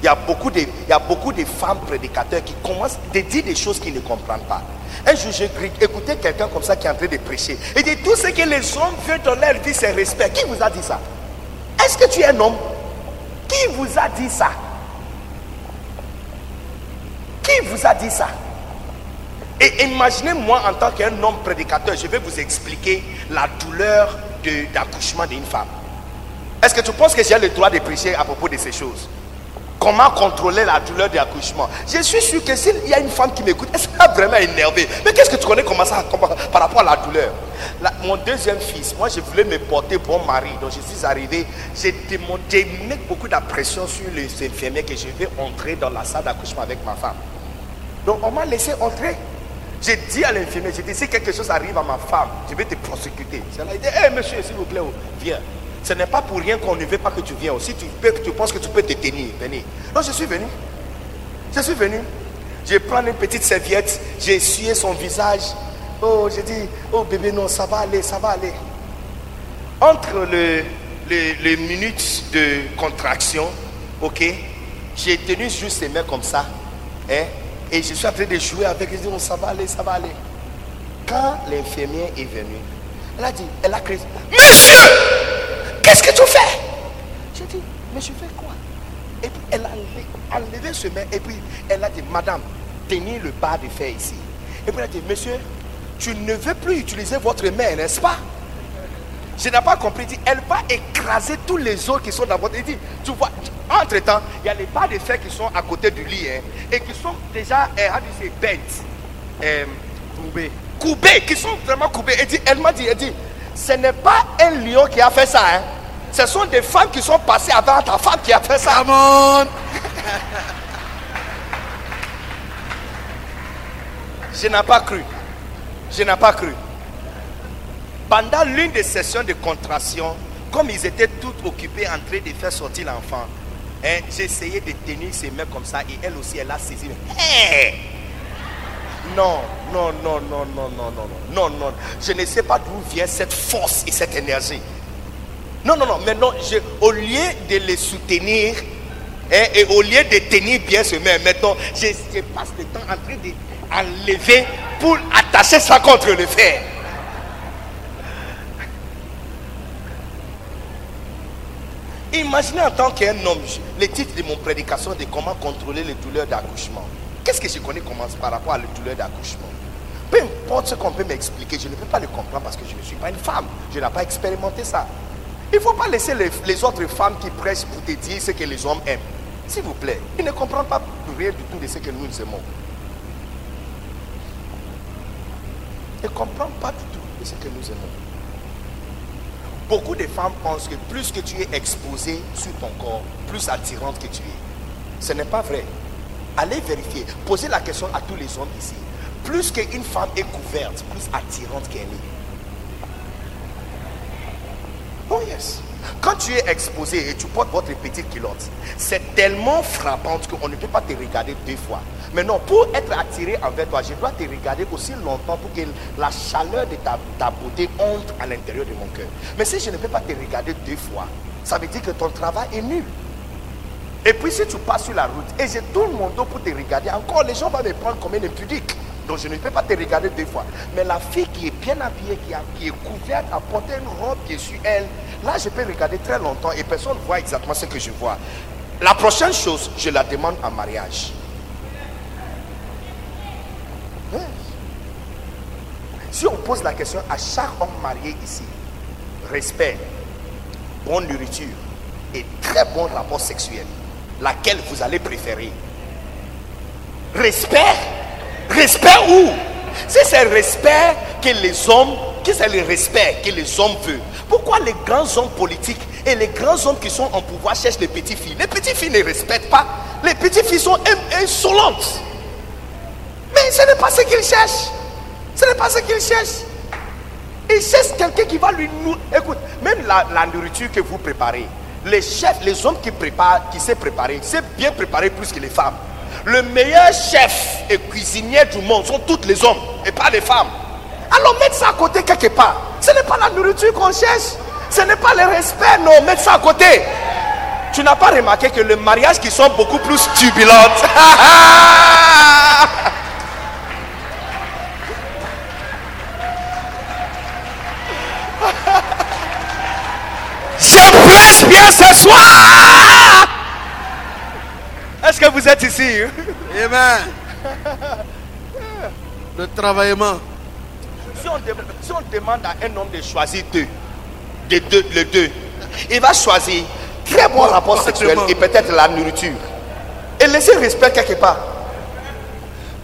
Il y a beaucoup de, il y a beaucoup de femmes prédicateurs qui commencent à dire des choses qu'ils ne comprennent pas. Un jour, j'ai écouté quelqu'un comme ça qui est en train de prêcher. Il dit tout ce que les hommes veulent dans leur vie, c'est respect. Qui vous a dit ça? Est-ce que tu es un homme? Qui vous a dit ça? Qui vous a dit ça? Et imaginez-moi en tant qu'un homme prédicateur, je vais vous expliquer la douleur d'accouchement d'une femme. Est-ce que tu penses que j'ai le droit de prêcher à propos de ces choses? Comment contrôler la douleur d'accouchement Je suis sûr que s'il y a une femme qui m'écoute, elle sera vraiment énervée. Mais qu'est-ce que tu connais comment ça, par rapport à la douleur? Mon deuxième fils, moi je voulais me porter bon mari. Donc je suis arrivé, j'ai mettre beaucoup de pression sur les infirmiers que je vais entrer dans la salle d'accouchement avec ma femme. Donc on m'a laissé entrer. J'ai dit à l'infirmier, j'ai dit, si quelque chose arrive à ma femme, je vais te prosécuter. Elle a dit, hé monsieur, s'il vous plaît, oh, viens. Ce n'est pas pour rien qu'on ne veut pas que tu viennes aussi. Tu, penses que tu peux te tenir, venir. Non, je suis venu. Je suis venu. Je prends une petite serviette, j'ai essuyé son visage. Oh, j'ai dit, oh bébé, non, ça va aller, ça va aller. Entre le, les minutes de contraction, ok, j'ai tenu juste ses mains comme ça. Hein, et je suis en train de jouer avec. Je dis, oh, ça va aller, ça va aller. Quand l'infirmière est venue, elle a dit, elle a crié, Monsieur, qu'est-ce que tu fais? J'ai dit, mais je fais quoi? Et puis elle a enlevé ce main et puis elle a dit, Madame, tenez le bas de fer ici. Et puis elle a dit, Monsieur, tu ne veux plus utiliser votre main, n'est-ce pas? Je n'ai pas compris. Dit, elle va écraser tous les autres qui sont dans votre. Il dit, tu vois, entre temps, il y a les bas de fer qui sont à côté du lit hein, et qui sont déjà, eh, how bent, eh, coupés, qui sont vraiment coupés. Et dit, elle m'a dit, elle dit, ce n'est pas un lion qui a fait ça. Hein. Ce sont des femmes qui sont passées avant ta femme qui a fait ça. Je n'ai pas cru. Je n'ai pas cru. Pendant l'une des sessions de contraction, comme ils étaient tous occupés en train de faire sortir l'enfant, hein, j'ai essayé de tenir ses mains comme ça et elle aussi, elle a saisi. Non, non, non, non, non, non, non, non, non, non. Je ne sais pas d'où vient cette force et cette énergie. Non, non, non, je, au lieu de les soutenir, hein, et au lieu de tenir bien ses mains, maintenant, je, passe le temps en train d'enlever pour attacher ça contre le fer. Imaginez en tant qu'un homme, le titre de mon prédication de comment contrôler les douleurs d'accouchement. Qu'est-ce que je connais commence par rapport à la douleur d'accouchement? Peu importe ce qu'on peut m'expliquer, je ne peux pas le comprendre parce que je ne suis pas une femme. Je n'ai pas expérimenté ça. Il ne faut pas laisser les, autres femmes qui prêchent pour te dire ce que les hommes aiment. S'il vous plaît, ils ne comprennent pas rien du tout de ce que nous nous aimons. Ils ne comprennent pas du tout de ce que nous aimons. Beaucoup de femmes pensent que plus que tu es exposé sur ton corps, plus attirante que tu es. Ce n'est pas vrai. Allez vérifier. Posez la question à tous les hommes ici. Plus qu'une femme est couverte, plus attirante qu'elle est. Oh. Quand tu es exposé et tu portes votre petite culotte, c'est tellement frappant qu'on ne peut pas te regarder deux fois. Mais non, pour être attiré envers toi, je dois te regarder aussi longtemps pour que la chaleur de ta, ta beauté entre à l'intérieur de mon cœur. Mais si je ne peux pas te regarder deux fois, ça veut dire que ton travail est nul. Et puis si tu passes sur la route et j'ai tout le monde pour te regarder, encore les gens vont me prendre comme un impudique. Donc je ne peux pas te regarder deux fois. Mais la fille qui est bien habillée, qui, qui est couverte, a porté une robe qui est sur elle, là je peux regarder très longtemps et personne ne voit exactement ce que je vois. La prochaine chose, je la demande en mariage. Si on pose la question à chaque homme marié ici, respect, bonne nourriture et très bon rapport sexuel, laquelle vous allez préférer? Respect? Respect où? Si c'est respect que les hommes, que le respect que les hommes veulent, pourquoi les grands hommes politiques et les grands hommes qui sont en pouvoir cherchent les petites filles? Les petites filles ne respectent pas. Les petites filles sont insolentes. Mais ce n'est pas ce qu'ils cherchent. Ce n'est pas ce qu'ils cherchent. Ils cherchent quelqu'un qui va lui. Écoute, même la, nourriture que vous préparez, les chefs, les hommes qui préparent, qui savent préparer, c'est bien préparer plus que les femmes. Le meilleur chef et cuisinier du monde sont tous les hommes et pas les femmes. Alors mettre ça à côté quelque part. Ce n'est pas la nourriture qu'on cherche. Ce n'est pas le respect, non. Mettre ça à côté. Tu n'as pas remarqué que les mariages qui sont beaucoup plus turbulentes. Bien ce soir. Est-ce que vous êtes ici? Amen. Le travaillement. Si on, demande à un homme de choisir deux, de deux, les deux, il va choisir très bon rapport sexuel et peut-être la nourriture. Et laisser respect quelque part.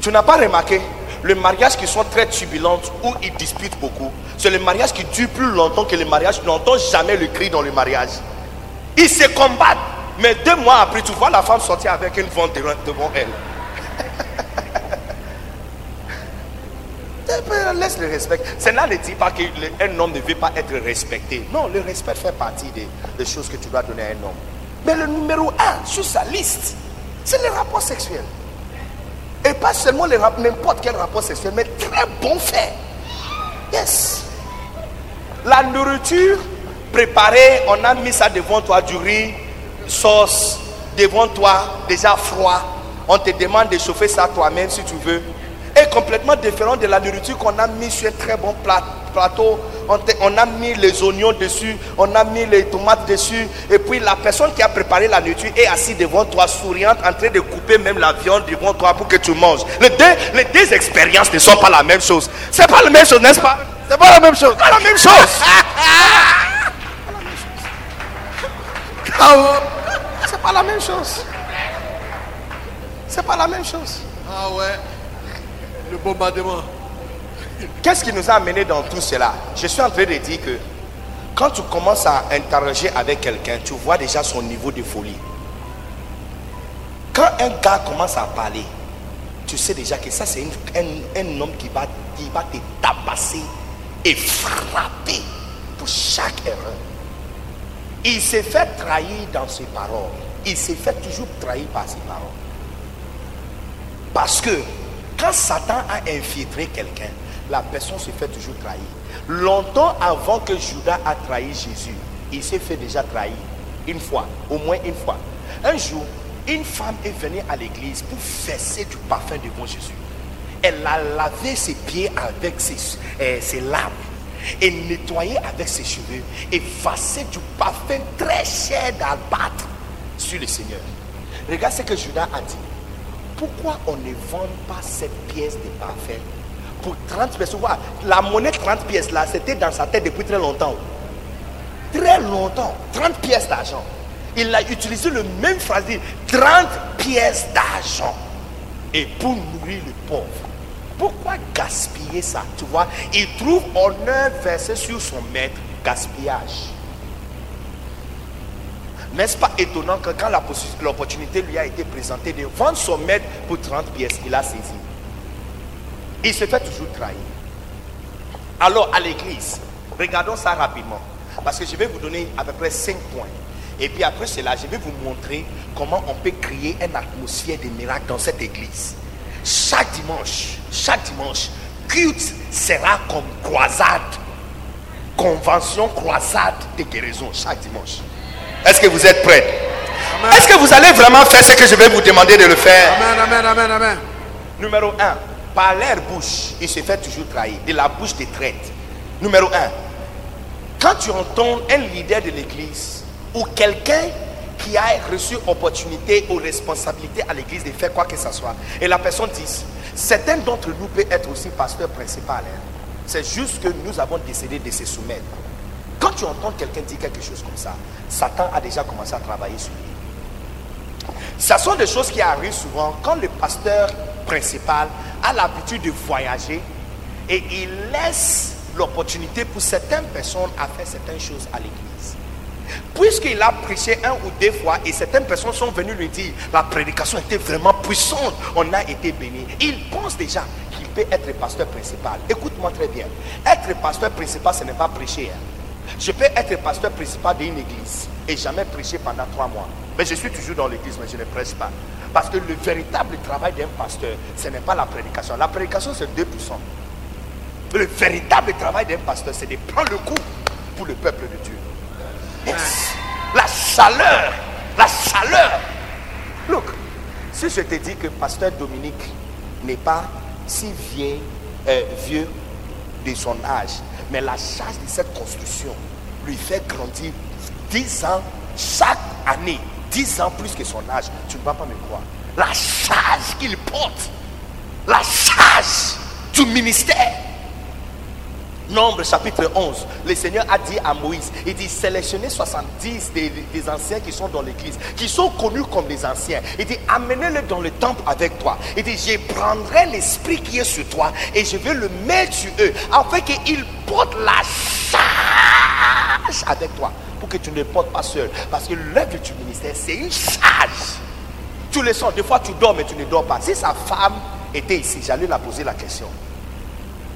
Tu n'as pas remarqué les mariages qui sont très turbulents, où ils disputent beaucoup, c'est le mariage qui dure plus longtemps que le mariage. Tu n'entends jamais le cri dans le mariage. Ils se combattent. Mais deux mois après, tu vois la femme sortir avec une vente devant elle. Laisse le respect. Cela ne dit pas qu'un homme ne veut pas être respecté. Non, le respect fait partie des, choses que tu dois donner à un homme. Mais le numéro un sur sa liste, c'est le rapport sexuel. Et pas seulement n'importe quel rapport sexuel, mais très bon fait. Yes. La nourriture préparée, on a mis ça devant toi, du riz, sauce, devant toi, déjà froid. On te demande de chauffer ça toi-même si tu veux. Est complètement différent de la nourriture qu'on a mis sur un très bon plateau. On, a mis les oignons dessus, on a mis les tomates dessus. Et puis la personne qui a préparé la nourriture est assise devant toi, souriante, en train de couper même la viande devant toi pour que tu manges. Les deux, les deux expériences ne sont pas la même chose. C'est pas la même chose, n'est-ce pas? C'est pas la même chose. Pas la même chose. C'est pas la même chose. C'est pas la même chose. Ah ouais. Le bombardement. Qu'est-ce qui nous a amené dans tout cela? Je suis en train de dire que quand tu commences à interagir avec quelqu'un, tu vois déjà son niveau de folie. Quand un gars commence à parler, tu sais déjà que ça c'est un, un, homme qui va, qui va te tabasser et frapper pour chaque erreur. Il s'est fait trahir dans ses paroles. Il s'est fait toujours trahir par ses paroles. Parce que quand Satan a infiltré quelqu'un, la personne se fait toujours trahir. Longtemps avant que Judas a trahi Jésus, il s'est fait déjà trahir. Une fois, au moins une fois. Un jour, une femme est venue à l'église pour fesser du parfum devant Jésus. Elle a lavé ses pieds avec ses, euh, ses larmes et nettoyé avec ses cheveux et versé du parfum très cher d'albâtre sur le Seigneur. Regarde ce que Judas a dit. Pourquoi on ne vend pas cette pièce de parfum pour 30 pièces? La monnaie 30 pièces là, c'était dans sa tête depuis très longtemps. Très longtemps. 30 pièces d'argent. Il a utilisé le même phrase, 30 pièces d'argent. Et pour nourrir le pauvre. Pourquoi gaspiller ça Tu vois, il trouve honneur versé sur son maître, gaspillage. N'est-ce pas étonnant que quand l'opportunité lui a été présentée de vendre son maître pour 30 pièces, il a saisi. Il se fait toujours trahir. Alors à l'église, regardons ça rapidement. Parce que je vais vous donner à peu près 5 points. Et puis après cela, je vais vous montrer comment on peut créer une atmosphère de miracle dans cette église. Chaque dimanche, chaque dimanche, culte sera comme croisade. Convention croisade de guérison chaque dimanche. Est-ce que vous êtes prêts? Est-ce que vous allez vraiment faire ce que je vais vous demander de le faire? Amen, amen, amen, amen. Numéro 1, par leur bouche, il se fait toujours trahir. De la bouche des traites. Numéro 1, quand tu entends un leader de l'église ou quelqu'un qui a reçu opportunité ou responsabilité à l'église de faire quoi que ce soit, et la personne dit, certains d'entre nous peuvent être aussi pasteur principal. Hein. C'est juste que nous avons décidé de se soumettre. Quand tu entends quelqu'un dire quelque chose comme ça, Satan a déjà commencé à travailler sur lui. Ce sont des choses qui arrivent souvent quand le pasteur principal a l'habitude de voyager et il laisse l'opportunité pour certaines personnes à faire certaines choses à l'église. Puisqu'il a prêché un ou deux fois et certaines personnes sont venues lui dire la prédication était vraiment puissante, on a été béni. Il pense déjà qu'il peut être pasteur principal. Écoute-moi très bien. Être pasteur principal, ce n'est pas prêcher. Hein. Je peux être pasteur principal d'une église et jamais prêcher pendant trois mois. Mais je suis toujours dans l'église, mais je ne prêche pas. Parce que le véritable travail d'un pasteur, ce n'est pas la prédication. La prédication, c'est 2%. Le véritable travail d'un pasteur, c'est de prendre le coup pour le peuple de Dieu. La chaleur, la chaleur. Look, si je te dis que pasteur Dominique n'est pas si vieux, euh, vieux de son âge, mais la charge de cette construction lui fait grandir 10 ans chaque année, 10 ans plus que son âge. Tu ne vas pas me croire. La charge qu'il porte, la charge du ministère. Nombre chapitre 11, le Seigneur a dit à Moïse, il dit sélectionnez 70 des, des anciens qui sont dans l'église, qui sont connus comme des anciens. Il dit amenez-les dans le temple avec toi. Il dit je prendrai l'esprit qui est sur toi et je vais le mettre sur eux afin qu'ils portent la charge avec toi pour que tu ne portes pas seul. Parce que l'œuvre du ministère, c'est une charge. Tu le sens, des fois tu dors mais tu ne dors pas. Si sa femme était ici, j'allais la poser la question.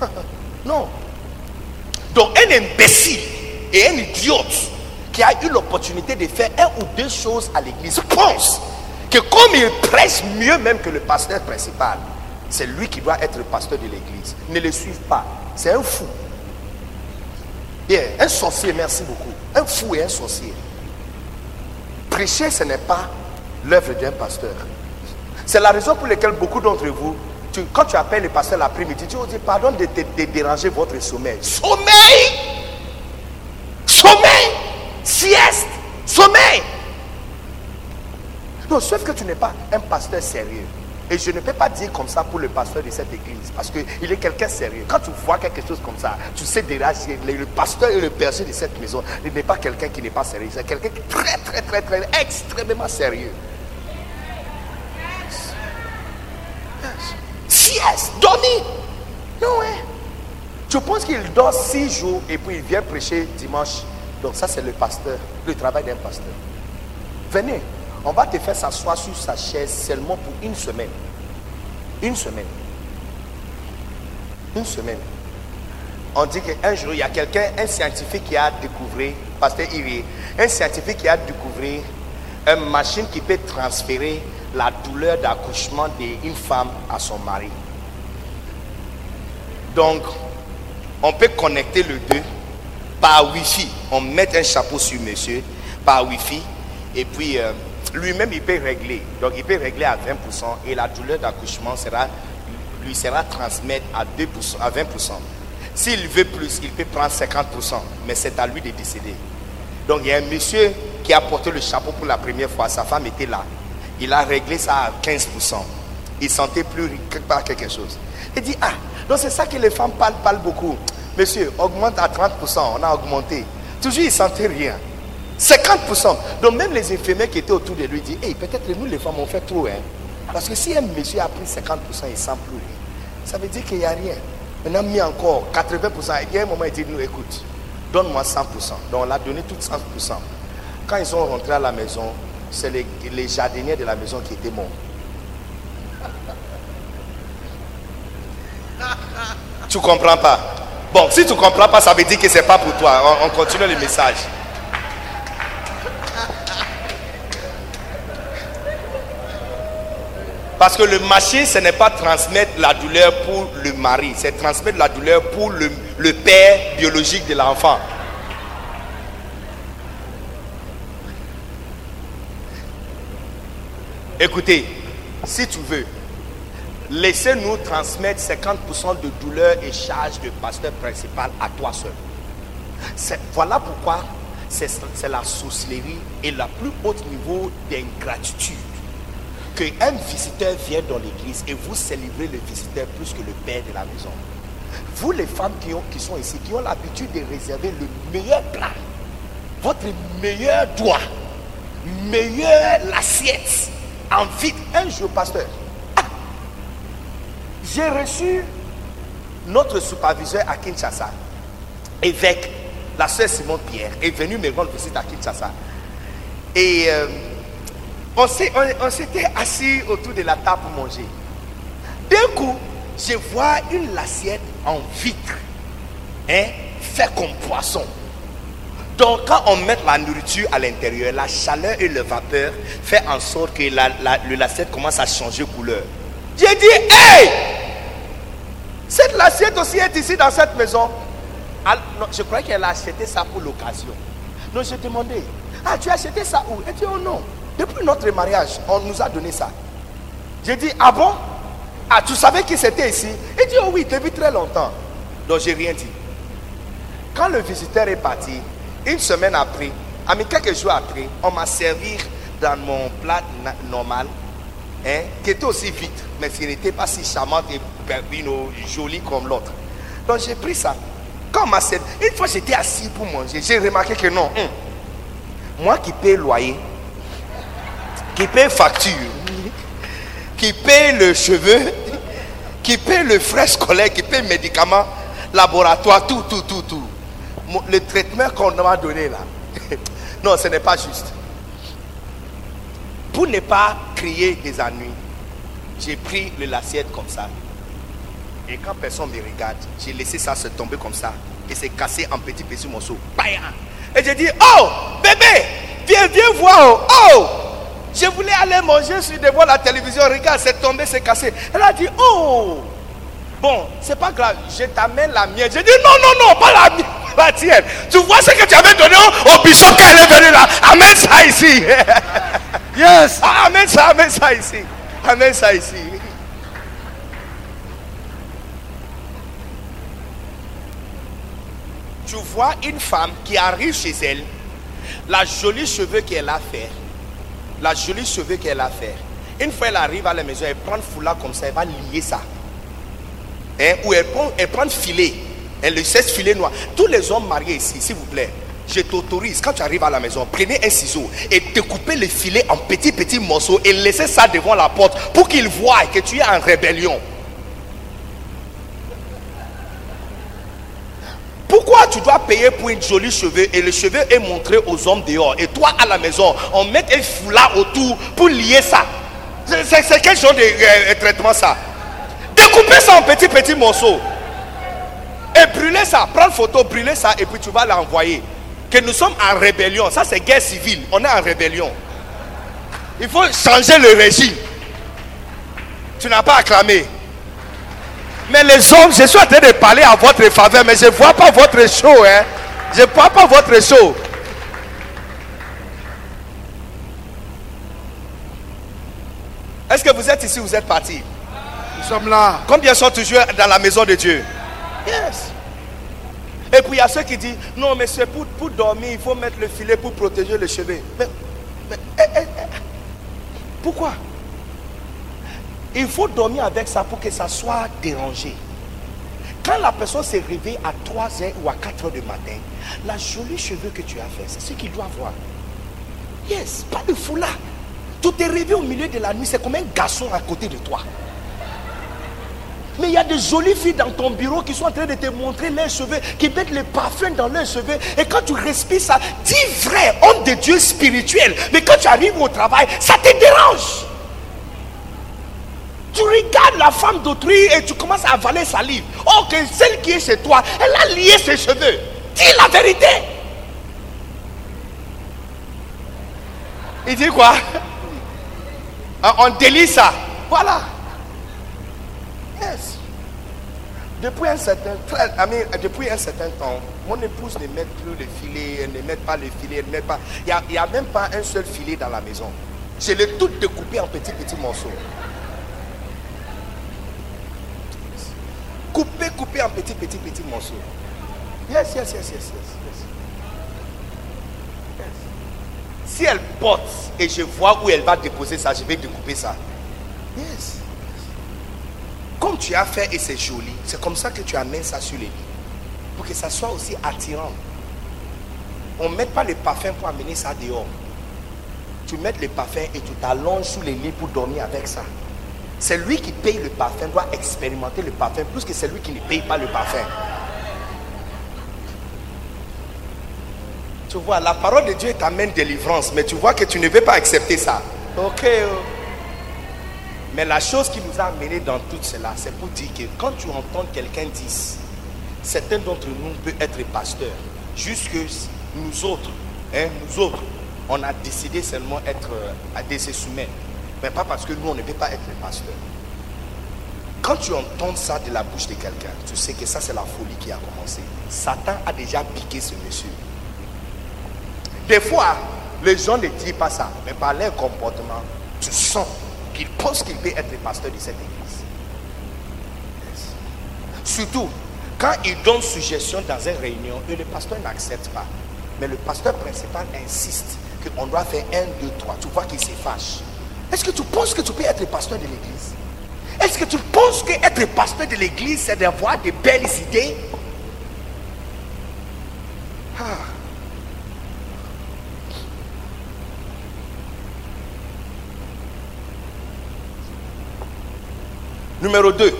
Donc un imbécile et un idiote qui a eu l'opportunité de faire un ou deux choses à l'église pense que comme il prêche mieux même que le pasteur principal, c'est lui qui doit être le pasteur de l'église. Ne le suive pas. C'est un fou. Un sorcier, merci beaucoup. Un fou et un sorcier. Prêcher, ce n'est pas l'œuvre d'un pasteur. C'est la raison pour laquelle beaucoup d'entre vous, quand tu appelles le pasteur l'après-midi, tu dis pardon de, de déranger votre sommeil. Sommeil Sommeil Sieste Sommeil non, sauf que tu n'es pas un pasteur sérieux. Et je ne peux pas dire comme ça pour le pasteur de cette église, parce qu'il est quelqu'un sérieux. Quand tu vois quelque chose comme ça, tu sais déjà, le pasteur et le berger de cette maison, il n'est pas quelqu'un qui n'est pas sérieux, c'est quelqu'un qui est très, très, très, très, extrêmement sérieux. Sieste, dormir. Non, hein. Tu penses qu'il dort six jours et puis il vient prêcher dimanche. Donc ça, c'est le pasteur, le travail d'un pasteur. Venez, on va te faire s'asseoir sur sa chaise seulement pour une semaine. Une semaine. Une semaine. On dit qu'un jour, il y a quelqu'un, un scientifique qui a découvert, pasteur Iri, un scientifique qui a découvert une machine qui peut transférer la douleur d'accouchement d'une femme à son mari. Donc, on peut connecter le deux par Wi-Fi. On met un chapeau sur monsieur par Wi-Fi et puis euh, lui-même, il peut régler. Donc, il peut régler à 20% et la douleur d'accouchement sera, lui sera transmise à, 2%, à 20%. S'il veut plus, il peut prendre 50%, mais c'est à lui de décider. Donc, il y a un monsieur qui a porté le chapeau pour la première fois. Sa femme était là. Il a réglé ça à 15%. Il sentait plus pas quelque chose. Il dit, ah, donc c'est ça que les femmes parlent, parlent beaucoup. Monsieur, augmente à 30%. On a augmenté. Toujours, il sentait rien. 50%. Donc même les infirmières qui étaient autour de lui disent, hey, peut-être nous les femmes on fait trop. Hein? Parce que si un monsieur a pris 50%, il ne sent plus rien. Ça veut dire qu'il n'y a rien. On a mis encore 80%. Il y a un moment, il dit, nous écoute, donne-moi 100%. Donc on l'a donné tout 100%. Quand ils sont rentrés à la maison, c'est les, les jardiniers de la maison qui étaient morts. tu comprends pas Bon, si tu comprends pas, ça veut dire que c'est pas pour toi. on continue le message. Parce que le machine, ce n'est pas transmettre la douleur pour le mari, c'est transmettre la douleur pour le, père biologique de l'enfant. Écoutez, si tu veux, laissez-nous transmettre 50% de douleur et charge de pasteur principal à toi seul. Voilà pourquoi c'est la sorcellerie et le plus haut niveau d'ingratitude qu'un visiteur vient dans l'église et vous célébrez le visiteur plus que le père de la maison. Vous les femmes qui, ont, qui sont ici, qui ont l'habitude de réserver le meilleur plat, votre meilleur doigt, meilleur l'assiette, en vite, un jour, pasteur. Ah, j'ai reçu notre superviseur à Kinshasa, évêque, la soeur Simone Pierre, est venu me rendre visite à Kinshasa. Et euh, on s'était assis autour de la table pour manger. D'un coup, je vois une assiette en vitre, hein, fait comme poisson. Donc, quand on met la nourriture à l'intérieur, la chaleur et le vapeur fait en sorte que la, l'assiette commence à changer couleur. J'ai dit, hey, cette assiette aussi est ici dans cette maison. je croyais qu'elle a acheté ça pour l'occasion. Donc, j'ai demandé, ah, tu as acheté ça où? Elle dit, oh non, depuis notre mariage, on nous a donné ça. J'ai dit, ah bon? Ah, tu savais qui c'était ici? Il dit, oh oui, depuis très longtemps. Donc, j'ai rien dit. Quand le visiteur est parti, une semaine après, à quelques jours après, on m'a servi dans mon plat normal hein, qui était aussi vite, mais qui n'était pas si charmante et jolie comme l'autre. Donc j'ai pris ça. Quand ma une fois j'étais assis pour manger, j'ai remarqué que non. moi qui paye loyer, qui paye facture, qui paye le cheveu, qui paye le frais scolaire, qui paye médicaments, laboratoire, tout, tout, tout, tout. Le traitement qu'on m'a donné là. Non, ce n'est pas juste. Pour ne pas créer des ennuis, j'ai pris le l'assiette comme ça. Et quand personne me regarde, j'ai laissé ça se tomber comme ça. Et c'est cassé en petits petits morceaux. Et j'ai dit, oh, bébé, viens, viens voir. Oh, oh, je voulais aller manger, je suis devant la télévision. Regarde, c'est tombé, c'est cassé. Elle a dit, oh, bon, c'est pas grave, je t'amène la mienne. J'ai dit, non, non, non, pas la mienne, la tienne. Tu vois ce que tu avais donné au, bishop quand elle est venue là. Amène ça ici. Yes. Ah, amène ça, amène ça ici. Amène ça ici. Tu vois une femme qui arrive chez elle, la jolie cheveux qu'elle a fait, la jolie cheveux qu'elle a fait. Une fois elle arrive à la maison, elle prend le foulard comme ça, elle va lier ça. Hein, ou elle prend, elle prend le filet, elle le cesse filet noir. Tous les hommes mariés ici, s'il vous plaît, je t'autorise, quand tu arrives à la maison, prenez un ciseau et découpez le filet en petits petits morceaux et laissez ça devant la porte pour qu'ils voient que tu es en rébellion. Pourquoi tu dois payer pour une jolie cheveux et le cheveu est montré aux hommes dehors et toi à la maison, on met un foulard autour pour lier ça? C'est quel genre de euh, traitement ça? Découpez ça en petits petits morceaux et brûlez ça. Prends une photo, brûlez ça et puis tu vas l'envoyer. Que nous sommes en rébellion. Ça c'est guerre civile. On est en rébellion. Il faut changer le régime. Tu n'as pas acclamé. Mais les hommes, je suis en train de parler à votre faveur, mais je ne vois pas votre show. Hein. Je ne vois pas votre show. Est-ce que vous êtes ici ou vous êtes parti? Nous sommes là. Combien sont toujours dans la maison de Dieu? Yes. Et puis il y a ceux qui disent non, mais c'est pour, pour dormir, il faut mettre le filet pour protéger les cheveux. Mais, mais, eh, eh, eh, pourquoi? Il faut dormir avec ça pour que ça soit dérangé. Quand la personne s'est réveillée à 3 heures ou à 4 heures du matin, la jolie cheveux que tu as fait, c'est ce qu'il doit voir. Yes, pas de foulard. Tu t'es réveillé au milieu de la nuit, c'est comme un garçon à côté de toi. Mais il y a des jolies filles dans ton bureau qui sont en train de te montrer leurs cheveux, qui mettent le parfum dans leurs cheveux. Et quand tu respires ça, dis vrai, homme de Dieu spirituel. Mais quand tu arrives au travail, ça te dérange. Tu regardes la femme d'autrui et tu commences à avaler sa livre. Oh, que celle qui est chez toi, elle a lié ses cheveux. Dis la vérité. Il dit quoi? Ah, On délie ça. Voilà. Yes. Depuis un certain, depuis un certain temps, mon épouse ne met plus le filet, elle ne met pas le filet, elle ne met pas. Il n'y a, a même pas un seul filet dans la maison. Je l'ai tout découpé en petits petits morceaux. Coupé, coupé en petits petits petits morceaux. Yes, yes, yes, yes, yes. Yes. Si elle porte et je vois où elle va déposer ça, je vais découper ça. Yes. Comme tu as fait et c'est joli, c'est comme ça que tu amènes ça sur les lits. Pour que ça soit aussi attirant. On ne met pas le parfum pour amener ça dehors. Tu mets le parfum et tu t'allonges sous les lits pour dormir avec ça. C'est lui qui paye le parfum, doit expérimenter le parfum plus que celui qui ne paye pas le parfum. Tu vois, la parole de Dieu t'amène délivrance, mais tu vois que tu ne veux pas accepter ça. Ok. Mais la chose qui nous a amené dans tout cela, c'est pour dire que quand tu entends quelqu'un dire, certains d'entre nous peuvent être pasteurs, jusque nous autres, hein, nous autres, on a décidé seulement être euh, de se soumettre, mais pas parce que nous on ne peut pas être pasteurs. Quand tu entends ça de la bouche de quelqu'un, tu sais que ça c'est la folie qui a commencé. Satan a déjà piqué ce monsieur. Des fois, les gens ne disent pas ça, mais par leur comportement, tu sens qu'ils pensent qu'il peut être pasteur de cette église. Surtout, quand ils donnent suggestion dans une réunion et le pasteur n'accepte pas, mais le pasteur principal insiste qu'on doit faire un, deux, trois. Tu vois qu'il se fâche. Est-ce que tu penses que tu peux être pasteur de l'église? Est-ce que tu penses que être pasteur de l'église, c'est d'avoir de belles idées? Ah. Numéro 2.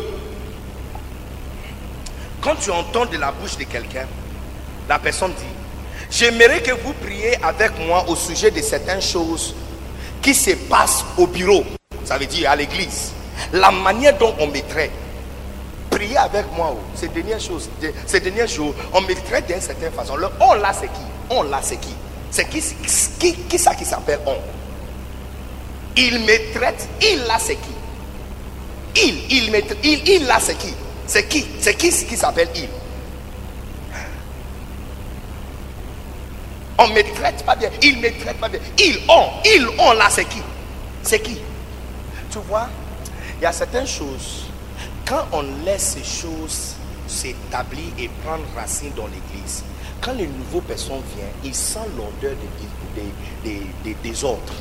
Quand tu entends de la bouche de quelqu'un, la personne dit, j'aimerais que vous priez avec moi au sujet de certaines choses qui se passent au bureau, ça veut dire à l'église. La manière dont on me traite. Priez avec moi, oh. ces dernières choses, ces derniers jours, on me traite d'une certaine façon. Le on là, c'est qui? On là, c'est qui? C'est qui, qui, qui ça qui s'appelle on? Il me traite, il là, c'est qui? Il, il, il, il là, c'est qui C'est qui C'est qui qui s'appelle il On me traite pas bien. Il me traite pas bien. Ils ont. Ils ont là, c'est qui C'est qui Tu vois, il y a certaines choses. Quand on laisse ces choses s'établir et prendre racine dans l'église, quand les nouveaux personnes viennent, ils sentent l'odeur des, des- des autres.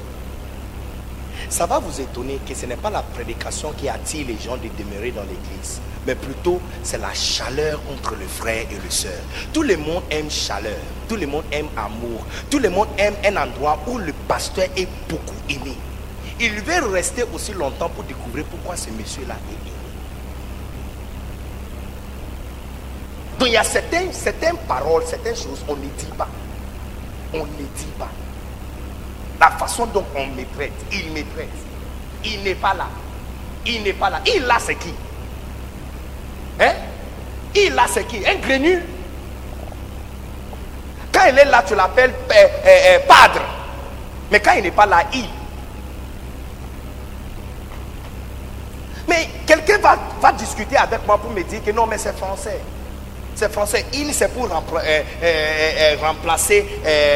Ça va vous étonner que ce n'est pas la prédication qui attire les gens de demeurer dans l'église, mais plutôt c'est la chaleur entre le frère et le sœur. Tout le monde aime chaleur, tout le monde aime amour, tout le monde aime un endroit où le pasteur est beaucoup aimé. Il veut rester aussi longtemps pour découvrir pourquoi ce monsieur-là est aimé. Donc il y a certaines, certaines paroles, certaines choses, on ne dit pas. On ne dit pas. La façon dont on me traite, il me traite. Il n'est pas là. Il n'est pas là. Il là, c'est qui? Hein? Il là, c'est qui? Un grenu Quand il est là, tu l'appelles euh, euh, euh, padre. Mais quand il n'est pas là, il. Mais quelqu'un va discuter avec moi pour me dire que non, mais c'est français. C'est français. Il, c'est pour euh, euh, euh, remplacer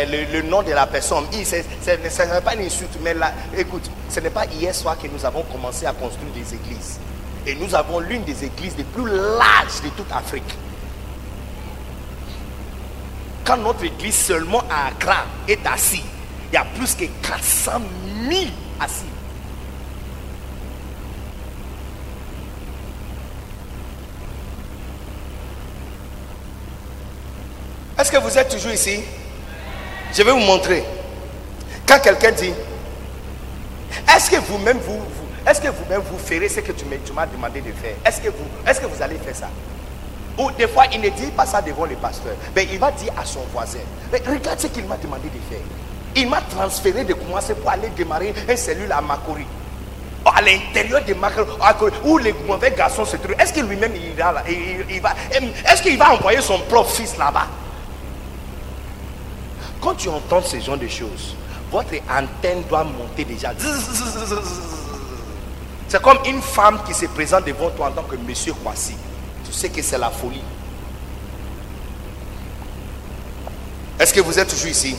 le, nom de la personne. Il, ce n'est pas une insulte, mais là, écoute, ce n'est pas hier soir que nous avons commencé à construire des églises. Et nous avons l'une des églises les plus larges de toute Afrique. Quand notre église seulement à Accra est assise, il y a plus que 400 000 assis. Est-ce que vous êtes toujours ici? Je vais vous montrer. Quand quelqu'un dit, est-ce que vous-même vous, est-ce que vous-même vous ferez ce que tu m'as demandé de faire? Est-ce que vous, est-ce que vous allez faire ça? Ou des fois, il ne dit pas ça devant le pasteur, mais il va dire à son voisin. Regarde ce qu'il m'a demandé de faire. Il m'a transféré de commencer pour aller démarrer une cellule à Makori. À l'intérieur de Makori, où les mauvais garçons se trouvent. Est-ce que lui-même il il- Est-ce qu'il va envoyer son propre fils là-bas? Quand tu entends ce genre de choses, votre antenne doit monter déjà. C'est comme une femme qui se présente devant toi en tant que monsieur Kwasi. Tu sais que c'est la folie. Est-ce que vous êtes toujours ici?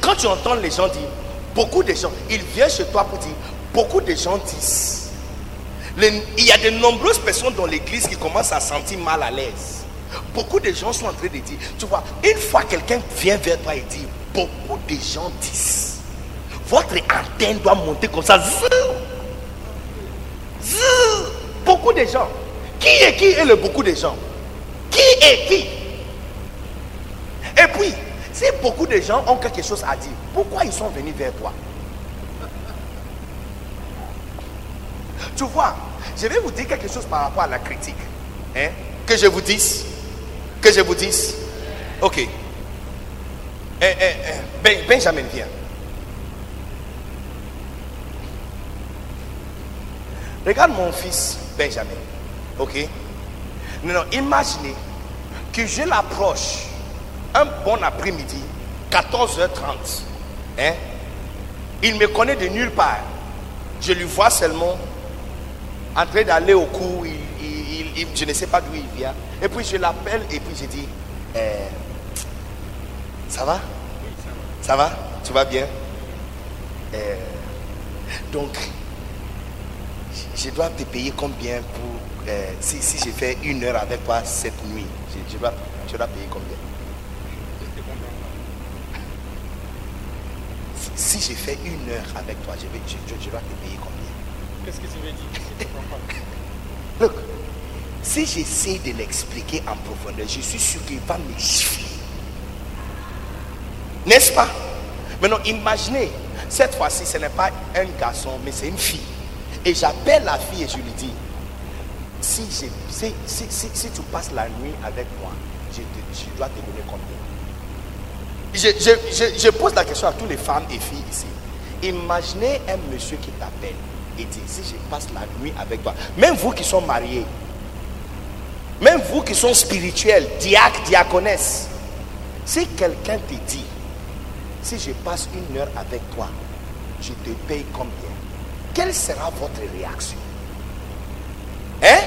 Quand tu entends les gens dire, beaucoup de gens, ils viennent chez toi pour dire, beaucoup de gens disent, il y a de nombreuses personnes dans l'église qui commencent à se sentir mal à l'aise. Beaucoup de gens sont en train de dire, tu vois, une fois quelqu'un vient vers toi et dit, beaucoup de gens disent, votre antenne doit monter comme ça. Beaucoup de gens. Qui est qui est le beaucoup de gens? Qui est qui? Et puis, si beaucoup de gens ont quelque chose à dire, pourquoi ils sont venus vers toi? Tu vois, je vais vous dire quelque chose par rapport à la critique. Hein? Que je vous dise Que je vous dise Ok. Eh, eh, eh, Ben- Benjamin, viens. Regarde mon fils Benjamin. Ok. Non, non, imaginez que je l'approche un bon après-midi, 14h30. Hein? Il me connaît de nulle part. Je lui vois seulement en train d'aller au cours. Il- je ne sais pas d'où il vient. Et puis je l'appelle et puis je dis euh, Ça va? Ça va? Tu vas bien? Euh, Donc, je je dois te payer combien pour euh, si, si je fais une heure avec toi cette nuit? Je, je dois, je dois payer combien? Si, j'ai fait une heure avec toi, je, vais, je, je- je dois te payer combien? Qu'est-ce que tu veux dire? Je. Look, si j'essaie de l'expliquer en profondeur, je suis sûr qu'il va me gifler. N'est-ce pas? Maintenant, imaginez, cette fois-ci, ce n'est pas un garçon, mais c'est une fille. Et j'appelle la fille et je lui dis, si, si, si, tu passes la nuit avec moi, je, dois te donner combien? Je- je- je pose la question à toutes les femmes et filles ici. Imaginez un monsieur qui t'appelle et dit, si je passe la nuit avec toi, même vous qui sont mariés, même vous qui sont spirituels, diacres, diaconesses, si quelqu'un te dit, si je passe une heure avec toi, je te paye combien? Quelle sera votre réaction? Hein?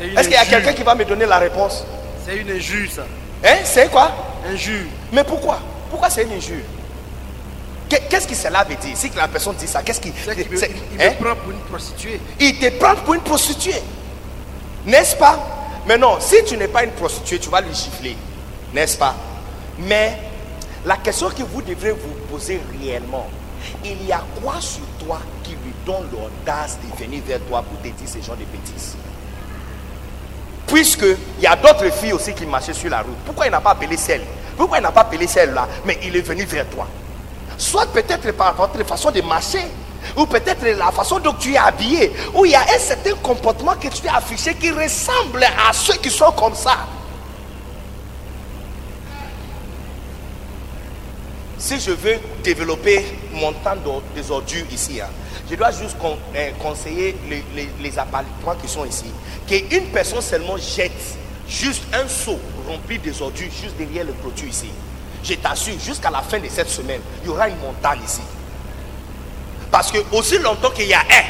Est-ce qu'il y a quelqu'un qui va me donner la réponse? C'est une injure, ça. Hein? C'est quoi? Injure. Mais pourquoi? Pourquoi c'est une injure? Qu'est- Qu'est-ce que cela veut dire? Si la personne dit ça, qu'est-ce qui. Il hein? prend pour une prostituée. Il te prend pour une prostituée. N'est-ce pas? Mais non, si tu n'es pas une prostituée, tu vas lui gifler. N'est-ce pas? Mais la question que vous devrez vous poser réellement, il y a quoi sur toi qui lui donne l'audace de venir vers toi pour te dire ce genre de bêtises? Puisque il y a d'autres filles aussi qui marchaient sur la route. Pourquoi il n'a pas appelé celle? Pourquoi il n'a pas appelé celle-là? Mais il est venu vers toi. Soit peut-être par votre façon de marcher, ou peut-être la façon dont tu es habillé, ou il y a un certain comportement que tu as affiché qui ressemble à ceux qui sont comme ça. Si je veux développer mon temps des ordures ici, hein, je dois juste euh, conseiller les, les, qui sont ici. Qu'une personne seulement jette juste un seau rempli des ordures juste derrière le clôture ici. Je t'assure, jusqu'à la fin de cette semaine, il y aura une montagne ici. Parce que aussi longtemps qu'il y a un,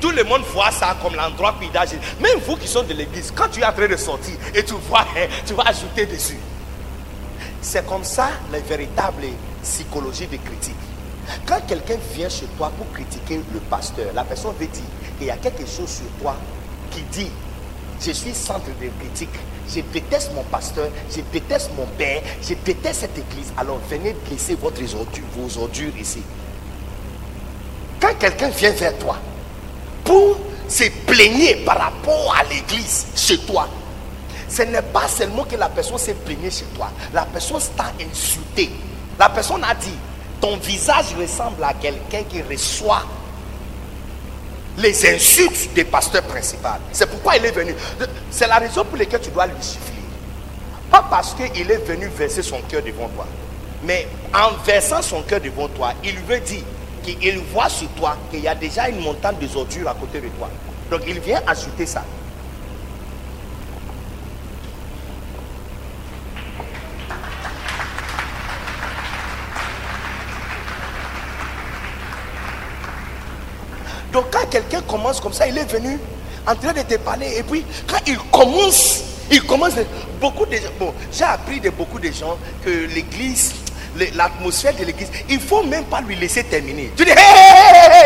tout le monde voit ça comme l'endroit jeter. Même vous qui sont de l'église, quand tu es en train de sortir et tu vois un, tu vas ajouter dessus. C'est comme ça la véritable psychologie de critique. Quand quelqu'un vient chez toi pour critiquer le pasteur, la personne veut dire qu'il y a quelque chose sur toi qui dit je suis centre de critique. Je déteste mon pasteur, je déteste mon père, je déteste cette église. Alors venez laisser votre vos ordures ici. Quand quelqu'un vient vers toi pour se plaigner par rapport à l'église chez toi, ce n'est pas seulement que la personne s'est plaignée chez toi, la personne t'a insulté. La personne a dit, ton visage ressemble à quelqu'un qui reçoit les insultes des pasteurs principaux. C'est pourquoi il est venu. C'est la raison pour laquelle tu dois lui siffler. Pas parce qu'il est venu verser son cœur devant toi. Mais en versant son cœur devant toi, il veut dire qu'il voit sur toi qu'il y a déjà une montagne de ordures à côté de toi. Donc il vient ajouter ça. Donc quand quelqu'un commence comme ça, il est venu en train de te parler. Et puis quand il commence, il commence. beaucoup de bon, j'ai appris de beaucoup de gens que l'église, l'atmosphère de l'église, il faut même pas lui laisser terminer. Tu dis, hey,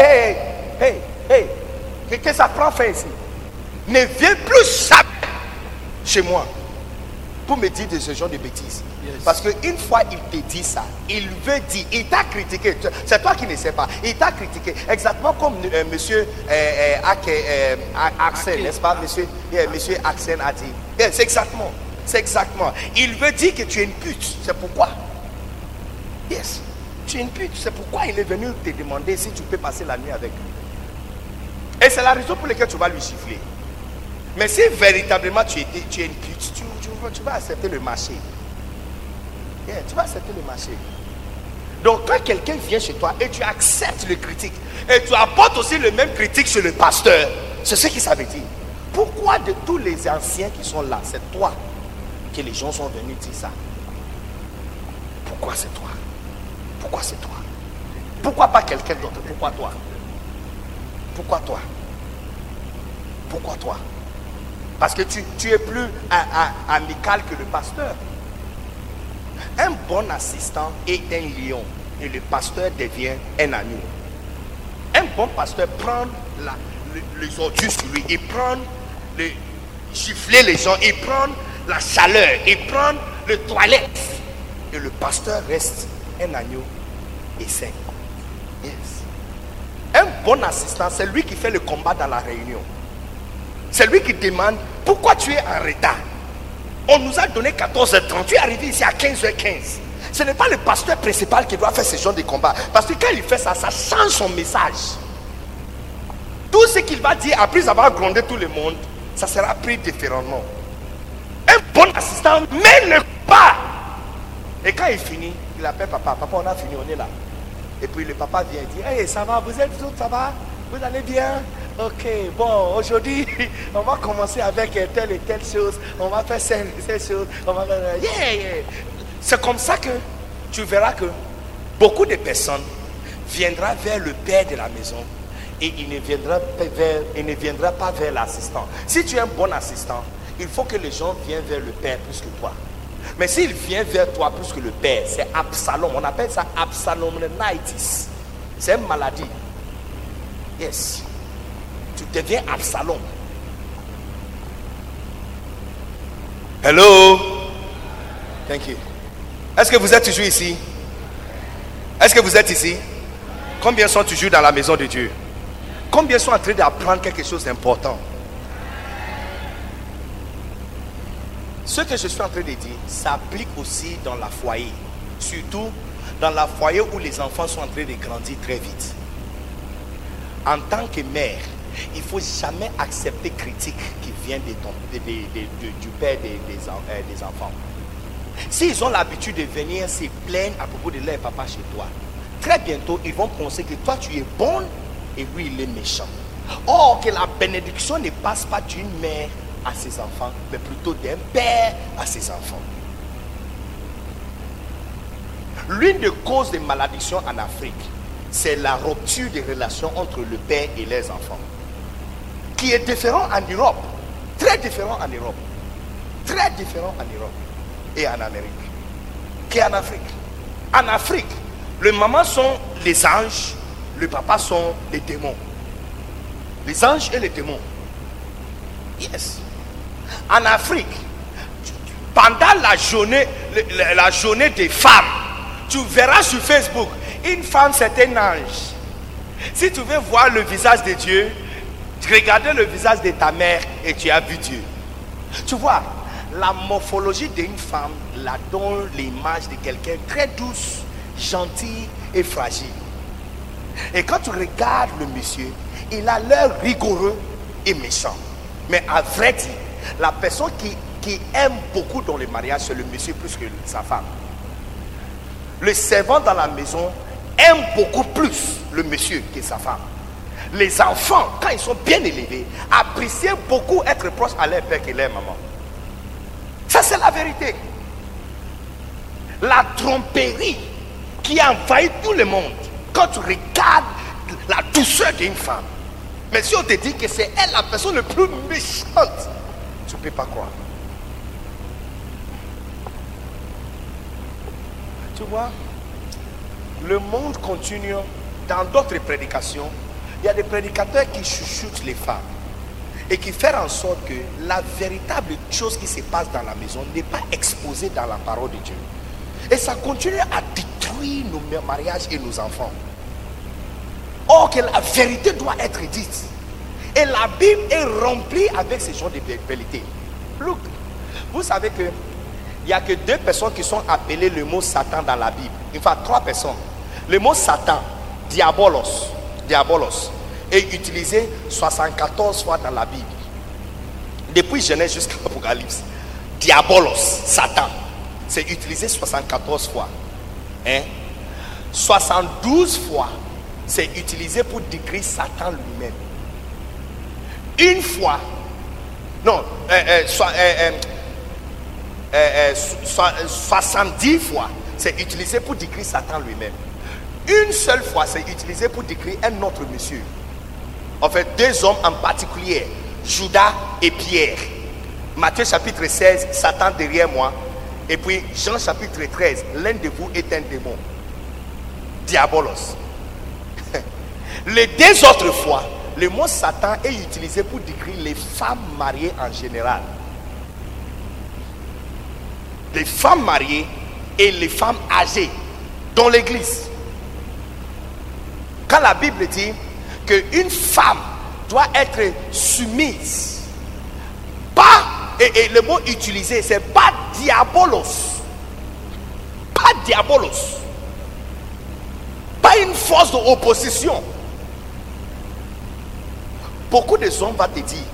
hey, hey, hey, qu'est-ce que ça prend fin ici Ne viens plus jamais chez moi pour me dire de ce genre de bêtises. Yes. Parce qu'une fois il te dit ça, il veut dire, il t'a critiqué. C'est toi qui ne sais pas. Il t'a critiqué. Exactement comme euh, monsieur euh, euh, Ake- euh, Axel, n'est-ce pas? Monsieur, monsieur Axel a dit. Yeah, c'est exactement. C'est exactement. Il veut dire que tu es une pute. C'est pourquoi? Yes. Tu es une pute. C'est pourquoi il est venu te demander si tu peux passer la nuit avec lui. Et c'est la raison pour laquelle tu vas lui siffler. Mais si véritablement tu es, tu es une pute, tu, tu vas- tu vas accepter le marché. Yeah, tu vas accepter le marché. Donc quand quelqu'un vient chez toi et tu acceptes le critique, et tu apportes aussi le même critique chez le pasteur, c'est ce que ça veut dire. Pourquoi de tous les anciens qui sont là, c'est toi que les gens sont venus dire ça? Pourquoi c'est toi? Pourquoi c'est toi? Pourquoi pas quelqu'un d'autre? Pourquoi toi? Pourquoi toi? Pourquoi toi? Parce que tu, tu es plus amical que le pasteur. Un bon assistant est un lion et le pasteur devient un agneau. Un bon pasteur prend la- le- les ordures sur lui, il prend le gifler les gens, il prend la chaleur, il prend le toilette. Et le pasteur reste un agneau et sain. Yes. Un bon assistant, c'est lui qui fait le combat dans la réunion. C'est lui qui demande pourquoi tu es en retard? On nous a donné 14h30. Tu es arrivé ici à 15h15. Ce n'est pas le pasteur principal qui doit faire ce genre de combat. Parce que quand il fait ça, ça change son message. Tout ce qu'il va dire après avoir grondé tout le monde, ça sera pris différemment. Un bon assistant mène le pas. Et quand il finit, il appelle papa. Papa, on a fini, on est là. Et puis le papa vient dire, hey, ça va, vous êtes tous, ça va? Vous allez bien? Ok, bon, aujourd'hui, on va commencer avec telle et telle chose. On va faire cette, cette chose. On va faire... Yeah, yeah. C'est comme ça que tu verras que beaucoup de personnes viendront vers le père de la maison et il ne viendra vers, il ne viendra pas vers l'assistant. Si tu es un bon assistant, il faut que les gens viennent vers le père plus que toi. Mais s'il vient vers toi plus que le père, c'est Absalom. On appelle ça Absalomnitis. C'est une maladie. Yes. Tu deviens Absalom. Hello? Thank you. Est-ce que vous êtes toujours ici? Est-ce que vous êtes ici? Combien sont toujours dans la maison de Dieu? Combien sont en train d'apprendre quelque chose d'important? Ce que je suis en train de dire s'applique aussi dans la foyer. Surtout dans la foyer où les enfants sont en train de grandir très vite. En tant que mère, il ne faut jamais accepter critique qui vient de du père euh, des enfants. S'ils ont l'habitude de venir se plaindre à propos de leur papa chez toi, très bientôt ils vont penser que toi tu es bonne et lui il est méchant. Or que la bénédiction ne passe pas d'une mère à ses enfants, mais plutôt d'un père à ses enfants. L'une des causes des malédictions en Afrique, c'est la rupture des relations entre le père et les enfants, qui est différent en Europe, très différent en Europe, très différent en Europe et en Amérique, qu'en Afrique. En Afrique, les mamans sont les anges, les papas sont les démons. Les anges et les démons. Yes. En Afrique, pendant la journée, des femmes, tu verras sur Facebook, une femme c'est un ange. Si tu veux voir le visage de Dieu, regardez le visage de ta mère et tu as vu Dieu. Tu vois, la morphologie d'une femme la donne l'image de quelqu'un très douce, gentil et fragile. Et quand tu regardes le monsieur, il a l'air rigoureux et méchant. Mais à vrai dire, la personne qui, aime beaucoup dans le mariage, c'est le monsieur plus que sa femme. Le servant dans la maison aime beaucoup plus le monsieur que sa femme. Les enfants, quand ils sont bien élevés, apprécient beaucoup être proches à leur père que leur maman. Ça, c'est la vérité. La tromperie qui envahit tout le monde quand tu regardes la douceur d'une femme. Mais si on te dit que c'est elle la personne la plus méchante, tu peux pas croire. Tu vois, le monde continue. Dans d'autres prédications, il y a des prédicateurs qui chuchotent les femmes et qui font en sorte que la véritable chose qui se passe dans la maison n'est pas exposée dans la parole de Dieu. Et ça continue à détruire nos mariages et nos enfants. Or que la vérité doit être dite. Et la Bible est remplie avec ce genre de vérité. Look, vous savez que il n'y a que deux personnes qui sont appelées le mot Satan dans la Bible. Enfin, trois personnes. Le mot Satan, diabolos, diabolos, est utilisé 74 fois dans la Bible. Depuis Genèse jusqu'à l'Apocalypse. Diabolos, Satan, c'est utilisé 74 fois. Hein? 72 fois, c'est utilisé pour décrire Satan lui-même. Une fois, non, euh, euh, so- euh, euh, 70 fois, c'est utilisé pour décrire Satan lui-même. Une seule fois, c'est utilisé pour décrire un autre monsieur. En fait, deux hommes en particulier, Judas et Pierre. Matthieu chapitre 16, Satan derrière moi. Et puis Jean chapitre 13, l'un de vous est un démon. Diabolos. Les deux autres fois, le mot Satan est utilisé pour décrire les femmes mariées en général. Les femmes mariées et les femmes âgées dans l'église. Quand la Bible dit qu'une femme doit être soumise, pas, et, et le mot utilisé, c'est pas diabolos. Pas diabolos. Pas une force d'opposition. Beaucoup de hommes vont te dire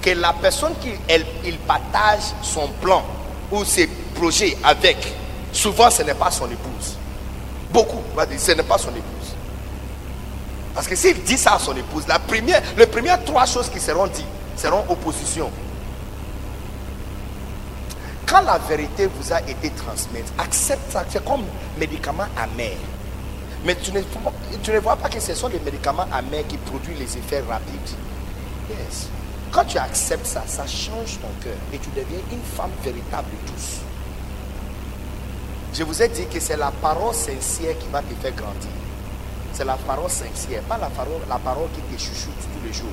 que la personne qui elle, il partage son plan ou ses projets avec, souvent ce n'est pas son épouse. Beaucoup va dire ce n'est pas son épouse. Parce que s'il dit ça à son épouse, la première, les premières trois choses qui seront dites seront opposition. Quand la vérité vous a été transmise, accepte ça. C'est comme médicament amer. Mais tu ne, vois pas que ce sont les médicaments amers qui produisent les effets rapides. Yes. Quand tu acceptes ça, ça change ton cœur et tu deviens une femme véritable tous. Je vous ai dit que c'est la parole sincère qui va te faire grandir. C'est la parole sincère, pas la parole, la parole qui te chouchoute tous les jours.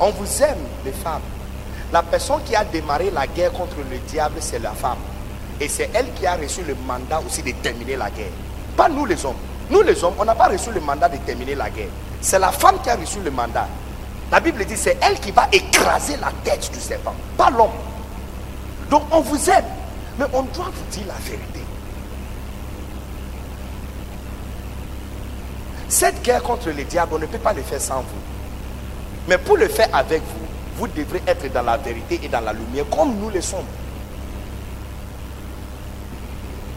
On vous aime, les femmes. La personne qui a démarré la guerre contre le diable, c'est la femme. Et c'est elle qui a reçu le mandat aussi de terminer la guerre. Pas nous les hommes. Nous les hommes, on n'a pas reçu le mandat de terminer la guerre. C'est la femme qui a reçu le mandat. La Bible dit c'est elle qui va écraser la tête du serpent, pas l'homme. Donc on vous aime, mais on doit vous dire la vérité. Cette guerre contre le diable, on ne peut pas le faire sans vous. Mais pour le faire avec vous, vous devrez être dans la vérité et dans la lumière comme nous le sommes.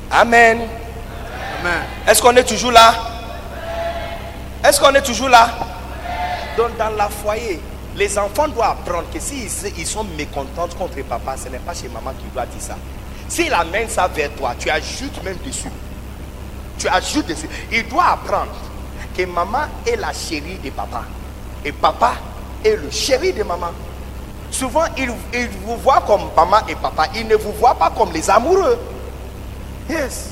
Amen. Est-ce qu'on est toujours là? Est-ce qu'on est toujours là? Donc dans la foyer, les enfants doivent apprendre que s'ils ils sont mécontents contre papa, ce n'est pas chez maman qui doit dire ça. S'il amène ça vers toi, tu ajoutes même dessus. Tu ajoutes dessus. Il doit apprendre que maman est la chérie de papa. Et papa est le chéri de maman. Souvent, ils vous voient comme maman et papa. Ils ne vous voient pas comme les amoureux. Yes.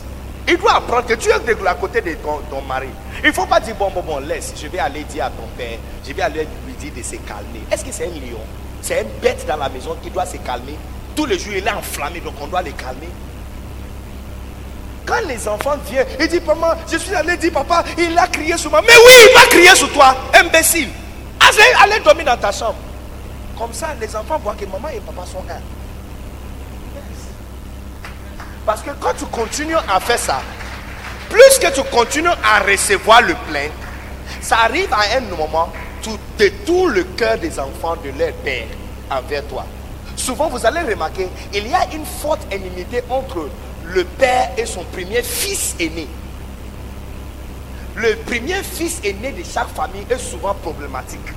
Il doit apprendre que tu es de la côté de ton, mari. Il ne faut pas dire, bon, bon, bon, laisse, je vais aller dire à ton père, je vais aller lui dire de se calmer. Est-ce que c'est un lion? C'est une bête dans la maison qui doit se calmer? Tous les jours, il est enflammé, donc on doit les calmer. Quand les enfants viennent, ils disent, maman, je suis allé dire, papa, il a crié sur moi. Mais oui, il va crier sur toi, imbécile. Allez, allez dormir dans ta chambre. Comme ça, les enfants voient que maman et papa sont un. Parce que quand tu continues à faire ça, plus que tu continues à recevoir le plein, ça arrive à un moment, tu détournes le cœur des enfants de leur père envers toi. Souvent, vous allez remarquer, il y a une forte inimité entre le père et son premier fils aîné. Le premier fils aîné de chaque famille est souvent problématique.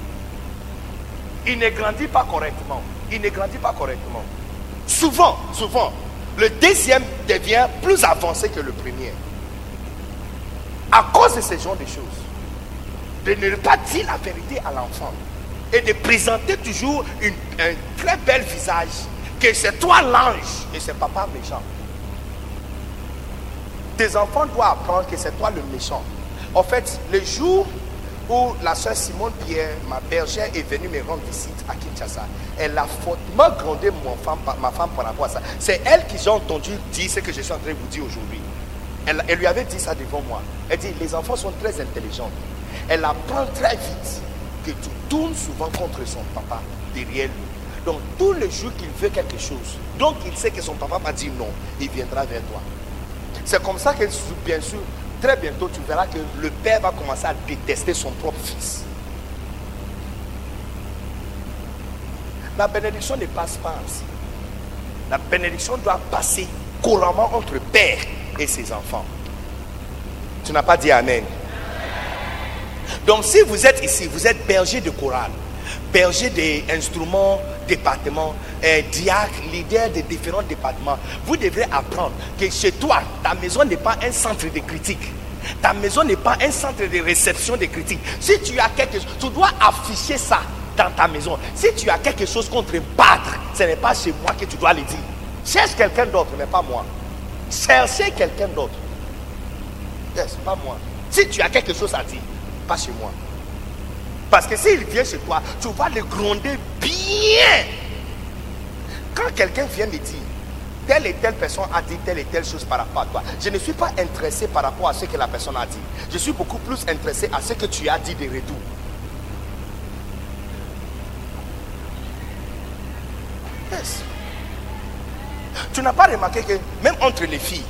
Il ne grandit pas correctement. Il ne grandit pas correctement. Souvent, souvent, le deuxième devient plus avancé que le premier. À cause de ce genre de choses. De ne pas dire la vérité à l'enfant. Et de présenter toujours un très bel visage. Que c'est toi l'ange et c'est papa méchant. Tes enfants doivent apprendre que c'est toi le méchant. En fait, le jour la soeur Simone Pierre, ma bergère, est venue me rendre visite à Kinshasa, elle a fortement grondé mon femme, ma femme par rapport à ça. C'est elle qui j'ai entendu dire ce que je suis en train de vous dire aujourd'hui. Elle, lui avait dit ça devant moi. Elle dit, les enfants sont très intelligents. Elle apprend très vite que tu tournes souvent contre son papa derrière lui. Donc, tous les jours qu'il veut quelque chose, donc il sait que son papa va dire non, il viendra vers toi. C'est comme ça que, bien sûr, très bientôt, tu verras que le père va commencer à détester son propre fils. La bénédiction ne passe pas ainsi. La bénédiction doit passer couramment entre père et ses enfants. Tu n'as pas dit Amen. Donc si vous êtes ici, vous êtes berger de chorale, berger des instruments, départements, euh, diacre, leader de différents départements, vous devrez apprendre que chez toi, ta maison n'est pas un centre de critique. Ta maison n'est pas un centre de réception de critiques. Si tu as quelque chose, tu dois afficher ça dans ta maison. Si tu as quelque chose contre pâtre, ce n'est pas chez moi que tu dois le dire. Cherche quelqu'un d'autre, mais pas moi. Cherchez quelqu'un d'autre. Yes, pas moi. Si tu as quelque chose à dire, pas chez moi. Parce que s'il vient chez toi, tu vas le gronder bien. Quand quelqu'un vient me dire, telle et telle personne a dit telle et telle chose par rapport à toi. Je ne suis pas intéressé par rapport à ce que la personne a dit. Je suis beaucoup plus intéressé à ce que tu as dit de retour. Yes. Tu n'as pas remarqué que même entre les filles,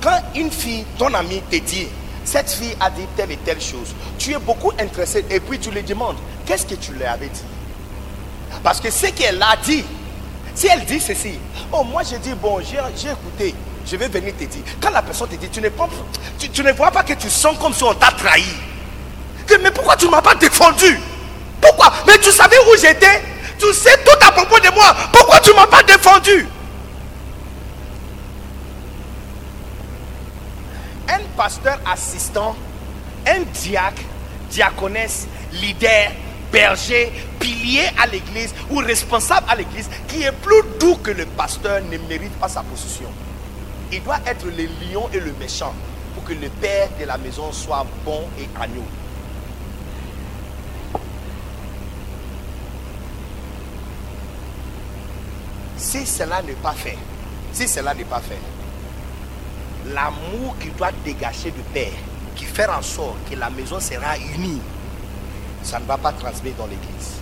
quand une fille, ton ami te dit, cette fille a dit telle et telle chose, tu es beaucoup intéressé et puis tu lui demandes, qu'est-ce que tu lui avais dit? Parce que ce qu'elle a dit, si elle dit ceci, oh moi j'ai dit, bon, j'ai écouté, je vais venir te dire. Quand la personne te dit, tu ne, tu, tu ne vois pas que tu sens comme si on t'a trahi. Mais pourquoi tu ne m'as pas défendu? Pourquoi? Mais tu savais où j'étais Tu sais tout à propos de moi. Pourquoi tu ne m'as pas défendu? Un pasteur assistant, un diacre, diaconesse, leader, berger, pilier à l'église ou responsable à l'église qui est plus doux que le pasteur ne mérite pas sa position. Il doit être le lion et le méchant pour que le père de la maison soit bon et agneau. Si cela n'est pas fait, si cela n'est pas fait, l'amour qui doit dégager du père, qui fait en sorte que la maison sera unie, ça ne va pas transmettre dans l'église.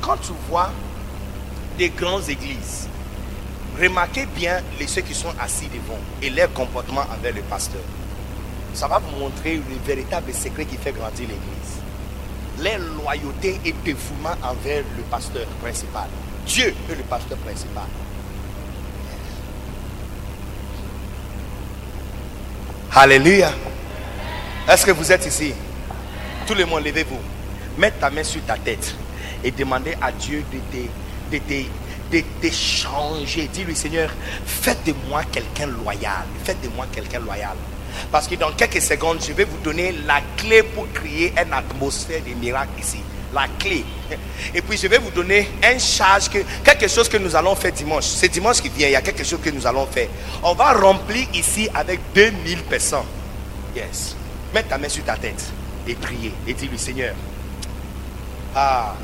Quand tu vois des grandes églises, remarquez bien les ceux qui sont assis devant et leur comportement envers le pasteur. Ça va vous montrer le véritable secret qui fait grandir l'église. Leur loyauté et dévouement envers le pasteur principal. Dieu est le pasteur principal. Alléluia. Est-ce que vous êtes ici? Tout le monde, levez-vous. Mets ta main sur ta tête et demandez à Dieu de te, de. Dis-lui, Seigneur, faites de moi quelqu'un loyal. Faites de moi quelqu'un loyal. Parce que dans quelques secondes, je vais vous donner la clé pour créer une atmosphère de miracle ici. La clé. Et puis je vais vous donner un charge, que, quelque chose que nous allons faire dimanche. C'est dimanche qui vient, il y a quelque chose que nous allons faire. On va remplir ici avec 2000 personnes. Yes. Mets ta main sur ta tête et prier. Et dis-lui, Seigneur. Ah.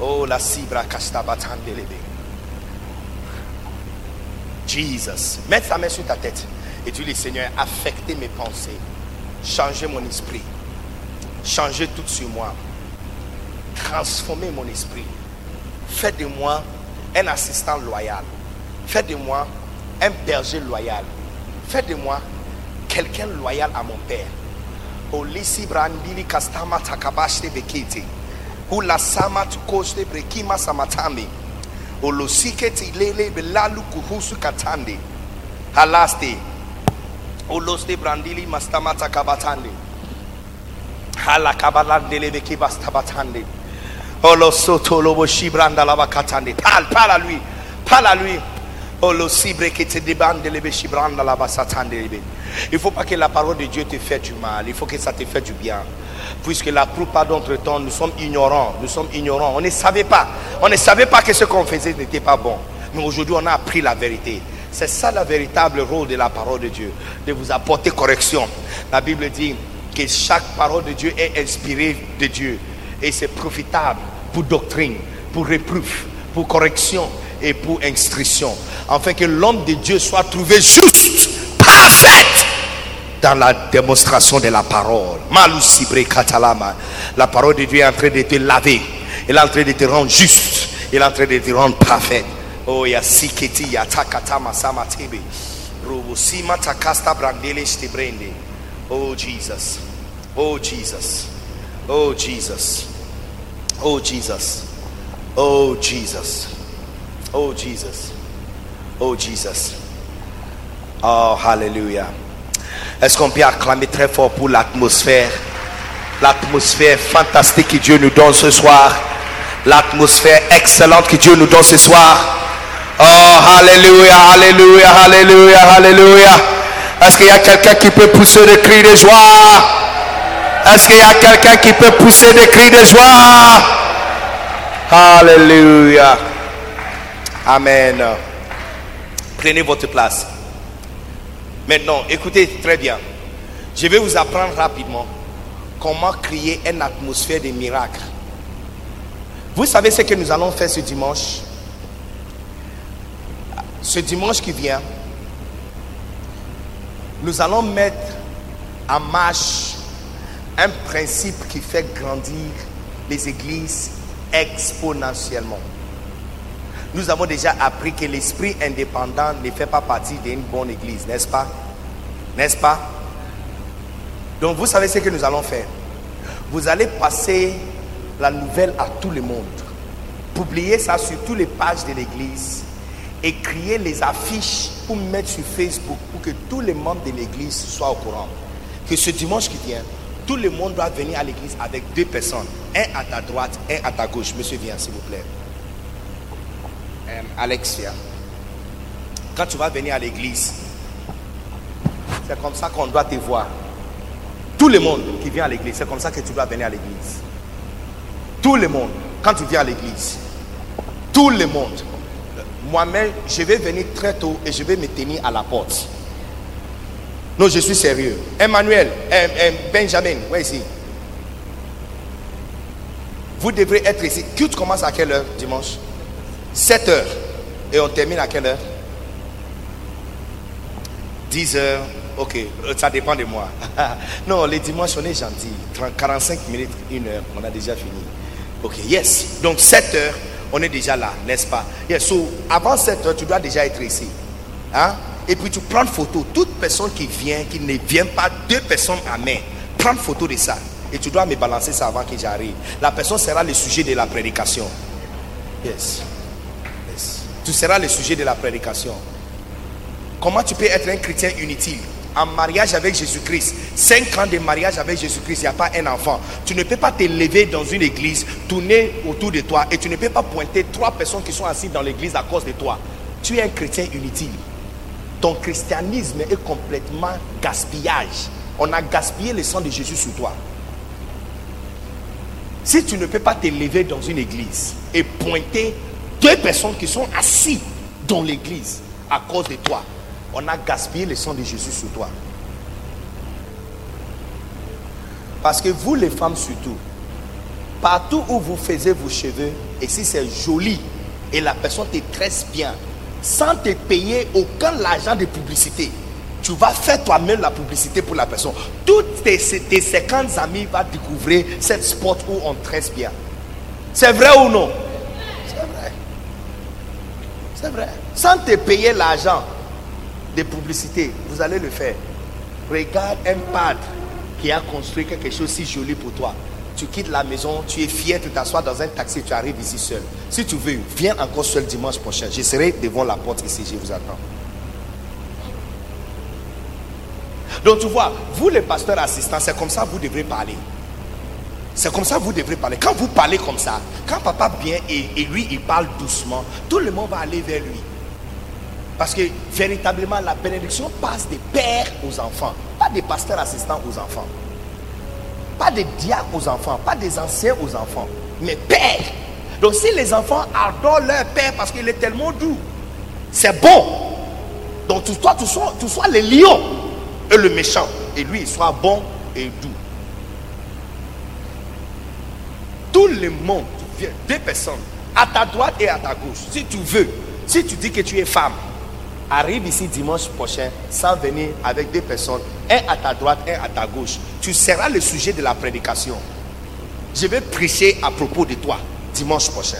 Oh, la cibra castabatandelebe. Jesus. Mets ta main sur ta tête et dis-lui, Seigneur, affectez mes pensées. Changez mon esprit. Changez tout sur moi. Transformez mon esprit. Faites de moi un assistant loyal. Faites de moi un berger loyal. Faites de moi quelqu'un loyal à mon père. Olisi brandili kastama takabashte bekete. Hula sama tukoste brekima samatami. Olosike tilele belalu kuhusu katande. Halaste. Oloste brandili mastamata kabatande. Hala kabalandele beki bastabatande. Olo soto lobo shibranda lava katande. Parle, parle à lui. Parle à lui. Il ne faut pas que la parole de Dieu te fait du mal. Il faut que ça te fait du bien. Puisque la plupart d'entre temps, nous sommes ignorants. Nous sommes ignorants. On ne savait pas. On ne savait pas que ce qu'on faisait n'était pas bon. Mais aujourd'hui, on a appris la vérité. C'est ça le véritable rôle de la parole de Dieu. De vous apporter correction. La Bible dit que chaque parole de Dieu est inspirée de Dieu. Et c'est profitable pour doctrine, pour reproof, pour correction et pour instruction. Afin que l'homme de Dieu soit trouvé juste, parfait dans la démonstration de la parole. La parole de Dieu est en train de te laver. Elle est en train de te rendre juste. Elle est en train de te rendre parfait. Oh, ya siketi ya takatama sama tebe. Robosima takasta brandele stebrende. Oh, Jesus. Oh, Jesus. Oh, Jesus. Oh, Jesus. Oh, Jesus. Oh, Jesus. Oh, Jesus. Oh, hallelujah. Est-ce qu'on peut acclamer très fort pour l'atmosphère? L'atmosphère fantastique que Dieu nous donne ce soir. L'atmosphère excellente que Dieu nous donne ce soir. Oh, hallelujah, hallelujah, hallelujah, hallelujah. Est-ce qu'il y a quelqu'un qui peut pousser des cris de joie? Est-ce qu'il y a quelqu'un qui peut pousser des cris de joie? Hallelujah. Amen. Prenez votre place. Maintenant, écoutez très bien. Je vais vous apprendre rapidement comment créer une atmosphère de miracle. Vous savez ce que nous allons faire ce dimanche? Ce dimanche qui vient, nous allons mettre en marche un principe qui fait grandir les églises exponentiellement. Nous avons déjà appris que l'esprit indépendant ne fait pas partie d'une bonne église, n'est-ce pas? N'est-ce pas? Donc vous savez ce que nous allons faire. Vous allez passer la nouvelle à tout le monde. Publier ça sur toutes les pages de l'église et créer les affiches pour mettre sur Facebook pour que tous les membres de l'église soient au courant. Que ce dimanche qui vient, tout le monde doit venir à l'église avec deux personnes. Un à ta droite, un à ta gauche. Monsieur, viens, s'il vous plaît. Euh, Alex, viens. Quand tu vas venir à l'église, c'est comme ça qu'on doit te voir. Tout le monde qui vient à l'église, c'est comme ça que tu dois venir à l'église. Tout le monde, quand tu viens à l'église, tout le monde. Moi-même, je vais venir très tôt et je vais me tenir à la porte. Non, je suis sérieux. Emmanuel, euh, euh, Benjamin. Vous devrez être ici. Culte commence à quelle heure dimanche? 7 heures. Et on termine à quelle heure? 10 heures. Ok, euh, ça dépend de moi. non, les dimanches, on est gentil. 30, 45 minutes, 1 heure, on a déjà fini. Ok, yes. Donc 7 heures, on est déjà là, n'est-ce pas? Yes, so avant 7 heures, tu dois déjà être ici. Hein? Et puis tu prends photo. Toute personne qui vient, qui ne vient pas, deux personnes à main, prends photo de ça. Et tu dois me balancer ça avant que j'arrive. La personne sera le sujet de la prédication. Yes. Tu seras le sujet de la prédication. Comment tu peux être un chrétien inutile? En mariage avec Jésus-Christ, 5 ans de mariage avec Jésus-Christ, il n'y a pas un enfant. Tu ne peux pas te lever dans une église, tourner autour de toi et tu ne peux pas pointer trois personnes qui sont assises dans l'église à cause de toi. Tu es un chrétien inutile. Ton christianisme est complètement gaspillage. On a gaspillé le sang de Jésus sur toi. Si tu ne peux pas te lever dans une église et pointer deux personnes qui sont assises dans l'église à cause de toi, on a gaspillé le sang de Jésus sur toi. Parce que vous les femmes surtout, partout où vous faisiez vos cheveux, et si c'est joli, et la personne te tresse bien, sans te payer aucun argent de publicité, tu vas faire toi-même la publicité pour la personne. Toutes tes, tes 50 amis vont découvrir cette spot où on tresse bien. C'est vrai ou non? C'est vrai. C'est vrai. Sans te payer l'argent, de publicité, vous allez le faire. Regarde un pâtre qui a construit quelque chose si joli pour toi. Tu quittes la maison, tu es fier, tu t'assois dans un taxi, tu arrives ici seul. Si tu veux, viens encore seul dimanche prochain. Je serai devant la porte ici, je vous attends. Donc tu vois, vous les pasteurs assistants, c'est comme ça que vous devrez parler. C'est comme ça que vous devrez parler. Quand vous parlez comme ça, quand papa vient et, lui, il parle doucement, tout le monde va aller vers lui. Parce que véritablement, la bénédiction passe des pères aux enfants, pas des pasteurs assistants aux enfants, pas des diacres aux enfants, pas des anciens aux enfants, mais pères. Donc si les enfants adorent leur père parce qu'il est tellement doux, c'est bon. Donc toi, tu sois, tu sois le lion et le méchant, et lui, il soit bon et doux. Tout le monde, deux personnes, à ta droite et à ta gauche, si tu veux, si tu dis que tu es femme, arrive ici dimanche prochain sans venir avec deux personnes, un à ta droite, un à ta gauche. Tu seras le sujet de la prédication. Je vais prêcher à propos de toi dimanche prochain.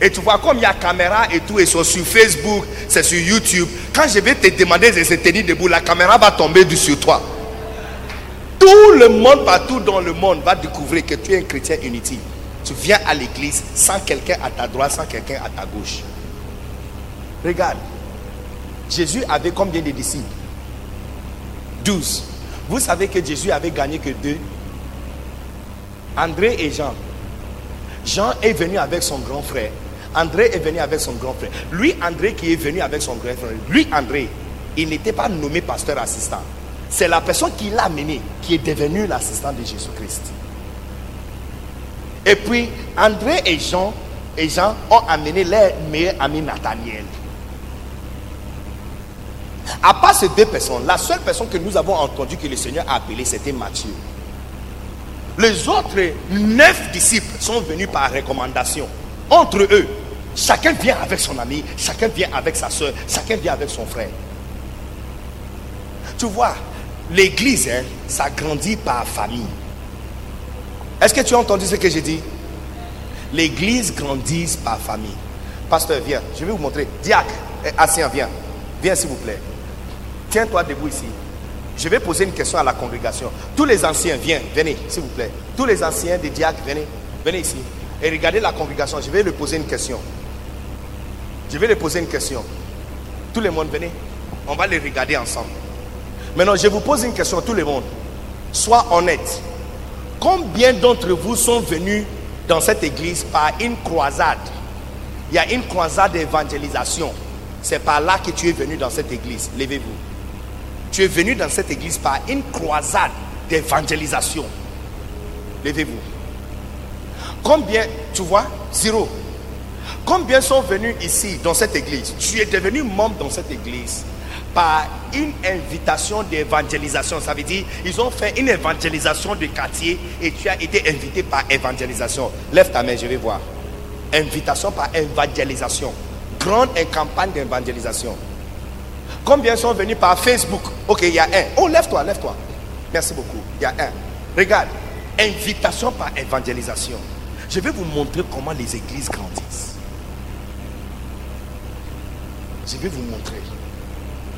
Et tu vois, comme il y a caméra et tout, et sont sur Facebook, c'est sur YouTube. Quand je vais te demander de se tenir debout, la caméra va tomber sur toi. Tout le monde, partout dans le monde, va découvrir que tu es un chrétien inutile. Tu viens à l'église sans quelqu'un à ta droite, sans quelqu'un à ta gauche. Regarde. Jésus avait combien de disciples? 12. Vous savez que Jésus avait gagné que deux? André et Jean. Jean est venu avec son grand frère. André est venu avec son grand frère. Lui, André, qui est venu avec son grand frère. Lui, André, il n'était pas nommé pasteur assistant. C'est la personne qui l'a amené qui est devenu l'assistant de Jésus-Christ. Et puis, André et Jean, et Jean ont amené leur meilleur ami Nathaniel. À part ces deux personnes, la seule personne que nous avons entendu que le Seigneur a appelé, c'était Matthieu. Les autres neuf disciples sont venus par recommandation. Entre eux, Chacun vient avec son ami, chacun vient avec sa soeur, chacun vient avec son frère. Tu vois, l'église, hein, ça grandit par famille. Est-ce que tu as entendu ce que j'ai dit? L'église grandit par famille. Pasteur, viens, je vais vous montrer. Diacre, eh, ancien, viens. Viens s'il vous plaît. Tiens-toi debout ici. Je vais poser une question à la congrégation. Tous les anciens, viens, venez, s'il vous plaît. Tous les anciens des diacres, venez, venez ici. Et regardez la congrégation. Je vais leur poser une question. Je vais leur poser une question. Tout le monde, venez. On va les regarder ensemble. Maintenant, je vous pose une question, tout le monde. Sois honnête. Combien d'entre vous sont venus dans cette église par une croisade? Il y a une croisade d'évangélisation. C'est par là que tu es venu dans cette église. Levez-vous. Tu es venu dans cette église par une croisade d'évangélisation. Levez-vous. Combien, tu vois, zéro. Combien sont venus ici dans cette église? Tu es devenu membre dans cette église par une invitation d'évangélisation. Ça veut dire, ils ont fait une évangélisation de quartier et tu as été invité par évangélisation. Lève ta main, je vais voir. Invitation par évangélisation. Grande campagne d'évangélisation. Combien sont venus par Facebook? Ok, il y a un. Oh, lève-toi, lève-toi. Merci beaucoup. Il y a un. Regarde. Invitation par évangélisation. Je vais vous montrer comment les églises grandissent. Je vais vous montrer.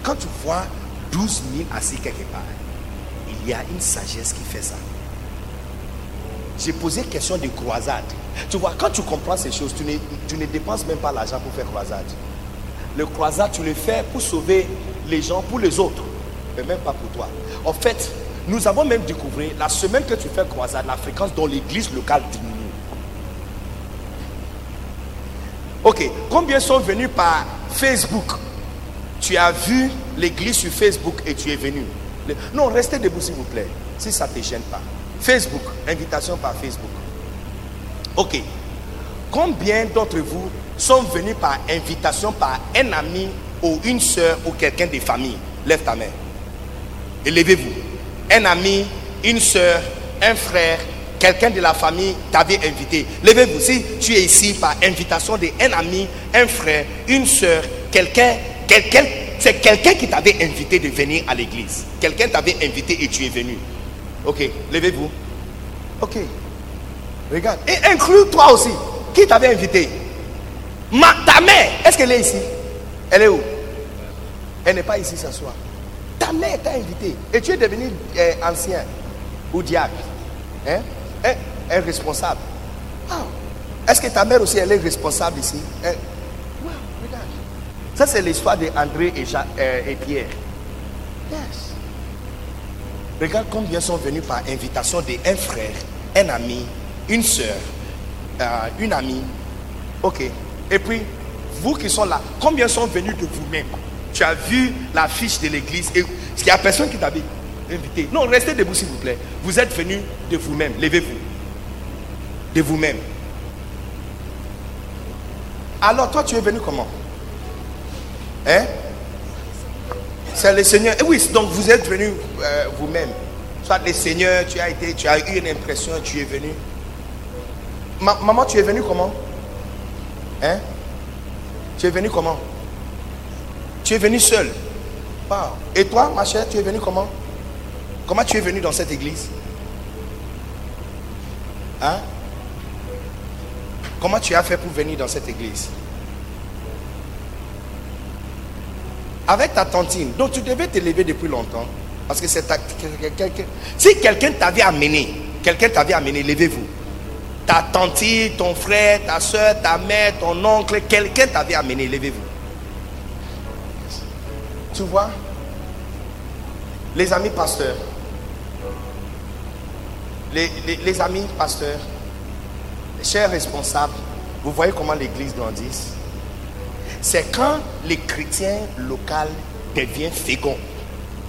Quand tu vois 12 000 assis quelque part, il y a une sagesse qui fait ça. J'ai posé question de croisade. Tu vois, quand tu comprends ces choses, tu ne, tu ne dépenses même pas l'argent pour faire croisade. Le croisade, tu le fais pour sauver les gens, pour les autres, mais même pas pour toi. En fait, nous avons même découvert, la semaine que tu fais croisade, la fréquence dans l'église locale diminue. Ok, combien sont venus par Facebook? Tu as vu l'église sur Facebook et tu es venu. Non, restez debout s'il vous plaît, si ça ne te gêne pas. Facebook, invitation par Facebook. Ok. Combien d'entre vous sont venus par invitation par un ami ou une soeur ou quelqu'un de famille? Lève ta main. Élevez-vous. Un ami, une soeur, un frère, quelqu'un de la famille t'avait invité. Levez-vous. Si tu es ici par invitation d'un ami, un frère, une soeur, quelqu'un, c'est quelqu'un qui t'avait invité de venir à l'église. Quelqu'un t'avait invité et tu es venu. Ok, levez-vous. Ok. Regarde. Et inclus toi aussi. Qui t'avait invité? Ta mère, est-ce qu'elle est ici? Elle est où? Elle n'est pas ici ce soir. Ta mère t'a invité. Et tu es devenu euh, ancien ou diable. Hein? Un, un responsable. Ah. Est-ce que ta mère aussi, elle est responsable ici? Hein? Ça, c'est l'histoire de André et, euh, et Pierre. Yes. Regarde combien sont venus par invitation d'un frère, un ami, une soeur, euh, une amie. Ok. Et puis, vous qui sont là, combien sont venus de vous-même? Tu as vu la fiche de l'église et il n'y a personne qui t'avait invité. Non, restez debout s'il vous plaît. Vous êtes venus de vous-même. Levez-vous. De vous-même. Alors, toi, tu es venu comment? Hein? C'est le Seigneur. Et oui, donc vous êtes venu euh, vous-même. Soit le Seigneur, tu as été, tu as eu une impression, tu es venu. Ma- maman, tu es venu comment? Hein? Tu es venu comment? Tu es venu seul. Et toi, ma chère, tu es venu comment? Comment tu es venu dans cette église? Hein? Comment tu as fait pour venir dans cette église? Avec ta tantine. Donc tu devais te lever depuis longtemps. Parce que c'est quelqu'un. Si quelqu'un t'avait amené, quelqu'un t'avait amené, levez-vous. Ta tantine, ton frère, ta soeur, ta mère, ton oncle, quelqu'un t'avait amené, levez-vous. Tu vois? Les amis pasteurs. Les amis pasteurs, les chers responsables, vous voyez comment l'église grandit? C'est quand les chrétiens locaux deviennent féconds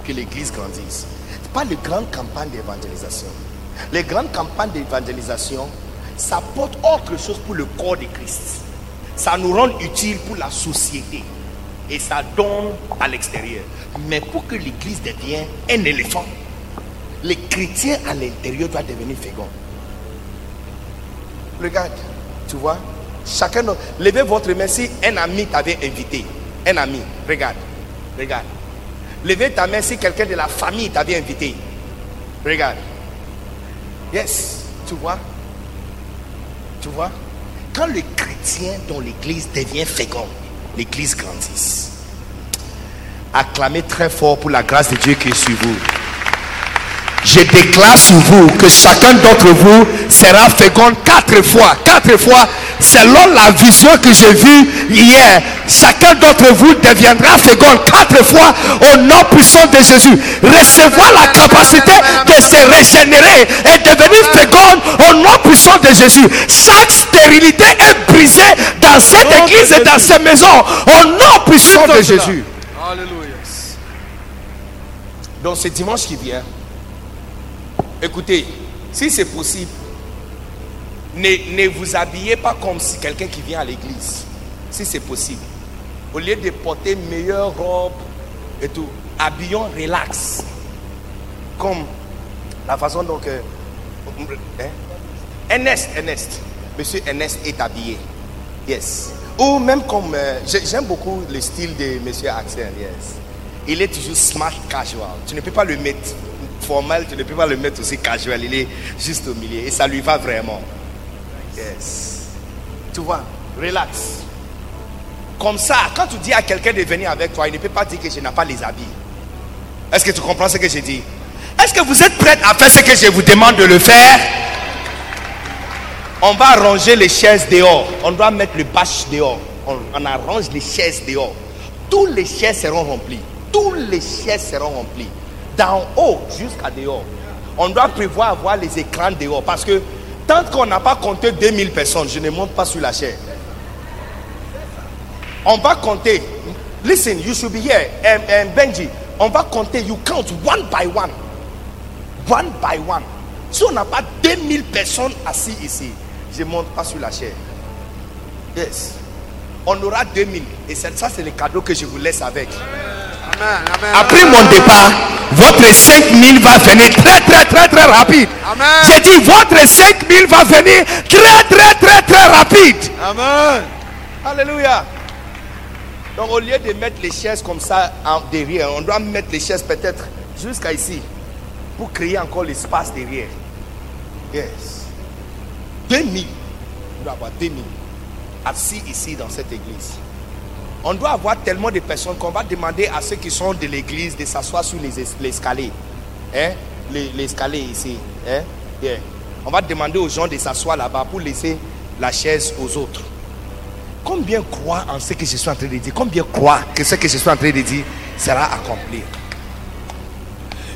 que l'église grandisse. Ce pas les grandes campagnes d'évangélisation. Les grandes campagnes d'évangélisation, ça porte autre chose pour le corps de Christ. Ça nous rend utile pour la société. Et ça donne à l'extérieur. Mais pour que l'église devienne un éléphant, les chrétiens à l'intérieur doivent devenir féconds. Regarde, tu vois, Chacun, levez votre main si un ami t'avait invité. Un ami, regarde, regarde. Levez ta main si quelqu'un de la famille t'avait invité. Regarde. Yes, tu vois? Tu vois? Quand le chrétien dans l'église devient fécond, l'église grandit. Acclamez très fort pour la grâce de Dieu qui est sur vous. Je déclare sur vous que chacun d'entre vous sera fécond quatre fois. Quatre fois, selon la vision que j'ai vue hier. Chacun d'entre vous deviendra fécond quatre fois au nom puissant de Jésus. Recevoir la capacité de se régénérer et devenir fécond au nom puissant de Jésus. Chaque stérilité est brisée dans cette église et dans ces maisons au nom puissant de Jésus. Alléluia. Donc c'est dimanche qui vient. Écoutez, si c'est possible, ne, vous habillez pas comme si quelqu'un qui vient à l'église. Si c'est possible. Au lieu de porter meilleure robe et tout, habillons relax. Comme la façon dont que... Hein? Ernest, Ernest. Monsieur Ernest est habillé. Yes. Ou même comme... euh, j'ai- J'aime beaucoup le style de Monsieur Axel. Yes. Il est toujours smart casual. Tu ne peux pas le mettre formel, tu ne peux pas le mettre aussi casual. Il est juste au milieu. Et ça lui va vraiment. Yes. Tu vois, relax. Comme ça, quand tu dis à quelqu'un de venir avec toi, il ne peut pas dire que je n'ai pas les habits. Est-ce que tu comprends ce que je dis Est-ce que vous êtes prêts à faire ce que je vous demande de le faire? On va ranger les chaises dehors. On doit mettre le bâche dehors. On, on arrange les chaises dehors. Tous les chaises seront remplies. Tous les chaises seront remplies. D'en haut jusqu'à dehors. On doit prévoir avoir les écrans dehors. Parce que tant qu'on n'a pas compté 2000 personnes, je ne monte pas sur la chaise. On va compter. Listen, you should be here. Um, um, Benji, on va compter. You count one by one. One by one. Si on n'a pas 2000 personnes assises ici, je ne monte pas sur la chaise. Yes. On aura 2000. Et ça, c'est le cadeau que je vous laisse avec. Après mon départ, votre 5000 va venir très, très, très, très rapide. J'ai dit, votre 5000 va venir très, très, très, très rapide. Amen. Alléluia. Donc au lieu de mettre les chaises comme ça en derrière, on doit mettre les chaises peut-être jusqu'à ici pour créer encore l'espace derrière. Yes. 2000. On doit avoir 2000 assis ici dans cette église. On doit avoir tellement de personnes qu'on va demander à ceux qui sont de l'église de s'asseoir sur les es- l'escalier. Hein? Les- L'escalier ici. Hein? On va demander aux gens de s'asseoir là-bas pour laisser la chaise aux autres. Combien croient en ce que je suis en train de dire? Combien croient que ce que je suis en train de dire sera accompli?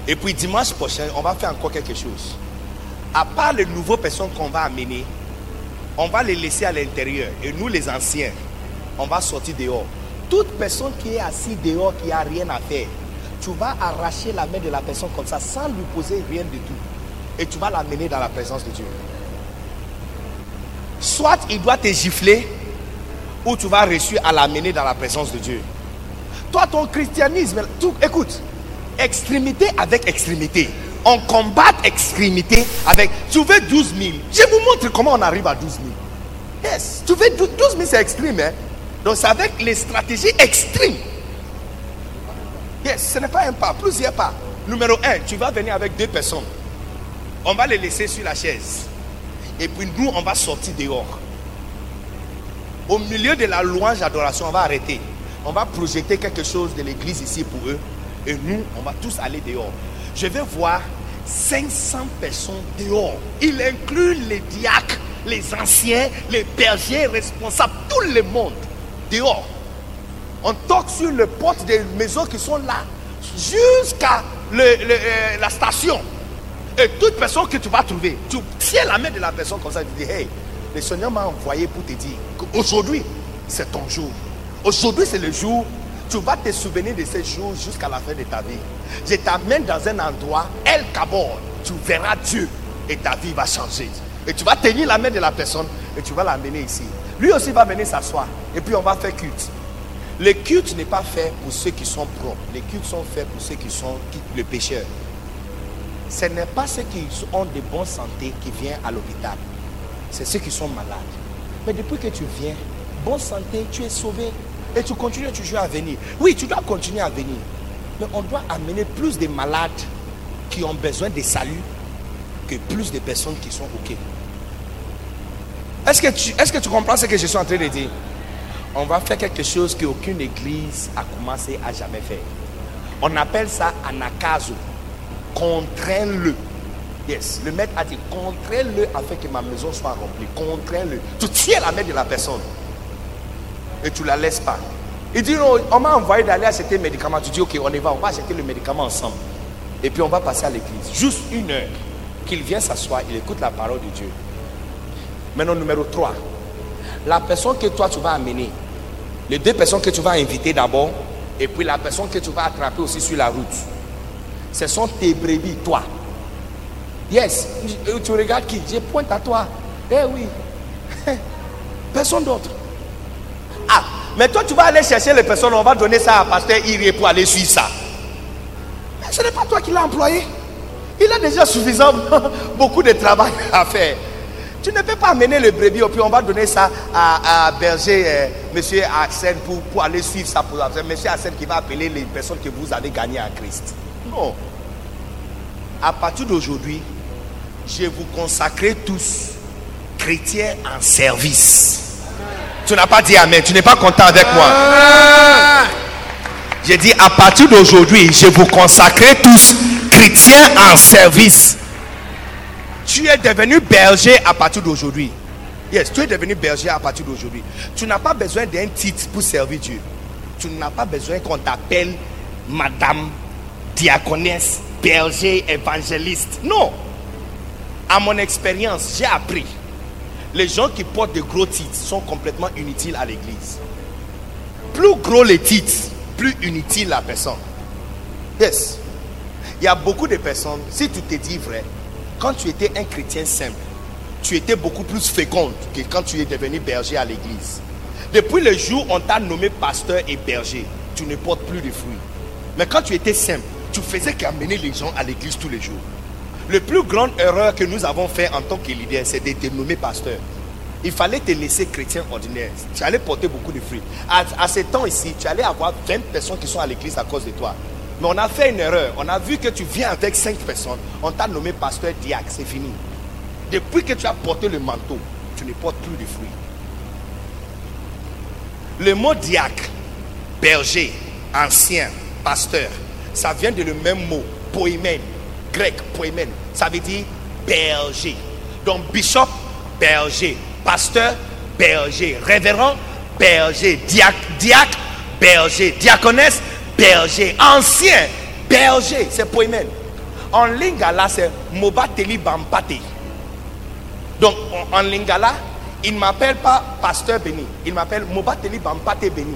Et puis dimanche prochain, on va faire encore quelque chose. À part les nouveaux personnes qu'on va amener, on va les laisser à l'intérieur. Et nous, les anciens, on va sortir dehors. Toute personne qui est assise dehors, qui n'a rien à faire, tu vas arracher la main de la personne comme ça, sans lui poser rien du tout. Et tu vas l'amener dans la présence de Dieu. Soit il doit te gifler, ou tu vas réussir à l'amener dans la présence de Dieu. Toi, ton christianisme, écoute, extrémité avec extrémité. On combat extrémité avec. Tu veux 12 000. Je vous montre comment on arrive à 12 000. Yes. Tu veux 12 000, c'est extrême. Hein? Donc, c'est avec les stratégies extrêmes. Yes, ce n'est pas un pas, plusieurs pas. Numéro un, tu vas venir avec deux personnes. On va les laisser sur la chaise. Et puis nous, on va sortir dehors. Au milieu de la louange d'adoration, on va arrêter. On va projeter quelque chose de l'église ici pour eux. Et nous, on va tous aller dehors. Je vais voir 500 personnes dehors. Il inclut les diacres, les anciens, les bergers responsables, tout le monde dehors. On toque sur les portes des maisons qui sont là jusqu'à euh, la station. Et toute personne que tu vas trouver, tu tiens la main de la personne comme ça, tu dis, hey, le Seigneur m'a envoyé pour te dire qu'aujourd'hui, c'est ton jour. Aujourd'hui, c'est le jour, tu vas te souvenir de ce jour jusqu'à la fin de ta vie. Je t'amène dans un endroit, El Kabor, tu verras Dieu et ta vie va changer. Et tu vas tenir la main de la personne et tu vas l'amener ici. Lui aussi va venir s'asseoir et puis on va faire culte. Le culte n'est pas fait pour ceux qui sont propres. Les cultes sont faits pour ceux qui sont qui- le pécheur. Ce n'est pas ceux qui ont de bonne santé qui viennent à l'hôpital. C'est ceux qui sont malades. Mais depuis que tu viens, bonne santé, tu es sauvé. Et tu continues toujours à venir. Oui, tu dois continuer à venir. Mais on doit amener plus de malades qui ont besoin de salut que plus de personnes qui sont OK. Est-ce que, tu, comprends ce que je suis en train de dire? On va faire quelque chose qu'aucune église a commencé à jamais faire. On appelle ça anakazo. Contrains-le. Yes, le maître a dit contrains-le afin que ma maison soit remplie. Contrains-le. Tu tiens la main de la personne et tu la laisses pas. Il dit non, on m'a envoyé d'aller acheter le médicament. Tu dis ok, on y va, on va acheter le médicament ensemble. Et puis on va passer à l'église. Juste une heure. Qu'il vienne s'asseoir, il écoute la parole de Dieu. Maintenant, numéro 3. La personne que toi tu vas amener, les deux personnes que tu vas inviter d'abord, et puis la personne que tu vas attraper aussi sur la route, ce sont tes brebis, toi. Yes, tu regardes qui? Je pointe à toi. Eh oui. Personne d'autre. Ah, mais toi tu vas aller chercher les personnes, on va donner ça à pasteur Irie pour aller suivre ça. Mais ce n'est pas toi qui l'as employé. Il a déjà suffisamment beaucoup de travail à faire. Tu ne peux pas amener le brebis et puis on va donner ça à, berger euh, monsieur Arsène pour, pour, aller suivre ça pour monsieur Arsène qui va appeler les personnes que vous avez gagnées à Christ. Non. À partir d'aujourd'hui, je vous consacrer tous chrétiens en service. Tu n'as pas dit Amen. Tu n'es pas content avec moi. J'ai dit à partir d'aujourd'hui, je vous consacrer tous chrétiens en service. Tu es devenu berger à partir d'aujourd'hui. Yes, tu es devenu berger à partir d'aujourd'hui. Tu n'as pas besoin d'un titre pour servir Dieu. Tu n'as pas besoin qu'on t'appelle madame, diaconesse, berger, évangéliste. Non. À mon expérience, j'ai appris. Les gens qui portent de gros titres sont complètement inutiles à l'église. Plus gros les titres, plus inutile la personne. Yes. Il y a beaucoup de personnes, si tu te dis vrai, quand tu étais un chrétien simple, tu étais beaucoup plus féconde que quand tu es devenu berger à l'église. Depuis le jour où on t'a nommé pasteur et berger, tu ne portes plus de fruits. Mais quand tu étais simple, tu faisais qu'amener les gens à l'église tous les jours. Le plus grande erreur que nous avons fait en tant que leader, c'est de te nommer pasteur. Il fallait te laisser chrétien ordinaire. Tu allais porter beaucoup de fruits. À, à ce temps ici, tu allais avoir 20 personnes qui sont à l'église à cause de toi. Mais on a fait une erreur. On a vu que tu viens avec 5 personnes. On t'a nommé pasteur diacre. C'est fini. Depuis que tu as porté le manteau, tu ne portes plus de fruits. Le mot diacre, berger, ancien, pasteur, ça vient de le même mot, poïmène, grec, poïmène. Ça veut dire berger. Donc bishop, berger. Pasteur, berger. Révérend, berger. Diacre, diacre berger. Diaconesse, berger. Ancien, berger. C'est poïmène. En lingala, c'est Mobateli Bampate. Donc en lingala, il ne m'appelle pas pasteur béni. Il m'appelle Mobateli Bampate béni.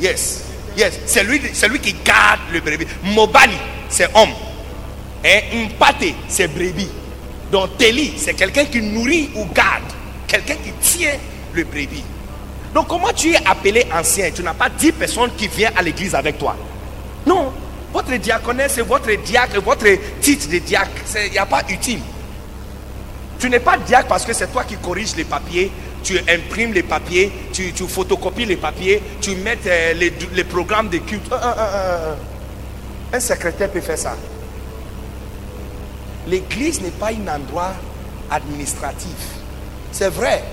Yes. Yes. C'est lui, lui qui garde le brebis. Mobali, c'est homme. Et Mpate, c'est brebis. Donc Teli, c'est quelqu'un qui nourrit ou garde. Quelqu'un qui tient le brebis. Donc comment tu es appelé ancien? Tu n'as pas 10 personnes qui viennent à l'église avec toi. Non. Votre diaconesse, votre diacre, votre titre de diacre, il n'y a pas utile. Tu n'es pas diacre parce que c'est toi qui corriges les papiers, tu imprimes les papiers, tu, photocopies les papiers, tu mets euh, les, programmes de culte. Un secrétaire peut faire ça. L'église n'est pas un endroit administratif. C'est vrai.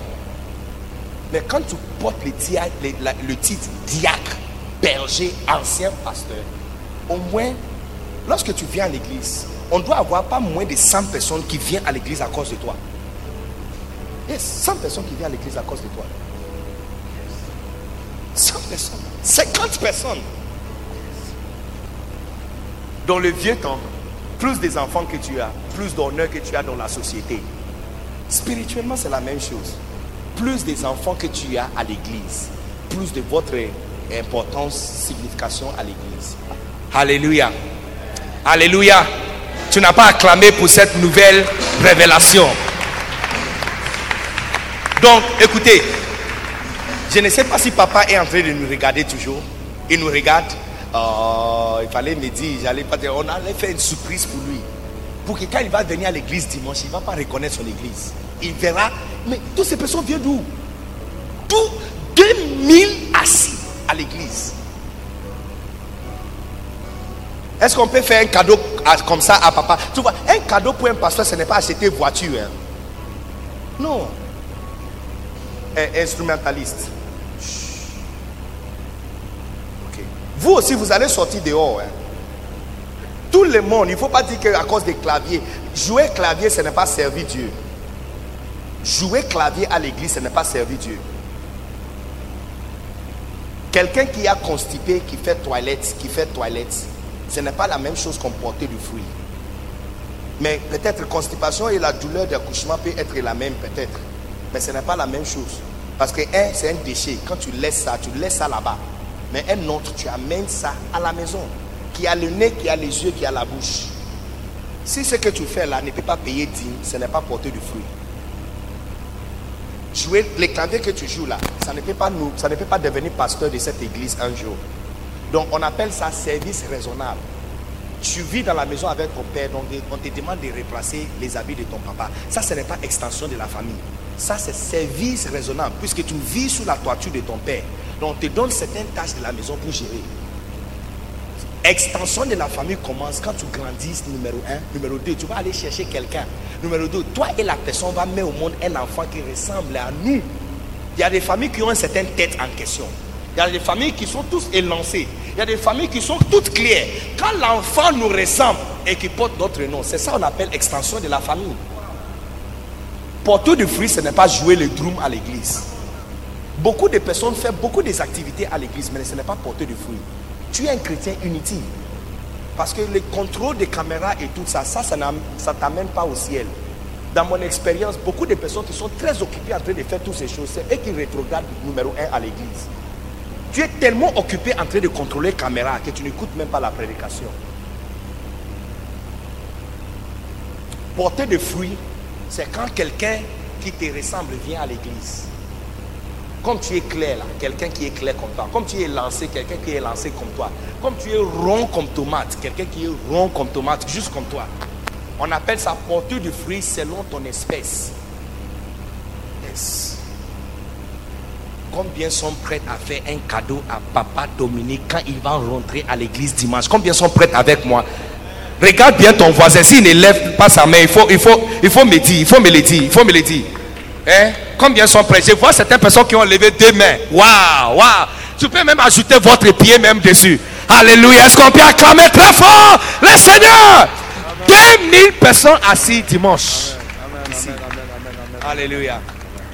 Mais quand tu portes le, titre diacre, berger, ancien pasteur, au moins, lorsque tu viens à l'église, on doit avoir pas moins de 100 personnes qui viennent à l'église à cause de toi. Yes, 100 personnes qui viennent à l'église à cause de toi. 100 personnes. 50 personnes. Dans le vieux temps, plus des enfants que tu as, plus d'honneur que tu as dans la société. Spirituellement, c'est la même chose. Plus des enfants que tu as à l'église, plus de votre importance, signification à l'église. Alléluia. Alléluia. Tu n'as pas acclamé pour cette nouvelle révélation. Donc, écoutez, je ne sais pas si papa est en train de nous regarder toujours. Il nous regarde. Oh, il fallait me dire, j'allais pas on allait faire une surprise pour lui. Pour que quand il va venir à l'église dimanche, il ne va pas reconnaître son église. Il verra, mais toutes ces personnes viennent d'où? Tout 2000 assis à l'église. Est-ce qu'on peut faire un cadeau comme ça à papa? Tu vois, un cadeau pour un pasteur, ce n'est pas acheter voiture. hein. Non. Instrumentaliste. Vous aussi, vous allez sortir dehors. hein. Tout le monde, il ne faut pas dire qu'à cause des claviers. Jouer clavier, ce n'est pas servir Dieu. Jouer clavier à l'église, ce n'est pas servir Dieu. Quelqu'un qui a constipé, qui fait toilette, qui fait toilette, ce n'est pas la même chose qu'on porter du fruit. Mais peut-être constipation et la douleur d'accouchement peut être la même, peut-être. Mais ce n'est pas la même chose. Parce que un, c'est un déchet. Quand tu laisses ça, tu laisses ça là-bas. Mais un autre, tu amènes ça à la maison. Qui a le nez, qui a les yeux, qui a la bouche. Si ce que tu fais là ne peut pas payer digne, ce n'est pas porter du fruit. Jouer les claviers que tu joues là, ça ne peut pas nous, ça ne peut pas devenir pasteur de cette église un jour. Donc on appelle ça service raisonnable. Tu vis dans la maison avec ton père, donc on te demande de replacer les habits de ton papa. Ça, ce n'est pas extension de la famille. Ça, c'est service raisonnable, puisque tu vis sous la toiture de ton père. Donc on te donne certaines tâches de la maison pour gérer. Extension de la famille commence quand tu grandis, numéro un. Numéro deux, tu vas aller chercher quelqu'un. Numéro deux, toi et la personne va mettre au monde un enfant qui ressemble à nous. Il y a des familles qui ont une certaine tête en question. Il y a des familles qui sont tous élancées. Il y a des familles qui sont toutes claires. Quand l'enfant nous ressemble et qui porte notre nom, c'est ça qu'on appelle extension de la famille. Porter du fruit, ce n'est pas jouer le drum à l'église. Beaucoup de personnes font beaucoup des activités à l'église, mais ce n'est pas porter du fruit. Tu es un chrétien inutile. Parce que le contrôle des caméras et tout ça, ça, ça ne t'amène pas au ciel. Dans mon expérience, beaucoup de personnes qui sont très occupées en train de faire toutes ces choses, c'est eux qui rétrogradent numéro un à l'église. Tu es tellement occupé en train de contrôler la caméra que tu n'écoutes même pas la prédication. Porter des fruits, c'est quand quelqu'un qui te ressemble vient à l'église. Comme tu es clair là, quelqu'un qui est clair comme toi. Comme tu es lancé, quelqu'un qui est lancé comme toi. Comme tu es rond comme tomate, quelqu'un qui est rond comme tomate, juste comme toi. On appelle ça porter du fruit selon ton espèce. Yes. Combien sont prêts à faire un cadeau à papa Dominique quand il va rentrer à l'église dimanche Combien sont prêts avec moi Regarde bien ton voisin. S'il ne lève pas sa main, il faut, il faut, il faut me dire, il faut me le dire, il faut me le dire. Hein? Combien sont prêts? Je vois certaines personnes qui ont levé deux mains. Waouh, waouh. Tu peux même ajouter votre pied même dessus. Alléluia. Est-ce qu'on peut acclamer très fort le Seigneur? 2000 personnes assises dimanche. Ici. Alléluia.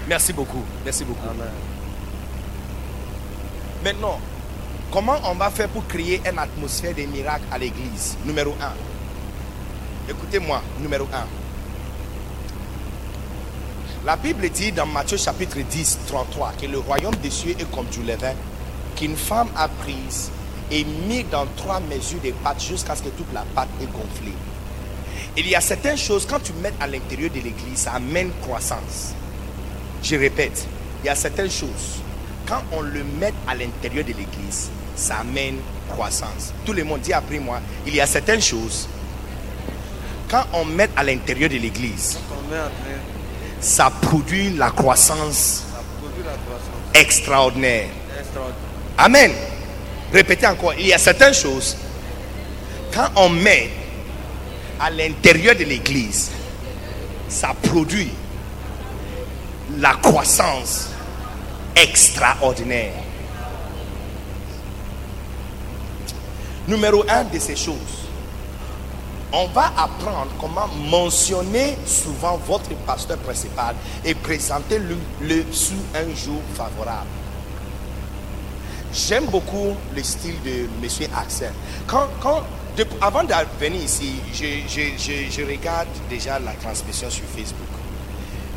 Merci beaucoup. Merci beaucoup. Maintenant, comment on va faire pour créer une atmosphère de miracles à l'église? Numéro 1. Écoutez-moi, numéro 1. La Bible dit dans Matthieu chapitre 10, 33 que le royaume des cieux est comme du levain qu'une femme a prise et mis dans trois mesures de pâte jusqu'à ce que toute la pâte est gonflée. Il y a certaines choses, quand tu mets à l'intérieur de l'église, ça amène croissance. Je répète, il y a certaines choses, quand on le met à l'intérieur de l'église, ça amène croissance. Tout le monde dit après moi, il y a certaines choses, quand on met à l'intérieur de l'église, Ça produit la croissance extraordinaire. Amen. Répétez encore, il y a certaines choses, quand on met à l'intérieur de l'église, ça produit la croissance extraordinaire. Numéro un de ces choses, on va apprendre comment mentionner souvent votre pasteur principal et présenter le, le sous un jour favorable. J'aime beaucoup le style de M. Axel. Quand, avant de venir ici, je, regarde déjà la transmission sur Facebook.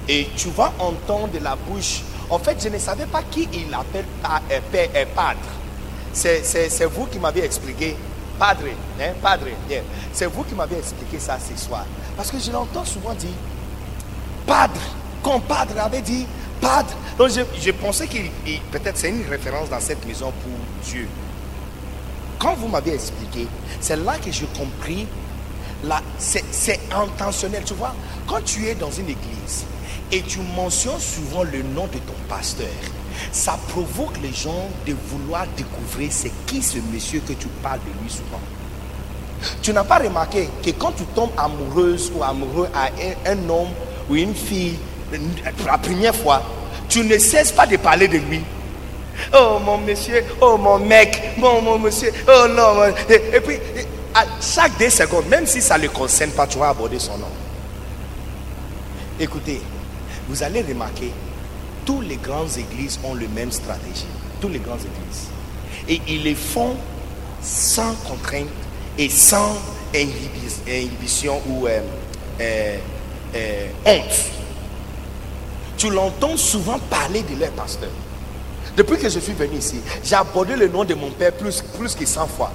Et tu vas entendre de la bouche. En fait, je ne savais pas qui il appelle pa- euh, père- euh, c'est vous qui m'avez expliqué. Padre, hein, padre. yeah. C'est vous qui m'avez expliqué ça ce soir. Parce que je l'entends souvent dire padre. Quand padre avait dit padre. Donc je, je pensais qu'il il- peut-être c'est une référence dans cette maison pour Dieu. Quand vous m'avez expliqué, c'est là que j'ai compris. c'est intentionnel. Tu vois, quand tu es dans une église et tu mentionnes souvent le nom de ton pasteur, ça provoque les gens de vouloir découvrir c'est qui ce monsieur que tu parles de lui souvent. Tu n'as pas remarqué que quand tu tombes amoureuse ou amoureux à un, homme ou une fille pour la première fois, tu ne cesses pas de parler de lui. Oh mon monsieur, oh mon mec, mon, mon monsieur, oh non. Et, puis, à chaque deux secondes, même si ça ne le concerne pas, tu vas aborder son nom. Écoutez, vous allez remarquer, tous les grandes églises ont le même stratégie. Tous les grandes églises. Et ils le font sans contrainte et sans inhibi- inhibition ou euh, euh, euh, honte. Tu l'entends souvent parler de leur pasteur. Depuis que je suis venu ici, j'ai abordé le nom de mon père plus, plus que 100 fois.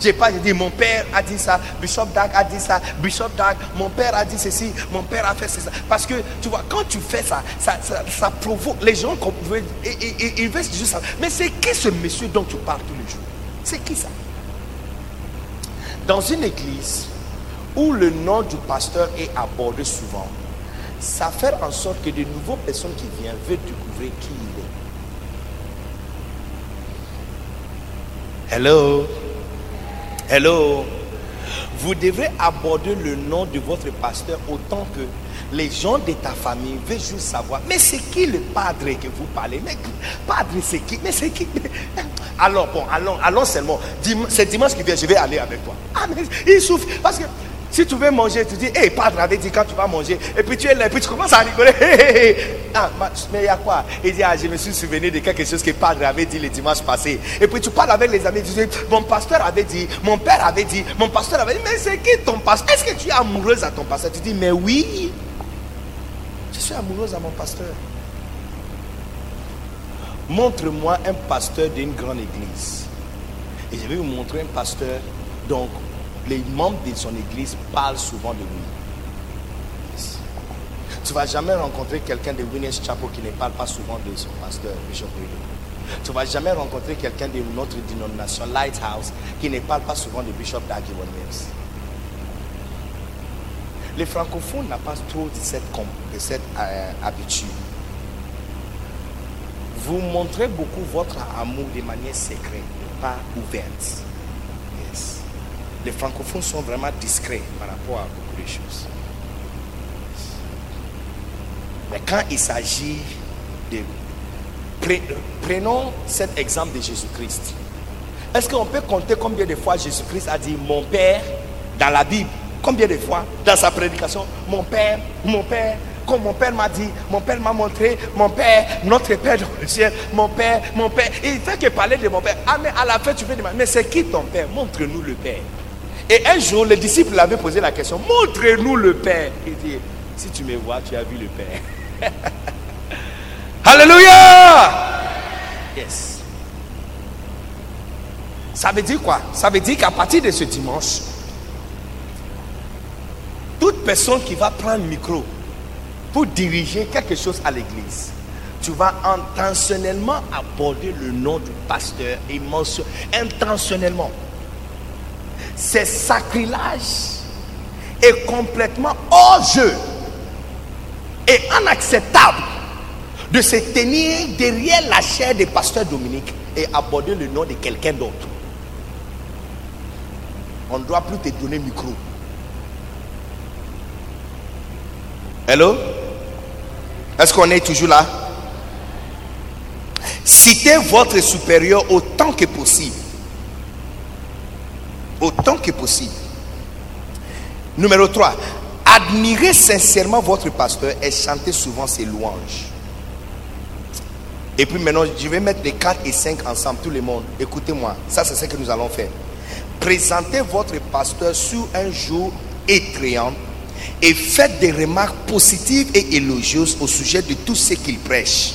J'ai pas dit mon père a dit ça, Bishop Dag a dit ça, Bishop Dag, mon père a dit ceci, mon père a fait ça. Parce que tu vois, quand tu fais ça, ça, provoque les gens qu'on veut, ils veulent juste ça. Mais c'est qui ce monsieur dont tu parles tous les jours? C'est qui ça? Dans une église où le nom du pasteur est abordé souvent, ça fait en sorte que de nouvelles personnes qui viennent veulent découvrir qui il est. Hello? Hello. Vous devrez aborder le nom de votre pasteur autant que les gens de ta famille veulent juste savoir. Mais c'est qui le padre que vous parlez? Mais padre, c'est qui? Mais c'est qui? Alors, bon, allons, allons seulement. C'est dimanche qui vient, je vais aller avec toi. Ah, mais il souffre. Parce que si tu veux manger, tu dis, hé, padre avait dit quand tu vas manger. Et puis tu es là, et puis tu commences à rigoler. Ah, ma- mais il y a quoi? Il dit, ah, je me suis souvenu de quelque chose que padre avait dit le dimanche passé. Et puis tu parles avec les amis, tu dis, mon pasteur avait dit, mon père avait dit, mon pasteur avait dit, mais c'est qui ton pasteur? Est-ce que tu es amoureuse à ton pasteur? Tu dis, mais oui, je suis amoureuse à mon pasteur. Montre-moi un pasteur d'une grande église. Et je vais vous montrer un pasteur dont les membres de son église parlent souvent de lui. Yes. Tu ne vas jamais rencontrer quelqu'un de Winners Chapel qui ne parle pas souvent de son pasteur, Bishop Redo. Tu ne vas jamais rencontrer quelqu'un de notre dénomination, Lighthouse, qui ne parle pas souvent de Bishop Daggy Williams. Les francophones n'ont pas trop cette, cette euh, habitude. Vous montrez beaucoup votre amour de manière secrète, pas ouverte. Les francophones sont vraiment discrets par rapport à beaucoup de choses. Mais quand il s'agit de... Pre- Prenons cet exemple de Jésus-Christ. Est-ce qu'on peut compter combien de fois Jésus-Christ a dit mon Père dans la Bible Combien de fois dans sa prédication Mon Père, mon Père, comme mon Père m'a dit, mon Père m'a montré, mon Père, notre Père dans le ciel, mon Père, mon Père. Il fait que parler de mon Père. Ah, mais à la fin, tu veux demander, mais c'est qui ton Père? Montre-nous le Père. Et un jour, les disciples avaient posé la question, montre-nous le Père. Il dit, si tu me vois, tu as vu le Père. Alléluia. Yes. Ça veut dire quoi? Ça veut dire qu'à partir de ce dimanche, toute personne qui va prendre le micro pour diriger quelque chose à l'église, tu vas intentionnellement aborder le nom du pasteur et intentionnellement. C'est sacrilège et complètement hors jeu et inacceptable de se tenir derrière la chair des pasteurs Dominique et aborder le nom de quelqu'un d'autre. On ne doit plus te donner micro. Hello? Est-ce qu'on est toujours là? Citez votre supérieur autant que possible. Autant que possible. Numéro 3. Admirez sincèrement votre pasteur et chantez souvent ses louanges. Et puis maintenant, je vais mettre les 4 et 5 ensemble, tout le monde. Écoutez-moi, ça c'est ce que nous allons faire. Présentez votre pasteur sur un jour étréant et faites des remarques positives et élogieuses au sujet de tout ce qu'il prêche.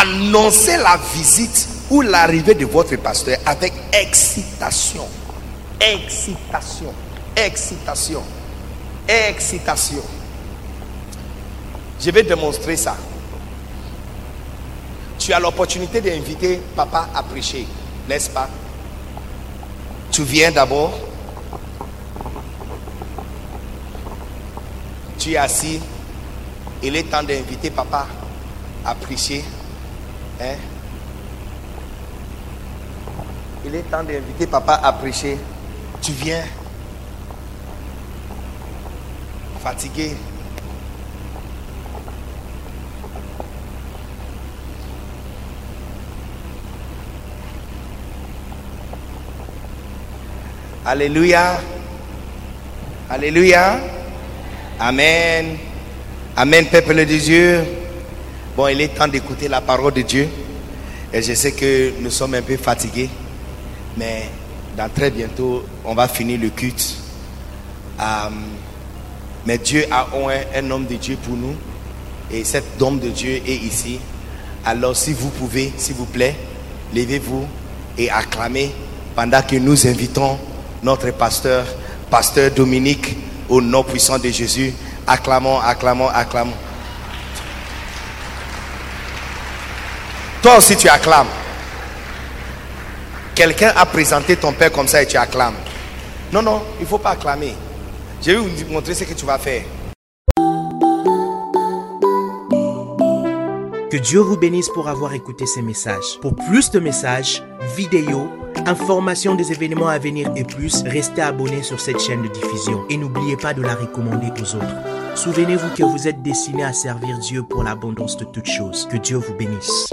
Annoncez la visite ou l'arrivée de votre pasteur avec excitation. Excitation. Excitation. Excitation. Je vais démontrer ça. Tu as l'opportunité d'inviter papa à prêcher, n'est-ce pas? Tu viens d'abord. Tu es assis. Il est temps d'inviter papa à prêcher. Hein? Il est temps d'inviter papa à prêcher. Tu viens. Fatigué. Alléluia. Alléluia. Amen. Amen, peuple de Dieu. Bon, il est temps d'écouter la parole de Dieu. Et je sais que nous sommes un peu fatigués. Mais dans très bientôt, on va finir le culte. Euh, mais Dieu a un, un homme de Dieu pour nous. Et cet homme de Dieu est ici. Alors si vous pouvez, s'il vous plaît, levez-vous et acclamez pendant que nous invitons notre pasteur, pasteur Dominique, au nom puissant de Jésus. Acclamons, acclamons, acclamons. Toi aussi tu acclames. Quelqu'un a présenté ton père comme ça et tu acclames. Non, non, il ne faut pas acclamer. Je vais vous montrer ce que tu vas faire. Que Dieu vous bénisse pour avoir écouté ces messages. Pour plus de messages, vidéos, informations des événements à venir et plus, restez abonnés sur cette chaîne de diffusion et n'oubliez pas de la recommander aux autres. Souvenez-vous que vous êtes destiné à servir Dieu pour l'abondance de toutes choses. Que Dieu vous bénisse.